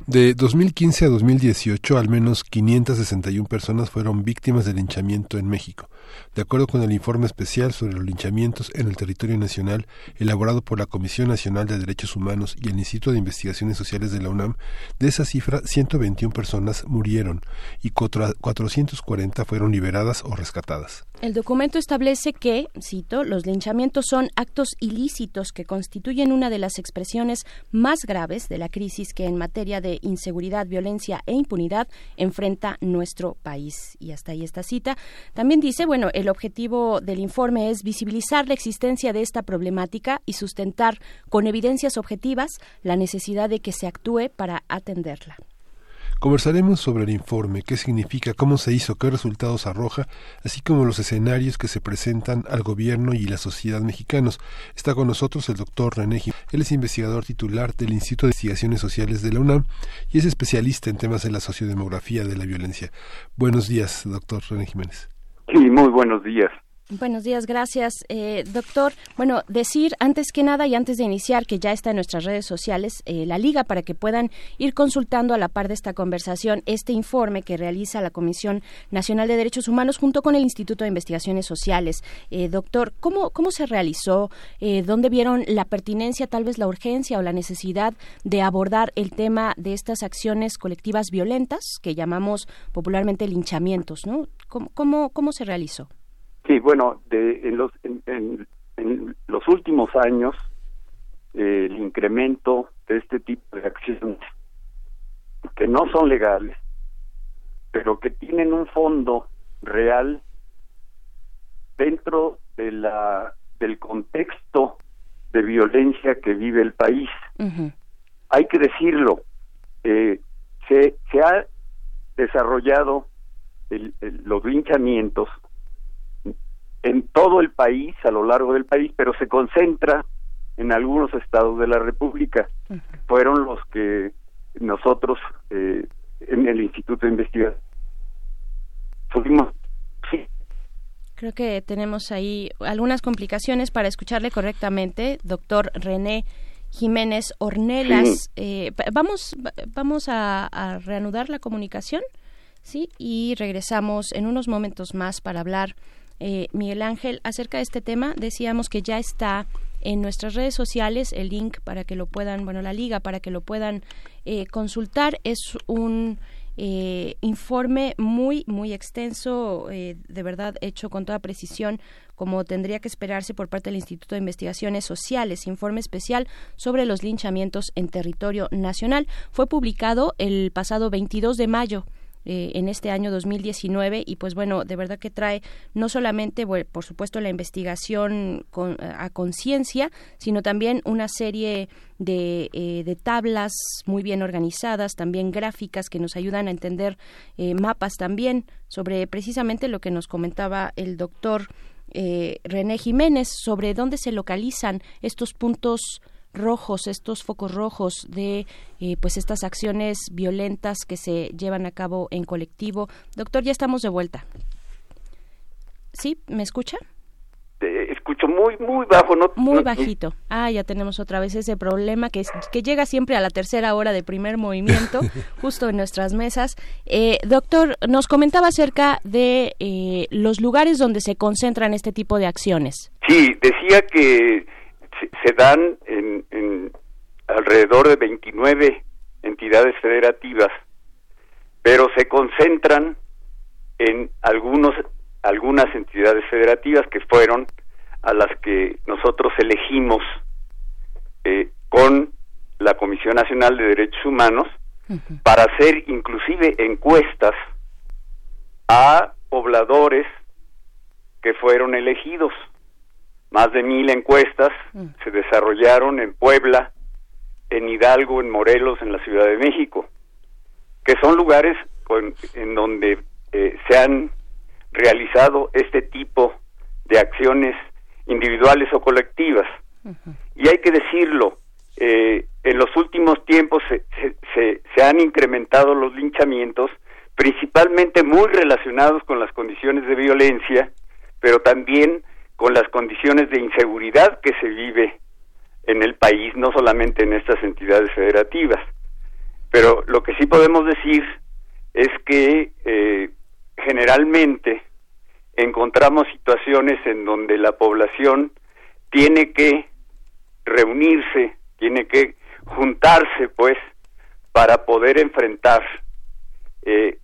De 2015 a 2018, al menos 561 personas fueron víctimas de linchamiento en México. De acuerdo con el informe especial sobre los linchamientos en el territorio nacional, elaborado por la Comisión Nacional de Derechos Humanos y el Instituto de Investigaciones Sociales de la UNAM, de esa cifra, 121 personas murieron y 440 fueron liberadas o rescatadas. El documento establece que, cito, los linchamientos son actos ilícitos que constituyen una de las expresiones más graves de la crisis que en materia de inseguridad, violencia e impunidad enfrenta nuestro país. Y hasta ahí esta cita. También dice, bueno, el objetivo del informe es visibilizar la existencia de esta problemática y sustentar con evidencias objetivas la necesidad de que se actúe para atenderla. Conversaremos sobre el informe, qué significa, cómo se hizo, qué resultados arroja, así como los escenarios que se presentan al gobierno y la sociedad mexicanos. Está con nosotros el doctor René Jiménez. Él es investigador titular del Instituto de Investigaciones Sociales de la UNAM y es especialista en temas de la sociodemografía de la violencia. Buenos días, doctor René Jiménez. Sí, muy buenos días. Buenos días, gracias, eh, doctor. Bueno, decir antes que nada y antes de iniciar que ya está en nuestras redes sociales eh, la liga para que puedan ir consultando a la par de esta conversación este informe que realiza la Comisión Nacional de Derechos Humanos junto con el Instituto de Investigaciones Sociales. Eh, doctor, ¿cómo, ¿cómo se realizó? ¿Dónde vieron la pertinencia, tal vez la urgencia o la necesidad de abordar el tema de estas acciones colectivas violentas que llamamos popularmente linchamientos? ¿no? ¿Cómo, cómo, cómo se realizó? Sí, bueno, de, en, los, en, los últimos años, eh, el incremento de este tipo de acciones, que no son legales, pero que tienen un fondo real dentro de la del contexto de violencia que vive el país. Hay que decirlo, eh, se, se ha desarrollado los linchamientos en todo el país, a lo largo del país, pero se concentra en algunos estados de la República. Fueron los que nosotros eh, en el Instituto de Investigación fuimos. Creo que tenemos ahí algunas complicaciones para escucharle correctamente, doctor René. Jiménez Ornelas. Eh, vamos vamos a, a, reanudar la comunicación, sí, y regresamos en unos momentos más para hablar eh, Miguel Ángel, acerca de este tema, decíamos que ya está en nuestras redes sociales el link para que lo puedan, bueno, la liga para que lo puedan eh, consultar. Es un eh, informe muy, muy extenso, de verdad hecho con toda precisión, como tendría que esperarse por parte del Instituto de Investigaciones Sociales, informe especial sobre los linchamientos en territorio nacional. Fue publicado el pasado 22 de mayo eh, en este año 2019 y pues bueno, de verdad que trae no solamente, por supuesto, la investigación a conciencia, sino también una serie de, eh, de, tablas muy bien organizadas, también gráficas que nos ayudan a entender eh, mapas también sobre precisamente lo que nos comentaba el doctor René Jiménez sobre dónde se localizan estos puntos rojos, estos focos rojos de eh, pues estas acciones violentas que se llevan a cabo en colectivo. Doctor, ya estamos de vuelta. ¿Sí? ¿Me escucha? Te escucho muy, muy bajo. No, muy bajito. Ah, ya tenemos otra vez ese problema que, que llega siempre a la tercera hora de primer movimiento, justo en nuestras mesas. Eh, doctor, nos comentaba acerca de eh, los lugares donde se concentran este tipo de acciones. Sí, decía que se, dan en, alrededor de 29 entidades federativas, pero se concentran en algunos algunas entidades federativas que fueron a las que nosotros elegimos eh, con la Comisión Nacional de Derechos Humanos para hacer inclusive encuestas a pobladores que fueron elegidos más de mil encuestas mm. se desarrollaron en Puebla, en Hidalgo, en Morelos, en la Ciudad de México, que son lugares en donde eh, se han realizado este tipo de acciones individuales o colectivas. Y hay que decirlo, eh, en los últimos tiempos se, se, se, han incrementado los linchamientos, principalmente muy relacionados con las condiciones de violencia pero también con las condiciones de inseguridad que se vive en el país, no solamente en estas entidades federativas. Pero lo que sí podemos decir es que eh, generalmente encontramos situaciones en donde la población tiene que reunirse, tiene que juntarse, pues, para poder enfrentar eh,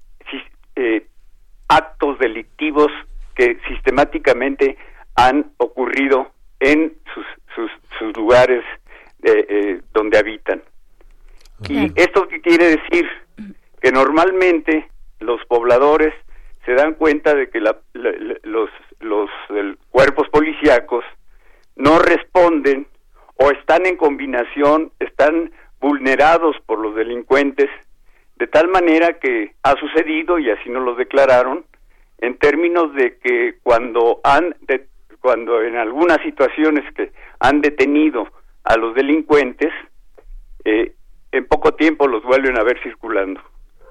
eh, actos delictivos que sistemáticamente han ocurrido en sus, sus, sus lugares eh, donde habitan. ¿Y esto qué quiere decir? Que normalmente los pobladores se dan cuenta de que los, los cuerpos policíacos no responden o están en combinación, están vulnerados por los delincuentes, de tal manera que ha sucedido, y así nos lo declararon, en términos de que cuando han cuando en algunas situaciones que han detenido a los delincuentes, eh, en poco tiempo los vuelven a ver circulando.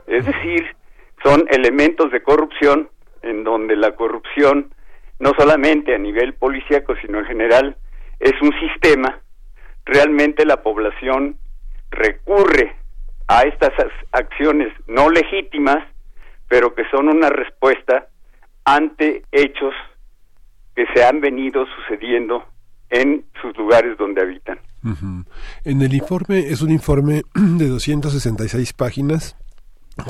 Es decir, son elementos de corrupción en donde la corrupción, no solamente a nivel policíaco, sino en general, es un sistema, realmente la población recurre a estas acciones no legítimas, pero que son una respuesta ante hechos que se han venido sucediendo en sus lugares donde habitan. En el informe es un informe de 266 páginas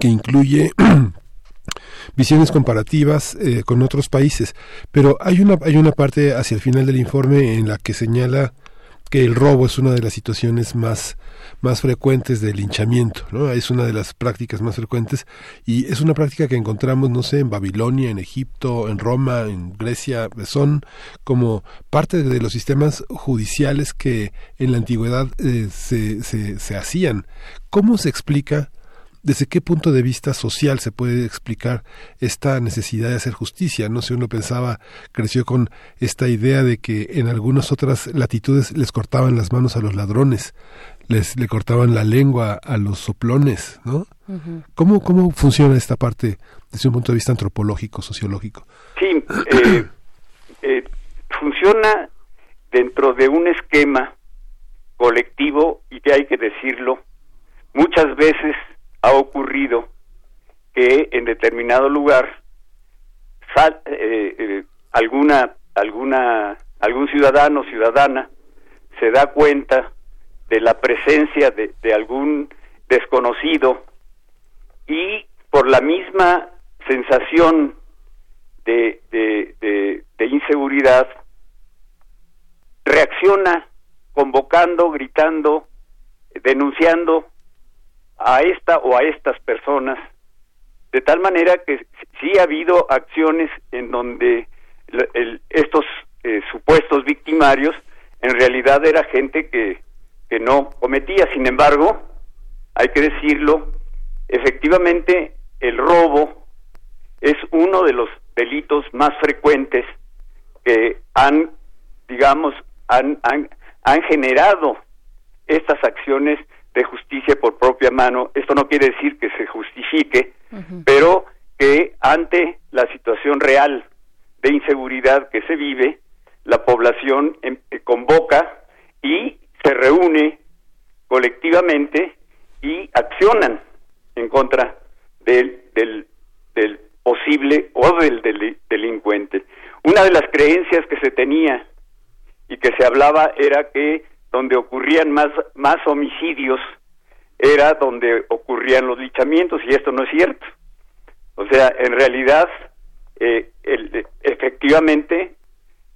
que incluye visiones comparativas eh, con otros países, pero hay una hay una parte hacia el final del informe en la que señala que el robo es una de las situaciones más más frecuentes del linchamiento, ¿no? Es una de las prácticas más frecuentes y es una práctica que encontramos, no sé, en Babilonia, en Egipto, en Roma, en Grecia, son como parte de los sistemas judiciales que en la antigüedad eh, se, se, se hacían. ¿Cómo se explica ¿Desde qué punto de vista social se puede explicar esta necesidad de hacer justicia? No sé, uno pensaba, creció con esta idea de que en algunas otras latitudes les cortaban las manos a los ladrones, les le cortaban la lengua a los soplones, ¿no? ¿Cómo, ¿Cómo funciona esta parte desde un punto de vista antropológico, sociológico? Sí, eh, eh, funciona dentro de un esquema colectivo y que hay que decirlo, muchas veces ha ocurrido que en determinado lugar eh, eh, alguna alguna algún ciudadano o ciudadana se da cuenta de la presencia de, algún desconocido y por la misma sensación de, de inseguridad reacciona convocando, gritando, denunciando a esta o a estas personas, de tal manera que sí ha habido acciones en donde estos eh, supuestos victimarios en realidad era gente que, que no cometía. Sin embargo, hay que decirlo, efectivamente el robo es uno de los delitos más frecuentes que han, digamos, han, han, han generado estas acciones de justicia por propia mano. Esto no quiere decir que se justifique, pero que ante la situación real de inseguridad que se vive, la población em, eh, convoca y se reúne colectivamente y accionan en contra del, del, posible o del, del delincuente. Una de las creencias que se tenía y que se hablaba era que donde ocurrían más, más homicidios era donde ocurrían los lichamientos y esto no es cierto. O sea, en realidad, eh, efectivamente,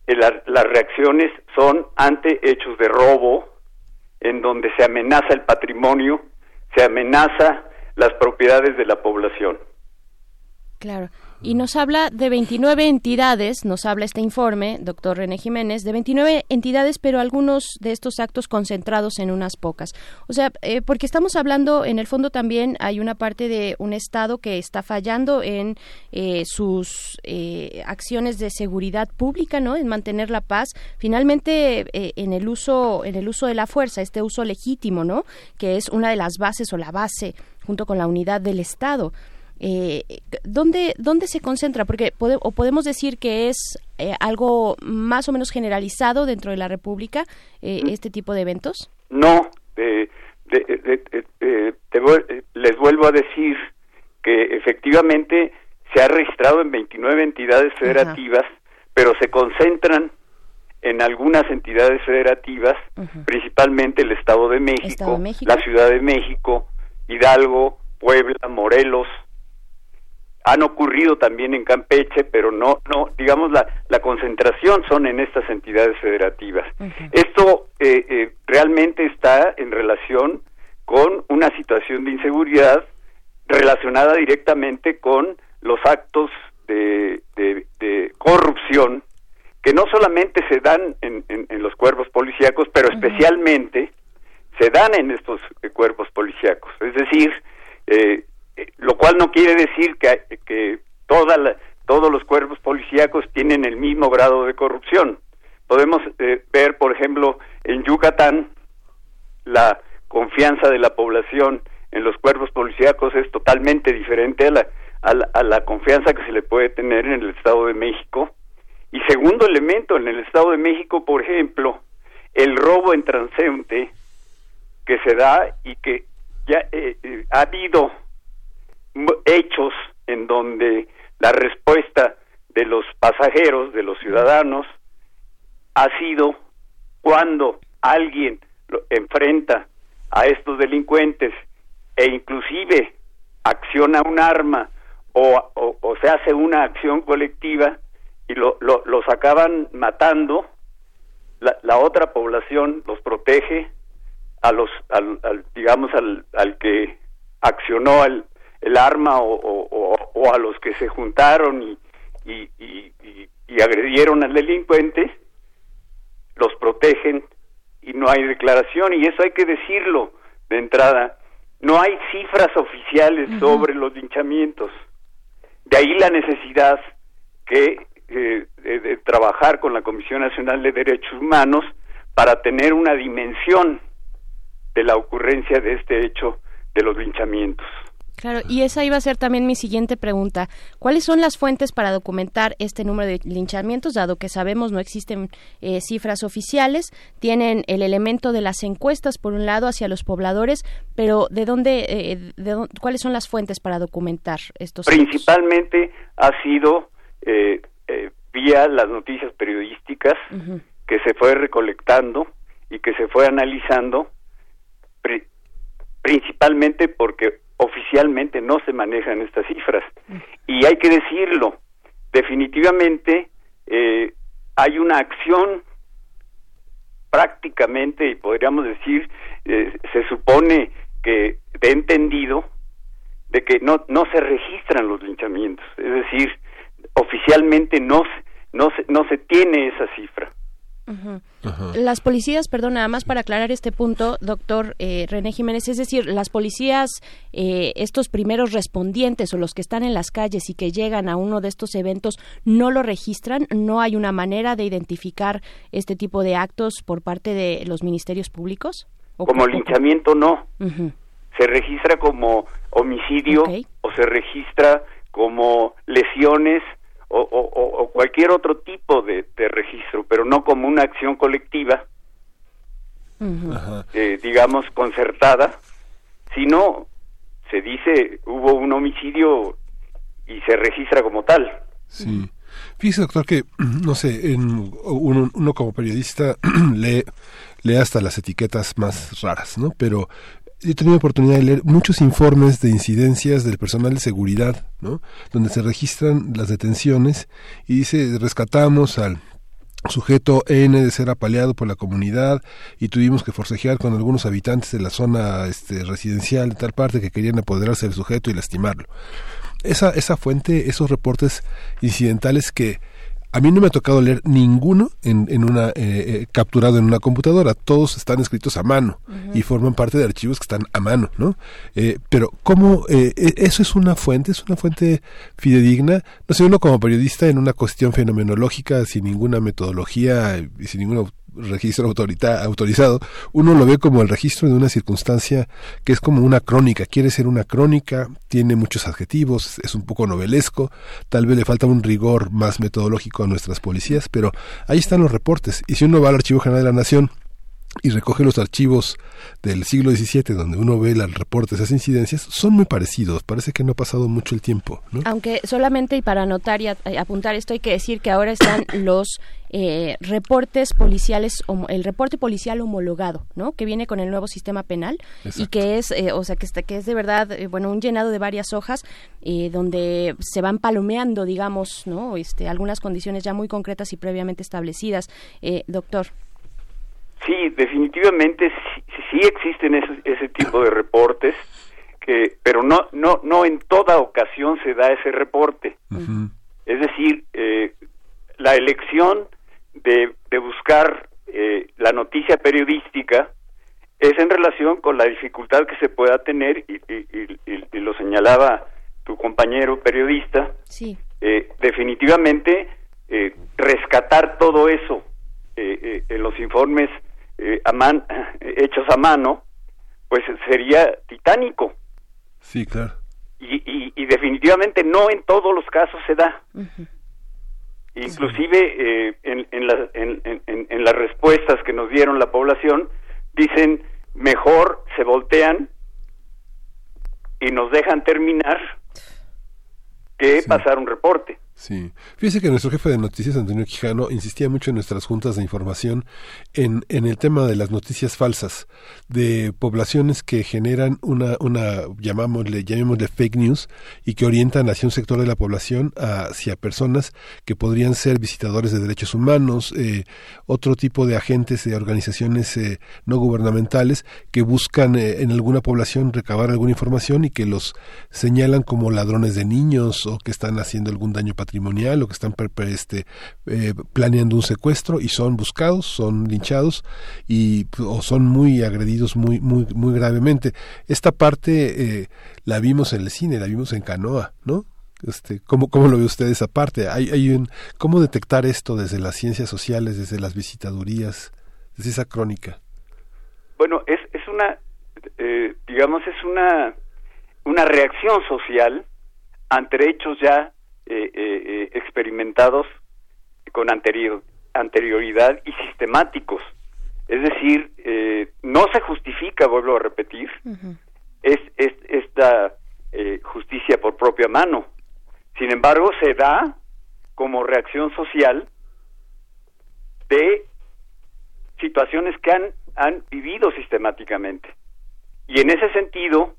eh, las reacciones son ante hechos de robo, en donde se amenaza el patrimonio, se amenaza las propiedades de la población. Claro. Y nos habla de 29 entidades, nos habla este informe, doctor René Jiménez, de 29 entidades, pero algunos de estos actos concentrados en unas pocas. O sea, eh, porque estamos hablando, en el fondo también hay una parte de un Estado que está fallando en eh, sus eh, acciones de seguridad pública, ¿no? En mantener la paz. Finalmente, en el uso, en el uso de la fuerza, este uso legítimo, ¿no? Que es una de las bases o la base junto con la unidad del Estado. Eh, ¿dónde, ¿Dónde se concentra? Porque o podemos decir que es eh, algo más o menos generalizado dentro de la República, eh, este tipo de eventos. No, les vuelvo a decir que efectivamente se ha registrado en 29 entidades federativas, pero se concentran en algunas entidades federativas, principalmente el Estado de, México, la Ciudad de México, Hidalgo, Puebla, Morelos. Han ocurrido también en Campeche, pero no, no, digamos la, la concentración son en estas entidades federativas. Esto eh, eh, realmente está en relación con una situación de inseguridad relacionada directamente con los actos de, de corrupción que no solamente se dan en, en, los cuerpos policíacos, pero especialmente se dan en estos eh, cuerpos policíacos. Es decir, eh, eh, lo cual no quiere decir que, que toda todos los cuerpos policíacos tienen el mismo grado de corrupción. Podemos ver, por ejemplo, en Yucatán, la confianza de la población en los cuerpos policíacos es totalmente diferente a la, a la confianza que se le puede tener en el Estado de México y segundo elemento, en el Estado de México, por ejemplo, el robo en transeúnte que se da y que ya eh, eh, ha habido hechos en donde la respuesta de los pasajeros, de los ciudadanos, ha sido cuando alguien enfrenta a estos delincuentes e inclusive acciona un arma o, se hace una acción colectiva, y lo, lo, los acaban matando, la, la, otra población los protege a los, al, digamos, al, al, que accionó el, el arma o, o, o, a los que se juntaron y, y, y, y, agredieron al delincuente, los protegen y no hay declaración y eso hay que decirlo de entrada. No hay cifras oficiales sobre los linchamientos. De ahí la necesidad que eh, de, trabajar con la Comisión Nacional de Derechos Humanos para tener una dimensión de la ocurrencia de este hecho de los linchamientos. Claro, y esa iba a ser también mi siguiente pregunta. ¿Cuáles son las fuentes para documentar este número de linchamientos, dado que sabemos no existen eh, cifras oficiales? Tienen el elemento de las encuestas, por un lado, hacia los pobladores, pero ¿de dónde, eh, de cuáles son las fuentes para documentar estos Principalmente ha sido eh, eh, vía las noticias periodísticas que se fue recolectando y que se fue analizando principalmente porque oficialmente no se manejan estas cifras. Y hay que decirlo definitivamente eh, hay una acción prácticamente y podríamos decir eh, se supone que de entendido de que no no se registran los linchamientos. Es decir oficialmente no, no, se, no se tiene esa cifra. Las policías, perdón, nada más para aclarar este punto, doctor eh, René Jiménez, es decir, las policías, eh, estos primeros respondientes o los que están en las calles y que llegan a uno de estos eventos, no lo registran, no hay una manera de identificar este tipo de actos por parte de los ministerios públicos. como linchamiento, no. Se registra como homicidio o se registra como lesiones o, cualquier otro tipo de, registro, pero no como una acción colectiva, eh, digamos, concertada, sino se dice hubo un homicidio y se registra como tal. Sí. Fíjese, doctor, que, no sé, en, uno, uno, como periodista lee, lee hasta las etiquetas más raras, ¿no? Pero he tenido oportunidad de leer muchos informes de incidencias del personal de seguridad, ¿no? Donde se registran las detenciones y dice, rescatamos al sujeto N de ser apaleado por la comunidad y tuvimos que forcejear con algunos habitantes de la zona este, residencial de tal parte que querían apoderarse del sujeto y lastimarlo. Esa, esa fuente, esos reportes incidentales que a mí no me ha tocado leer ninguno en, en una eh, eh, capturado en una computadora. Todos están escritos a mano y forman parte de archivos que están a mano, ¿no? Eh, pero cómo e, eso es una fuente, es una fuente fidedigna. No sé uno como periodista en una cuestión fenomenológica sin ninguna metodología y sin ninguna registro autorizado, uno lo ve como el registro de una circunstancia que es como una crónica, quiere ser una crónica, tiene muchos adjetivos, es un poco novelesco, tal vez le falta un rigor más metodológico a nuestras policías, pero ahí están los reportes. Y si uno va al Archivo General de la Nación, y recoge los archivos del siglo XVII, donde uno ve el reporte de esas incidencias, son muy parecidos. Parece que no ha pasado mucho el tiempo. Aunque solamente y para anotar y apuntar esto hay que decir que ahora están los eh, reportes policiales, el reporte policial homologado, ¿no? Que viene con el nuevo sistema penal y que es, eh, o sea, que, está, que es de verdad, eh, bueno, un llenado de varias hojas donde se van palomeando, digamos, ¿no? Este, algunas condiciones ya muy concretas y previamente establecidas. doctor. Sí, definitivamente sí, existen ese, tipo de reportes, que, pero no, no, no en toda ocasión se da ese reporte. Es decir, eh, la elección de, de buscar eh, la noticia periodística es en relación con la dificultad que se pueda tener, y, y, lo señalaba tu compañero periodista, sí. eh, definitivamente eh, rescatar todo eso en los informes eh, hechos a mano, pues sería titánico. Sí, claro. Y, y, definitivamente no en todos los casos se da. Inclusive eh, en, en, en, en, las respuestas que nos dieron la población, dicen, mejor se voltean y nos dejan terminar que pasar un reporte. Sí. Fíjese que nuestro jefe de noticias, Antonio Quijano, insistía mucho en nuestras juntas de información en, en el tema de las noticias falsas, de poblaciones que generan una, una llamámosle, llamémosle fake news y que orientan hacia un sector de la población hacia personas que podrían ser visitadores de derechos humanos, eh, otro tipo de agentes de organizaciones eh, no gubernamentales que buscan eh, en alguna población recabar alguna información y que los señalan como ladrones de niños o que están haciendo algún daño patrimonial patrimonial o que están este, eh, planeando un secuestro y son buscados, son linchados y o son muy agredidos muy muy muy gravemente. Esta parte eh, la vimos en el cine, la vimos en Canoa, ¿no? Este, ¿cómo, ¿Cómo lo ve usted esa parte? Hay, hay un, ¿Cómo detectar esto desde las ciencias sociales, desde las visitadurías, desde esa crónica? Bueno, es, es una, eh, digamos, es una, una reacción social ante hechos ya eh, eh, eh, experimentados con anterior, anterioridad y sistemáticos. Es decir, no se justifica, vuelvo a repetir, es, es, esta justicia por propia mano. Sin embargo, se da como reacción social de situaciones que han, han vivido sistemáticamente. Y en ese sentido,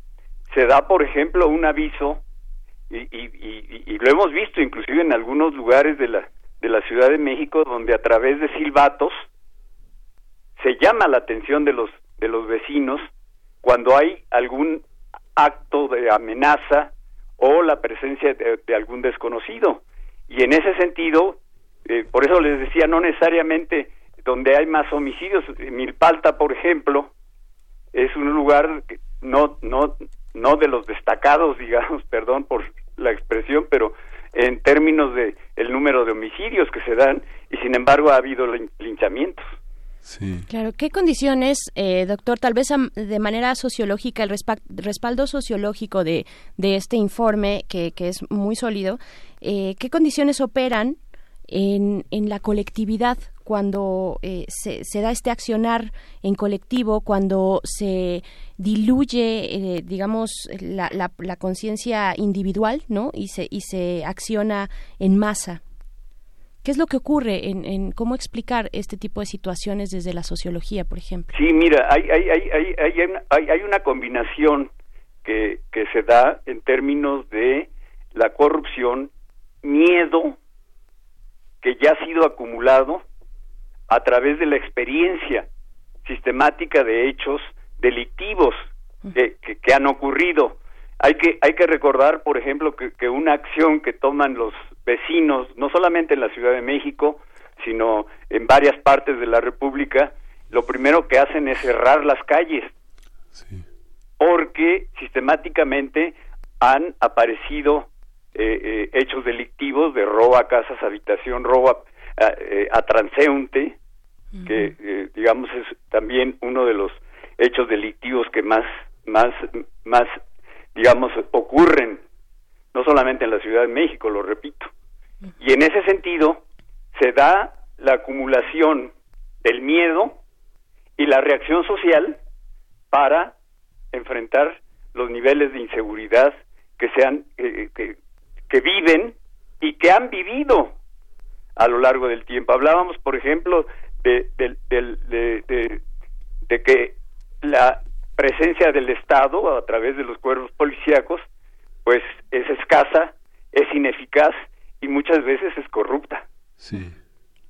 se da, por ejemplo, un aviso y, lo hemos visto inclusive en algunos lugares de la, de la Ciudad de México donde a través de silbatos se llama la atención de los, de los vecinos cuando hay algún acto de amenaza o la presencia de, algún desconocido. Y en ese sentido, eh, por eso les decía, no necesariamente donde hay más homicidios, Milpalta, por ejemplo, es un lugar que no, no, no de los destacados, digamos, perdón por la expresión, pero en términos de el número de homicidios que se dan y sin embargo ha habido linchamientos. Sí. Claro, ¿qué condiciones, eh, doctor, tal vez de manera sociológica, el respaldo sociológico de, de este informe, que, que es muy sólido, eh, qué condiciones operan en, en la colectividad cuando eh, se, se, da este accionar en colectivo, cuando se diluye, eh, digamos, la, la, conciencia individual, ¿no? Y se, y se acciona en masa. ¿Qué es lo que ocurre en, en, cómo explicar este tipo de situaciones desde la sociología, por ejemplo? Sí, mira, hay, hay, hay, hay, hay, hay una combinación que, que se da en términos de la corrupción, miedo que ya ha sido acumulado a través de la experiencia sistemática de hechos delictivos que, que, han ocurrido. Hay que, hay que recordar, por ejemplo, que, que, una acción que toman los vecinos, no solamente en la Ciudad de México, sino en varias partes de la República, lo primero que hacen es cerrar las calles. Porque sistemáticamente han aparecido eh, eh, hechos delictivos de robo a casas, habitación, robo a, a, eh, transeúnte, que eh, digamos es también uno de los hechos delictivos que más más más digamos ocurren no solamente en la Ciudad de México, lo repito. Y en ese sentido se da la acumulación del miedo y la reacción social para enfrentar los niveles de inseguridad que sean eh, que, que viven y que han vivido a lo largo del tiempo. Hablábamos, por ejemplo, de, de, de, que la presencia del Estado a través de los cuerpos policíacos pues es escasa, es ineficaz y muchas veces es corrupta. Sí.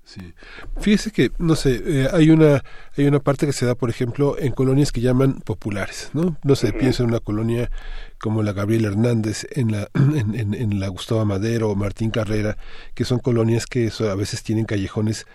Sí. Fíjese que, no sé, eh, hay una hay una parte que se da, por ejemplo, en colonias que llaman populares, ¿no? No se piensa en una colonia como la Gabriel Hernández, en la, en, en la Gustavo Madero o Martín Carrera, que son colonias que a veces tienen callejones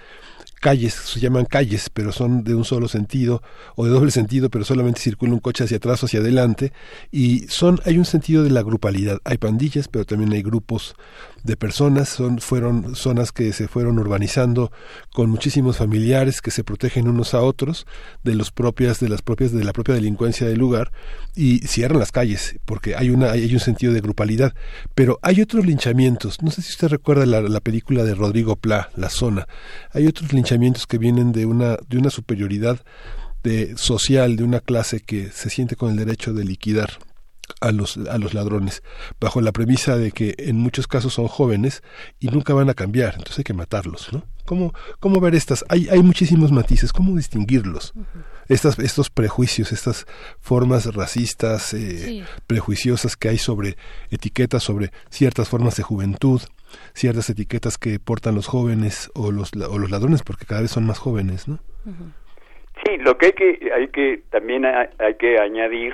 calles, se llaman calles, pero son de un solo sentido o de doble sentido, pero solamente circula un coche hacia atrás o hacia adelante y son hay un sentido de la grupalidad. Hay pandillas, pero también hay grupos de personas, son fueron zonas que se fueron urbanizando con muchísimos familiares que se protegen unos a otros de los propias de las propias de la propia delincuencia del lugar y cierran las calles porque hay una hay un sentido de grupalidad, pero hay otros linchamientos. No sé si usted recuerda la, la película de Rodrigo Pla, La Zona. Hay otros linchamientos que vienen de una, de una superioridad de, social de una clase que se siente con el derecho de liquidar a los, a los ladrones, bajo la premisa de que en muchos casos son jóvenes y nunca van a cambiar, entonces hay que matarlos, ¿no? ¿Cómo, cómo ver estas? Hay, hay muchísimos matices, ¿cómo distinguirlos? Estas, estos prejuicios, estas formas racistas, eh, prejuiciosas que hay sobre etiquetas, sobre ciertas formas de juventud, ciertas etiquetas que portan los jóvenes o los, o los ladrones, porque cada vez son más jóvenes, ¿no? Sí, lo que hay que, hay que también hay, que añadir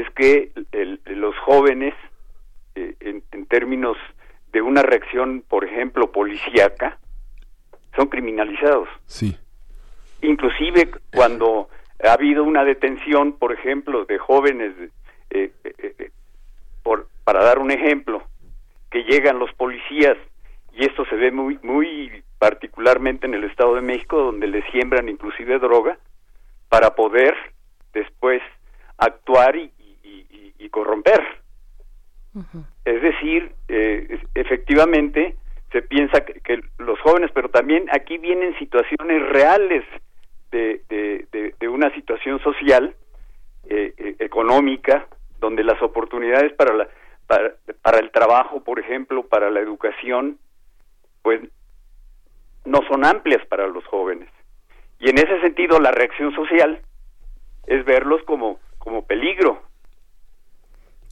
es que los jóvenes, eh, en, en, términos de una reacción, por ejemplo, policíaca, son criminalizados. Sí. Inclusive cuando ha habido una detención, por ejemplo, de jóvenes, eh, eh, por, para dar un ejemplo, que llegan los policías y esto se ve muy muy particularmente en el Estado de México donde le siembran inclusive droga para poder después actuar y, corromper. Es decir, eh, efectivamente se piensa que, los jóvenes, pero también aquí vienen situaciones reales de, de, una situación social, eh, eh, económica, donde las oportunidades para la para, el trabajo, por ejemplo, para la educación, pues no son amplias para los jóvenes. Y en ese sentido la reacción social es verlos como, como peligro.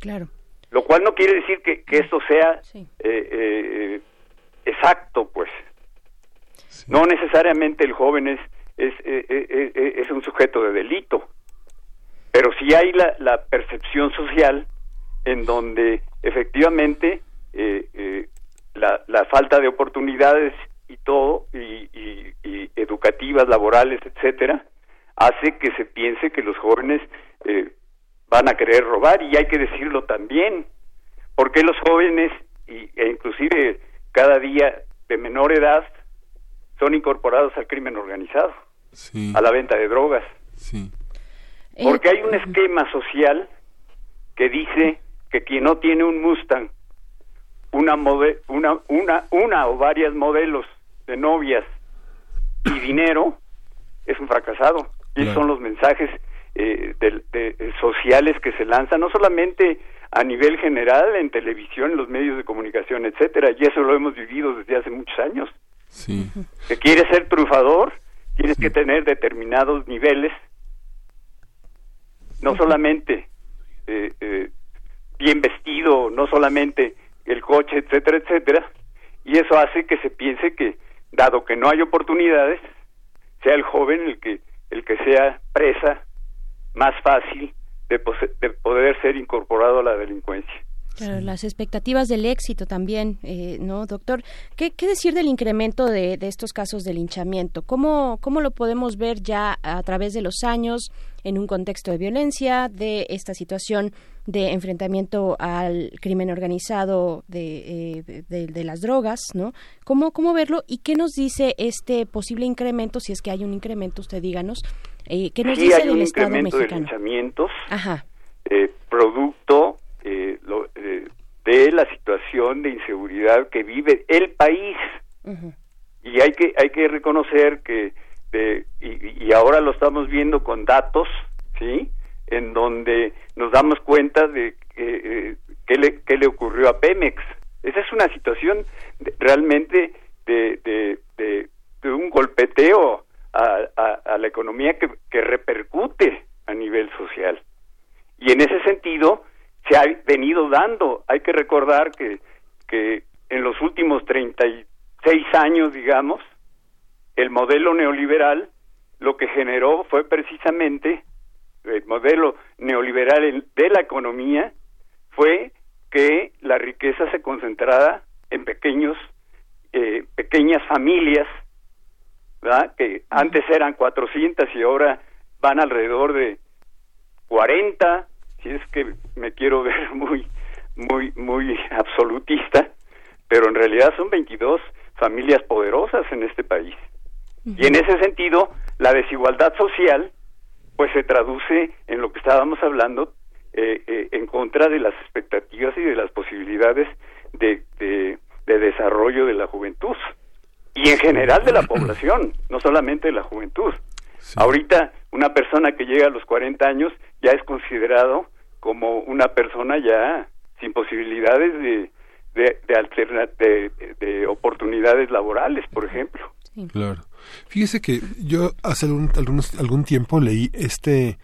Claro. Lo cual no quiere decir que, que esto sea eh, eh, exacto, pues. No necesariamente el joven es, es, eh, es, un sujeto de delito, pero sí hay la, la percepción social en donde efectivamente eh, eh, la, la, falta de oportunidades y todo, y, educativas, laborales, etcétera, hace que se piense que los jóvenes eh, van a querer robar y hay que decirlo también, porque los jóvenes, y, e inclusive cada día de menor edad, son incorporados al crimen organizado, a la venta de drogas. Porque hay un esquema social que dice que quien no tiene un Mustang, una, una, una, una o varias modelos de novias y dinero, es un fracasado. Y esos son los mensajes eh, de, sociales que se lanzan, no solamente a nivel general, en televisión, en los medios de comunicación, etcétera, y eso lo hemos vivido desde hace muchos años. Sí. Que quieres ser triunfador, tienes que tener determinados niveles, no solamente eh, eh, bien vestido, no solamente el coche, etcétera, etcétera, y eso hace que se piense que, dado que no hay oportunidades, sea el joven el que, el que sea presa más fácil de, de poder ser incorporado a la delincuencia. Claro, las expectativas del éxito también, eh, ¿no, doctor? ¿Qué, ¿Qué, decir del incremento de, de, estos casos de linchamiento? ¿Cómo, ¿Cómo lo podemos ver ya a través de los años en un contexto de violencia, de esta situación de enfrentamiento al crimen organizado de, eh, de, de, las drogas, ¿no? ¿Cómo, ¿Cómo verlo y qué nos dice este posible incremento, si es que hay un incremento, usted díganos, eh, ¿qué nos sí, dice hay del un Estado incremento mexicano? de linchamientos, Ajá. Eh, producto eh, lo, de la situación de inseguridad que vive el país. Uh -huh. Y hay que, hay que reconocer que, de, y, y, ahora lo estamos viendo con datos, ¿sí? En donde nos damos cuenta de eh, qué, le, qué le ocurrió a Pemex. Esa es una situación de, realmente de, de, de, de, un golpeteo a, a, a la economía que, que repercute a nivel social. Y en ese sentido, se ha venido dando. Hay que recordar que, que en los últimos 36 años, digamos, el modelo neoliberal lo que generó fue precisamente el modelo neoliberal de la economía fue que la riqueza se concentrara en pequeños eh, pequeñas familias ¿verdad? que antes eran 400 y ahora van alrededor de 40 si es que me quiero ver muy muy muy absolutista pero en realidad son 22 familias poderosas en este país uh -huh. y en ese sentido la desigualdad social pues se traduce en lo que estábamos hablando eh, eh, en contra de las expectativas y de las posibilidades de, de, de desarrollo de la juventud y en general de la población no solamente de la juventud sí. ahorita una persona que llega a los 40 años ya es considerado como una persona ya sin posibilidades de de, de, alterna, de, de oportunidades laborales, por ejemplo. Sí. Claro. Fíjese que yo hace algún, algunos, algún tiempo leí este,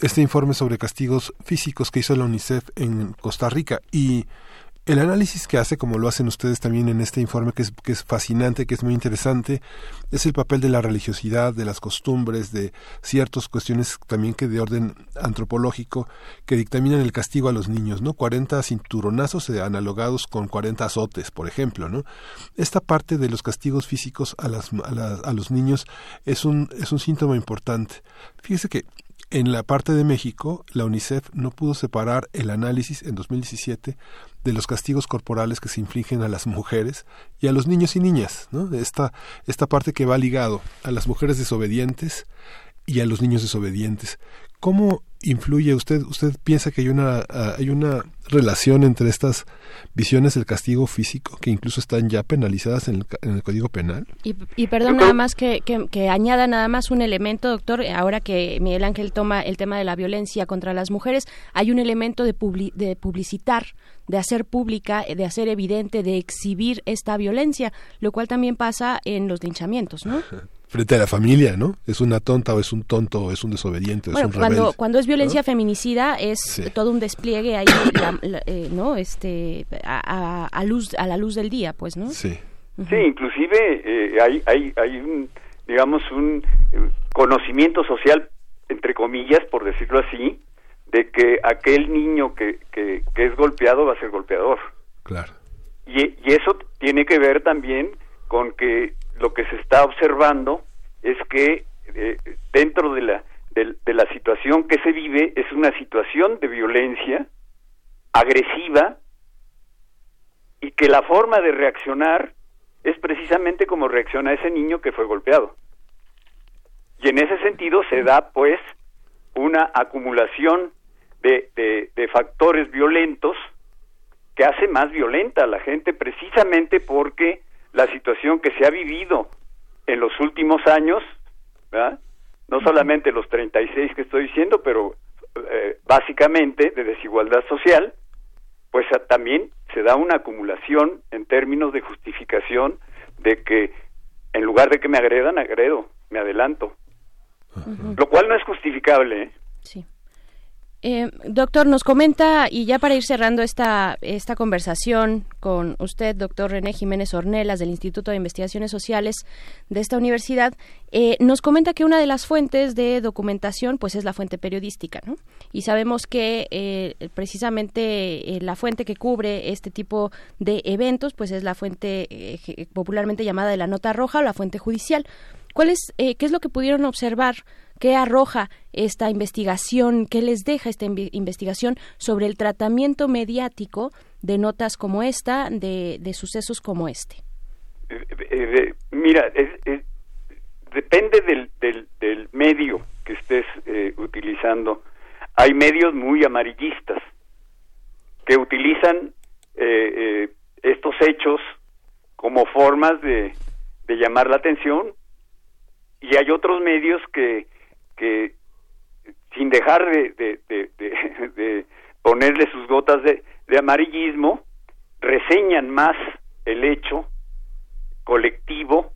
este informe sobre castigos físicos que hizo la UNICEF en Costa Rica y el análisis que hace, como lo hacen ustedes también en este informe, que es, que es fascinante, que es muy interesante, es el papel de la religiosidad, de las costumbres, de ciertas cuestiones también que de orden antropológico que dictaminan el castigo a los niños, ¿no? 40 cinturonazos analogados con 40 azotes, por ejemplo, ¿no? Esta parte de los castigos físicos a, las, a, a los niños es un, es un síntoma importante. Fíjese que en la parte de México, la UNICEF no pudo separar el análisis en 2017 de los castigos corporales que se infligen a las mujeres y a los niños y niñas, ¿no? Esta, esta parte que va ligado a las mujeres desobedientes y a los niños desobedientes. ¿Cómo influye usted? ¿Usted piensa que hay una, uh, hay una relación entre estas visiones del castigo físico que incluso están ya penalizadas en el, en el Código Penal? Y, y perdón, nada más que, que, que, añada nada más un elemento, doctor, ahora que Miguel Ángel toma el tema de la violencia contra las mujeres, hay un elemento de, publi, de publicitar, de hacer pública, de hacer evidente, de exhibir esta violencia, lo cual también pasa en los linchamientos, ¿no? Frente a la familia, ¿no? Es una tonta o es un tonto o es un desobediente o bueno, es un cuando, rebelde. cuando es violencia ¿no? feminicida es sí. todo un despliegue ahí, la, la, eh, ¿no? Este, a, a, a, luz, a la luz del día, pues, ¿no? Sí. Uh -huh. Sí, inclusive eh, hay, hay, hay un, digamos, un eh, conocimiento social, entre comillas, por decirlo así, de que aquel niño que, que, que es golpeado va a ser golpeador. Claro. Y, y eso tiene que ver también con que lo que se está observando es que eh, dentro de la, de, la situación que se vive es una situación de violencia agresiva y que la forma de reaccionar es precisamente como reacciona ese niño que fue golpeado. Y en ese sentido se da pues una acumulación de, de factores violentos que hace más violenta a la gente precisamente porque la situación que se ha vivido en los últimos años, ¿verdad? no solamente los 36 que estoy diciendo, pero eh, básicamente de desigualdad social, pues a, también se da una acumulación en términos de justificación de que en lugar de que me agredan, agredo, me adelanto. Uh -huh. Lo cual no es justificable. ¿eh? Sí. Eh, doctor, nos comenta, y ya para ir cerrando esta, esta conversación con usted, doctor René Jiménez Ornelas, del Instituto de Investigaciones Sociales de esta universidad, eh, nos comenta que una de las fuentes de documentación pues es la fuente periodística, ¿no? Y sabemos que eh, precisamente la fuente que cubre este tipo de eventos pues es la fuente popularmente llamada de la nota roja o la fuente judicial. ¿Cuál es, ¿Qué es lo que pudieron observar ¿Qué arroja esta investigación? ¿Qué les deja esta investigación sobre el tratamiento mediático de notas como esta, de, sucesos como este? Eh, eh, mira, depende del, del, medio que estés eh, utilizando. Hay medios muy amarillistas que utilizan estos hechos como formas de, de llamar la atención y hay otros medios que que sin dejar de, de, ponerle sus gotas de, amarillismo, reseñan más el hecho colectivo,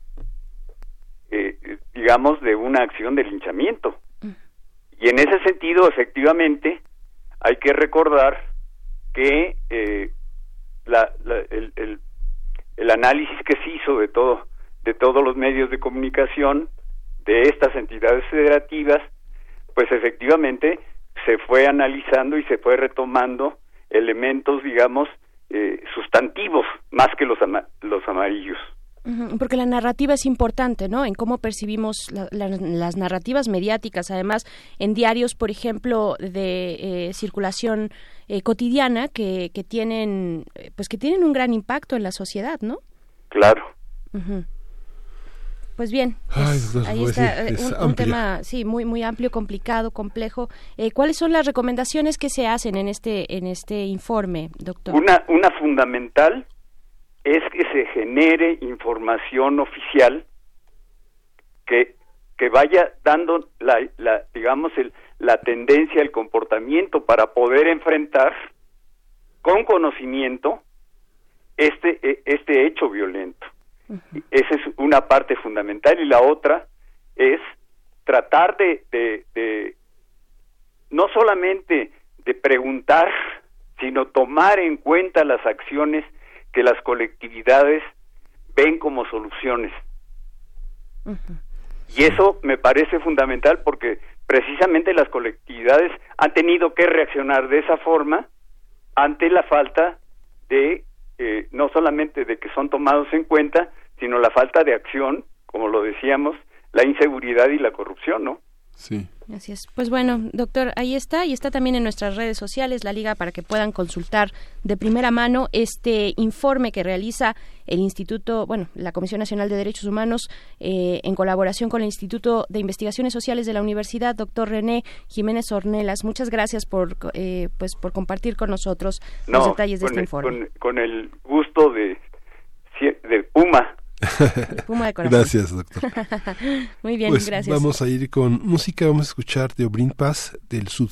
eh, digamos, de una acción de linchamiento. Y en ese sentido, efectivamente, hay que recordar que eh, la, el, el, el, análisis que se hizo de todo de todos los medios de comunicación de estas entidades federativas, pues efectivamente se fue analizando y se fue retomando elementos, digamos, eh, sustantivos más que los, los amarillos. Porque la narrativa es importante, ¿no? En cómo percibimos las narrativas mediáticas, además en diarios, por ejemplo, de eh, circulación eh, cotidiana que, que tienen, pues que tienen un gran impacto en la sociedad, ¿no? Claro. Pues bien, pues ahí está eh, un, tema sí muy muy amplio, complicado, complejo. Eh, ¿Cuáles son las recomendaciones que se hacen en este en este informe, doctor? Una una fundamental es que se genere información oficial que que vaya dando la, la digamos el, la tendencia, el comportamiento para poder enfrentar con conocimiento este e, este hecho violento esa es una parte fundamental y la otra es tratar de, de, no solamente de preguntar, sino tomar en cuenta las acciones que las colectividades ven como soluciones. Y eso me parece fundamental porque precisamente las colectividades han tenido que reaccionar de esa forma ante la falta de eh, no solamente de que son tomados en cuenta, sino la falta de acción, como lo decíamos, la inseguridad y la corrupción, ¿no? Sí. Así es. Pues bueno, doctor, ahí está y está también en nuestras redes sociales la liga para que puedan consultar de primera mano este informe que realiza el Instituto, bueno, la Comisión Nacional de Derechos Humanos eh, en colaboración con el Instituto de Investigaciones Sociales de la Universidad, doctor René Jiménez Ornelas. Muchas gracias por, eh, pues, por compartir con nosotros los detalles de este informe. Con, el gusto de, de Puma Gracias, doctor. Muy bien, pues gracias. Vamos a ir con música, vamos a escuchar de Obrin Paz del Sud.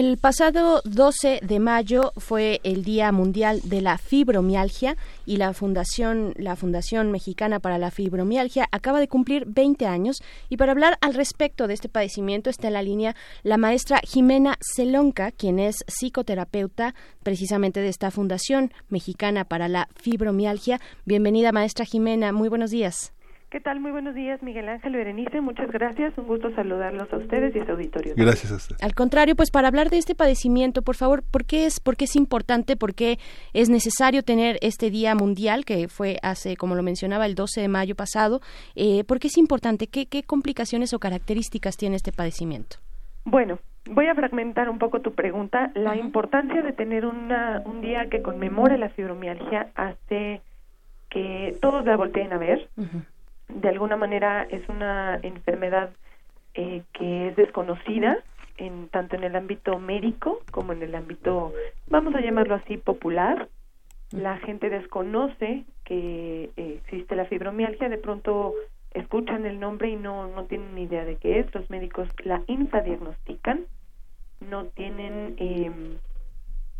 El pasado 12 de mayo fue el Día Mundial de la Fibromialgia y la Fundación, la Fundación Mexicana para la Fibromialgia acaba de cumplir 20 años y para hablar al respecto de este padecimiento está en la línea la maestra Jimena Celonca, quien es psicoterapeuta precisamente de esta Fundación Mexicana para la Fibromialgia. Bienvenida maestra Jimena, muy buenos días. ¿Qué tal? Muy buenos días, Miguel Ángel Berenice. Muchas gracias. Un gusto saludarlos a ustedes y a su auditorio. Gracias a usted. Al contrario, pues para hablar de este padecimiento, por favor, ¿por qué es, por qué es importante, por qué es necesario tener este Día Mundial, que fue hace, como lo mencionaba, el 12 de mayo pasado? Eh, ¿Por qué es importante? ¿Qué, ¿Qué complicaciones o características tiene este padecimiento? Bueno, voy a fragmentar un poco tu pregunta. La importancia de tener una, un día que conmemore la fibromialgia hace que todos la volteen a ver de alguna manera es una enfermedad eh, que es desconocida en tanto en el ámbito médico como en el ámbito vamos a llamarlo así popular. La gente desconoce que eh, existe la fibromialgia de pronto escuchan el nombre y no no tienen ni idea de qué es. Los médicos la infradiagnostican no tienen eh,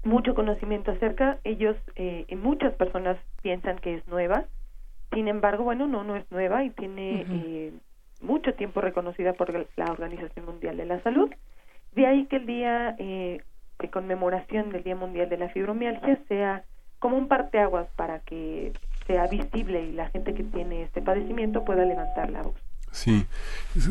mucho conocimiento acerca. Ellos eh, muchas personas piensan que es nueva sin embargo, bueno, no, no es nueva y tiene eh, mucho tiempo reconocida por la Organización Mundial de la Salud. De ahí que el día eh, de conmemoración del Día Mundial de la Fibromialgia sea como un parteaguas para que sea visible y la gente que tiene este padecimiento pueda levantar la voz. Sí,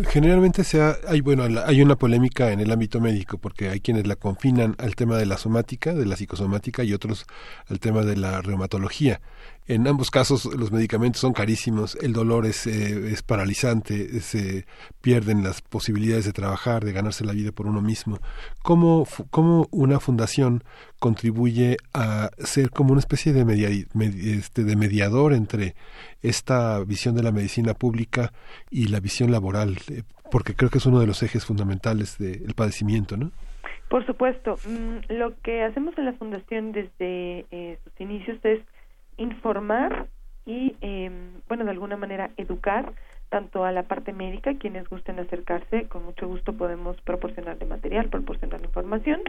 generalmente se hay bueno hay una polémica en el ámbito médico porque hay quienes la confinan al tema de la somática, de la psicosomática y otros al tema de la reumatología. En ambos casos los medicamentos son carísimos, el dolor es, eh, es paralizante, se pierden las posibilidades de trabajar, de ganarse la vida por uno mismo. ¿Cómo, cómo una fundación contribuye a ser como una especie de, este, de mediador entre esta visión de la medicina pública y la visión laboral? Porque creo que es uno de los ejes fundamentales del padecimiento, ¿no? Por supuesto. Mm, lo que hacemos en la fundación desde eh, sus inicios es informar y, eh, bueno, de alguna manera educar tanto a la parte médica, quienes gusten acercarse, con mucho gusto podemos proporcionarle material, proporcionar información,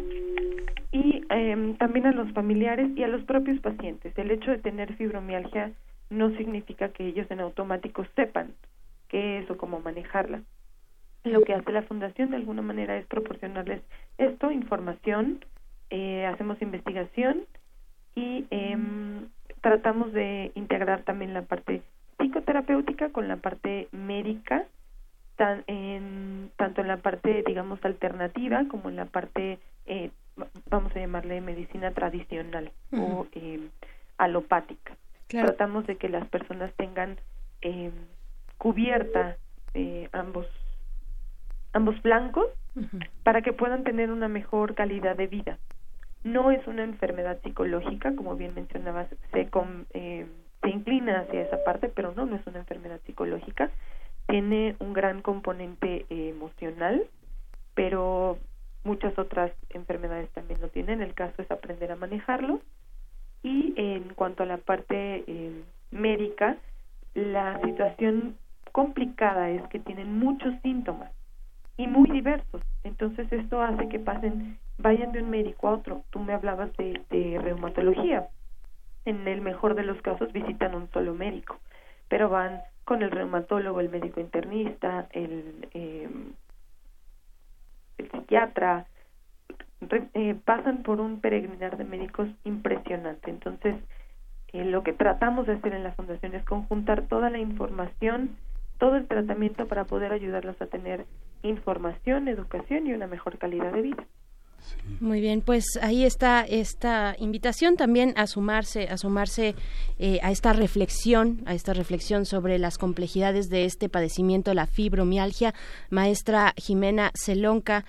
y eh, también a los familiares y a los propios pacientes. El hecho de tener fibromialgia no significa que ellos en automático sepan qué es o cómo manejarla. Lo que hace la fundación de alguna manera es proporcionarles esto, información, eh, hacemos investigación y eh, tratamos de integrar también la parte psicoterapéutica con la parte médica, tan en, tanto en la parte, digamos, alternativa como en la parte, eh, vamos a llamarle medicina tradicional o eh, alopática. Tratamos de que las personas tengan eh, cubierta eh, ambos ambos blancos para que puedan tener una mejor calidad de vida no es una enfermedad psicológica, como bien mencionabas, se, eh, se inclina hacia esa parte, pero no, no es una enfermedad psicológica. Tiene un gran componente eh, emocional, pero muchas otras enfermedades también lo tienen. El caso es aprender a manejarlo. Y en cuanto a la parte eh, médica, la situación complicada es que tienen muchos síntomas y muy diversos. Entonces esto hace que pasen vayan de un médico a otro. Tú me hablabas de, reumatología. En el mejor de los casos visitan un solo médico, pero van con el reumatólogo, el médico internista, el, em, el psiquiatra, eh, pasan por un peregrinar de médicos impresionante. Entonces, eh, lo que tratamos de hacer en la fundación es conjuntar toda la información todo el tratamiento para poder ayudarlos a tener información, educación y una mejor calidad de vida. Muy bien, pues ahí está esta invitación también a sumarse, a sumarse eh, a esta reflexión, a esta reflexión sobre las complejidades de este padecimiento, la fibromialgia. Maestra Jimena Celonca,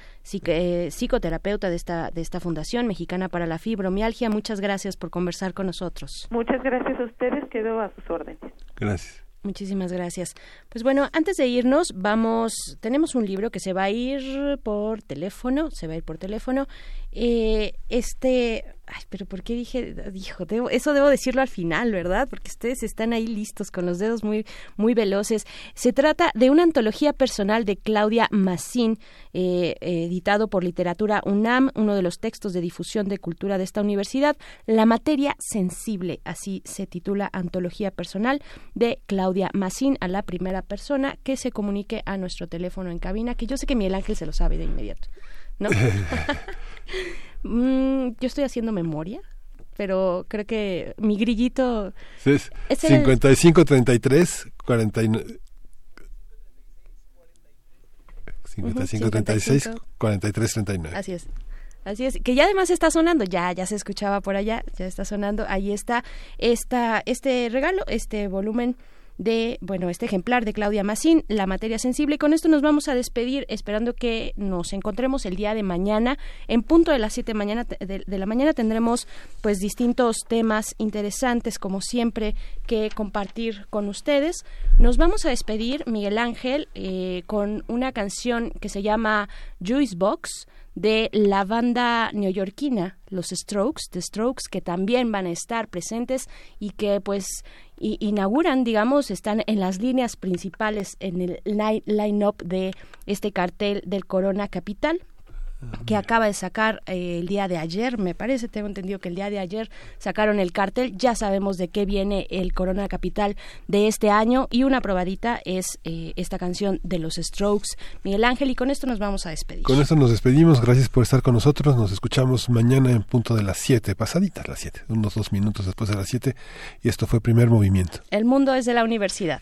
eh, psicoterapeuta de esta de esta Fundación Mexicana para la Fibromialgia. Muchas gracias por conversar con nosotros. Muchas gracias a ustedes, quedo a sus órdenes. Gracias. Muchísimas gracias. Pues bueno, antes de irnos, vamos, tenemos un libro que se va a ir por teléfono, se va a ir por teléfono. Eh, este Ay, pero ¿por qué dije, dijo, eso debo decirlo al final, ¿verdad? Porque ustedes están ahí listos con los dedos muy, muy veloces. Se trata de una antología personal de Claudia Massín, eh, editado por Literatura UNAM, uno de los textos de difusión de cultura de esta universidad, La materia sensible, así se titula Antología personal de Claudia Massín, a la primera persona que se comunique a nuestro teléfono en cabina, que yo sé que Miguel Ángel se lo sabe de inmediato, ¿no? Mm, yo estoy haciendo memoria, pero creo que mi grillito... Es, 55 33 49... 55 36 43 39. Así es. Así es, que ya además está sonando, ya, ya se escuchaba por allá, ya está sonando, ahí está esta, este regalo, este volumen de, bueno, este ejemplar de Claudia Massín, La materia sensible. Y con esto nos vamos a despedir, esperando que nos encontremos el día de mañana. En punto de las 7 mañana, de, la mañana tendremos pues distintos temas interesantes, como siempre, que compartir con ustedes. Nos vamos a despedir, Miguel Ángel, eh, con una canción que se llama Juice Box de la banda neoyorquina, los Strokes, The Strokes, que también van a estar presentes y que pues inauguran, digamos, están en las líneas principales en el line-up de este cartel del Corona Capital que acaba de sacar eh, el día de ayer, me parece, tengo entendido que el día de ayer sacaron el cartel, ya sabemos de qué viene el Corona Capital de este año y una probadita es eh, esta canción de los Strokes, Miguel Ángel, y con esto nos vamos a despedir. Con esto nos despedimos, gracias por estar con nosotros, nos escuchamos mañana en punto de las 7, pasaditas las 7, unos dos minutos después de las 7, y esto fue Primer Movimiento. El mundo es de la universidad.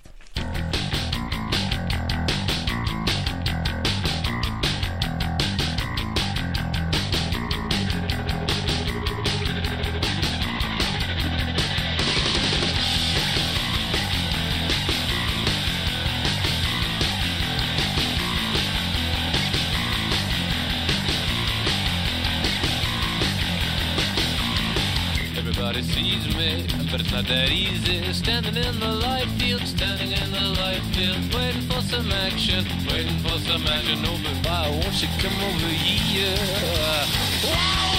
That easy. Standing in the light field, standing in the light field, waiting for some action, waiting for some action. But why won't you come over here? Why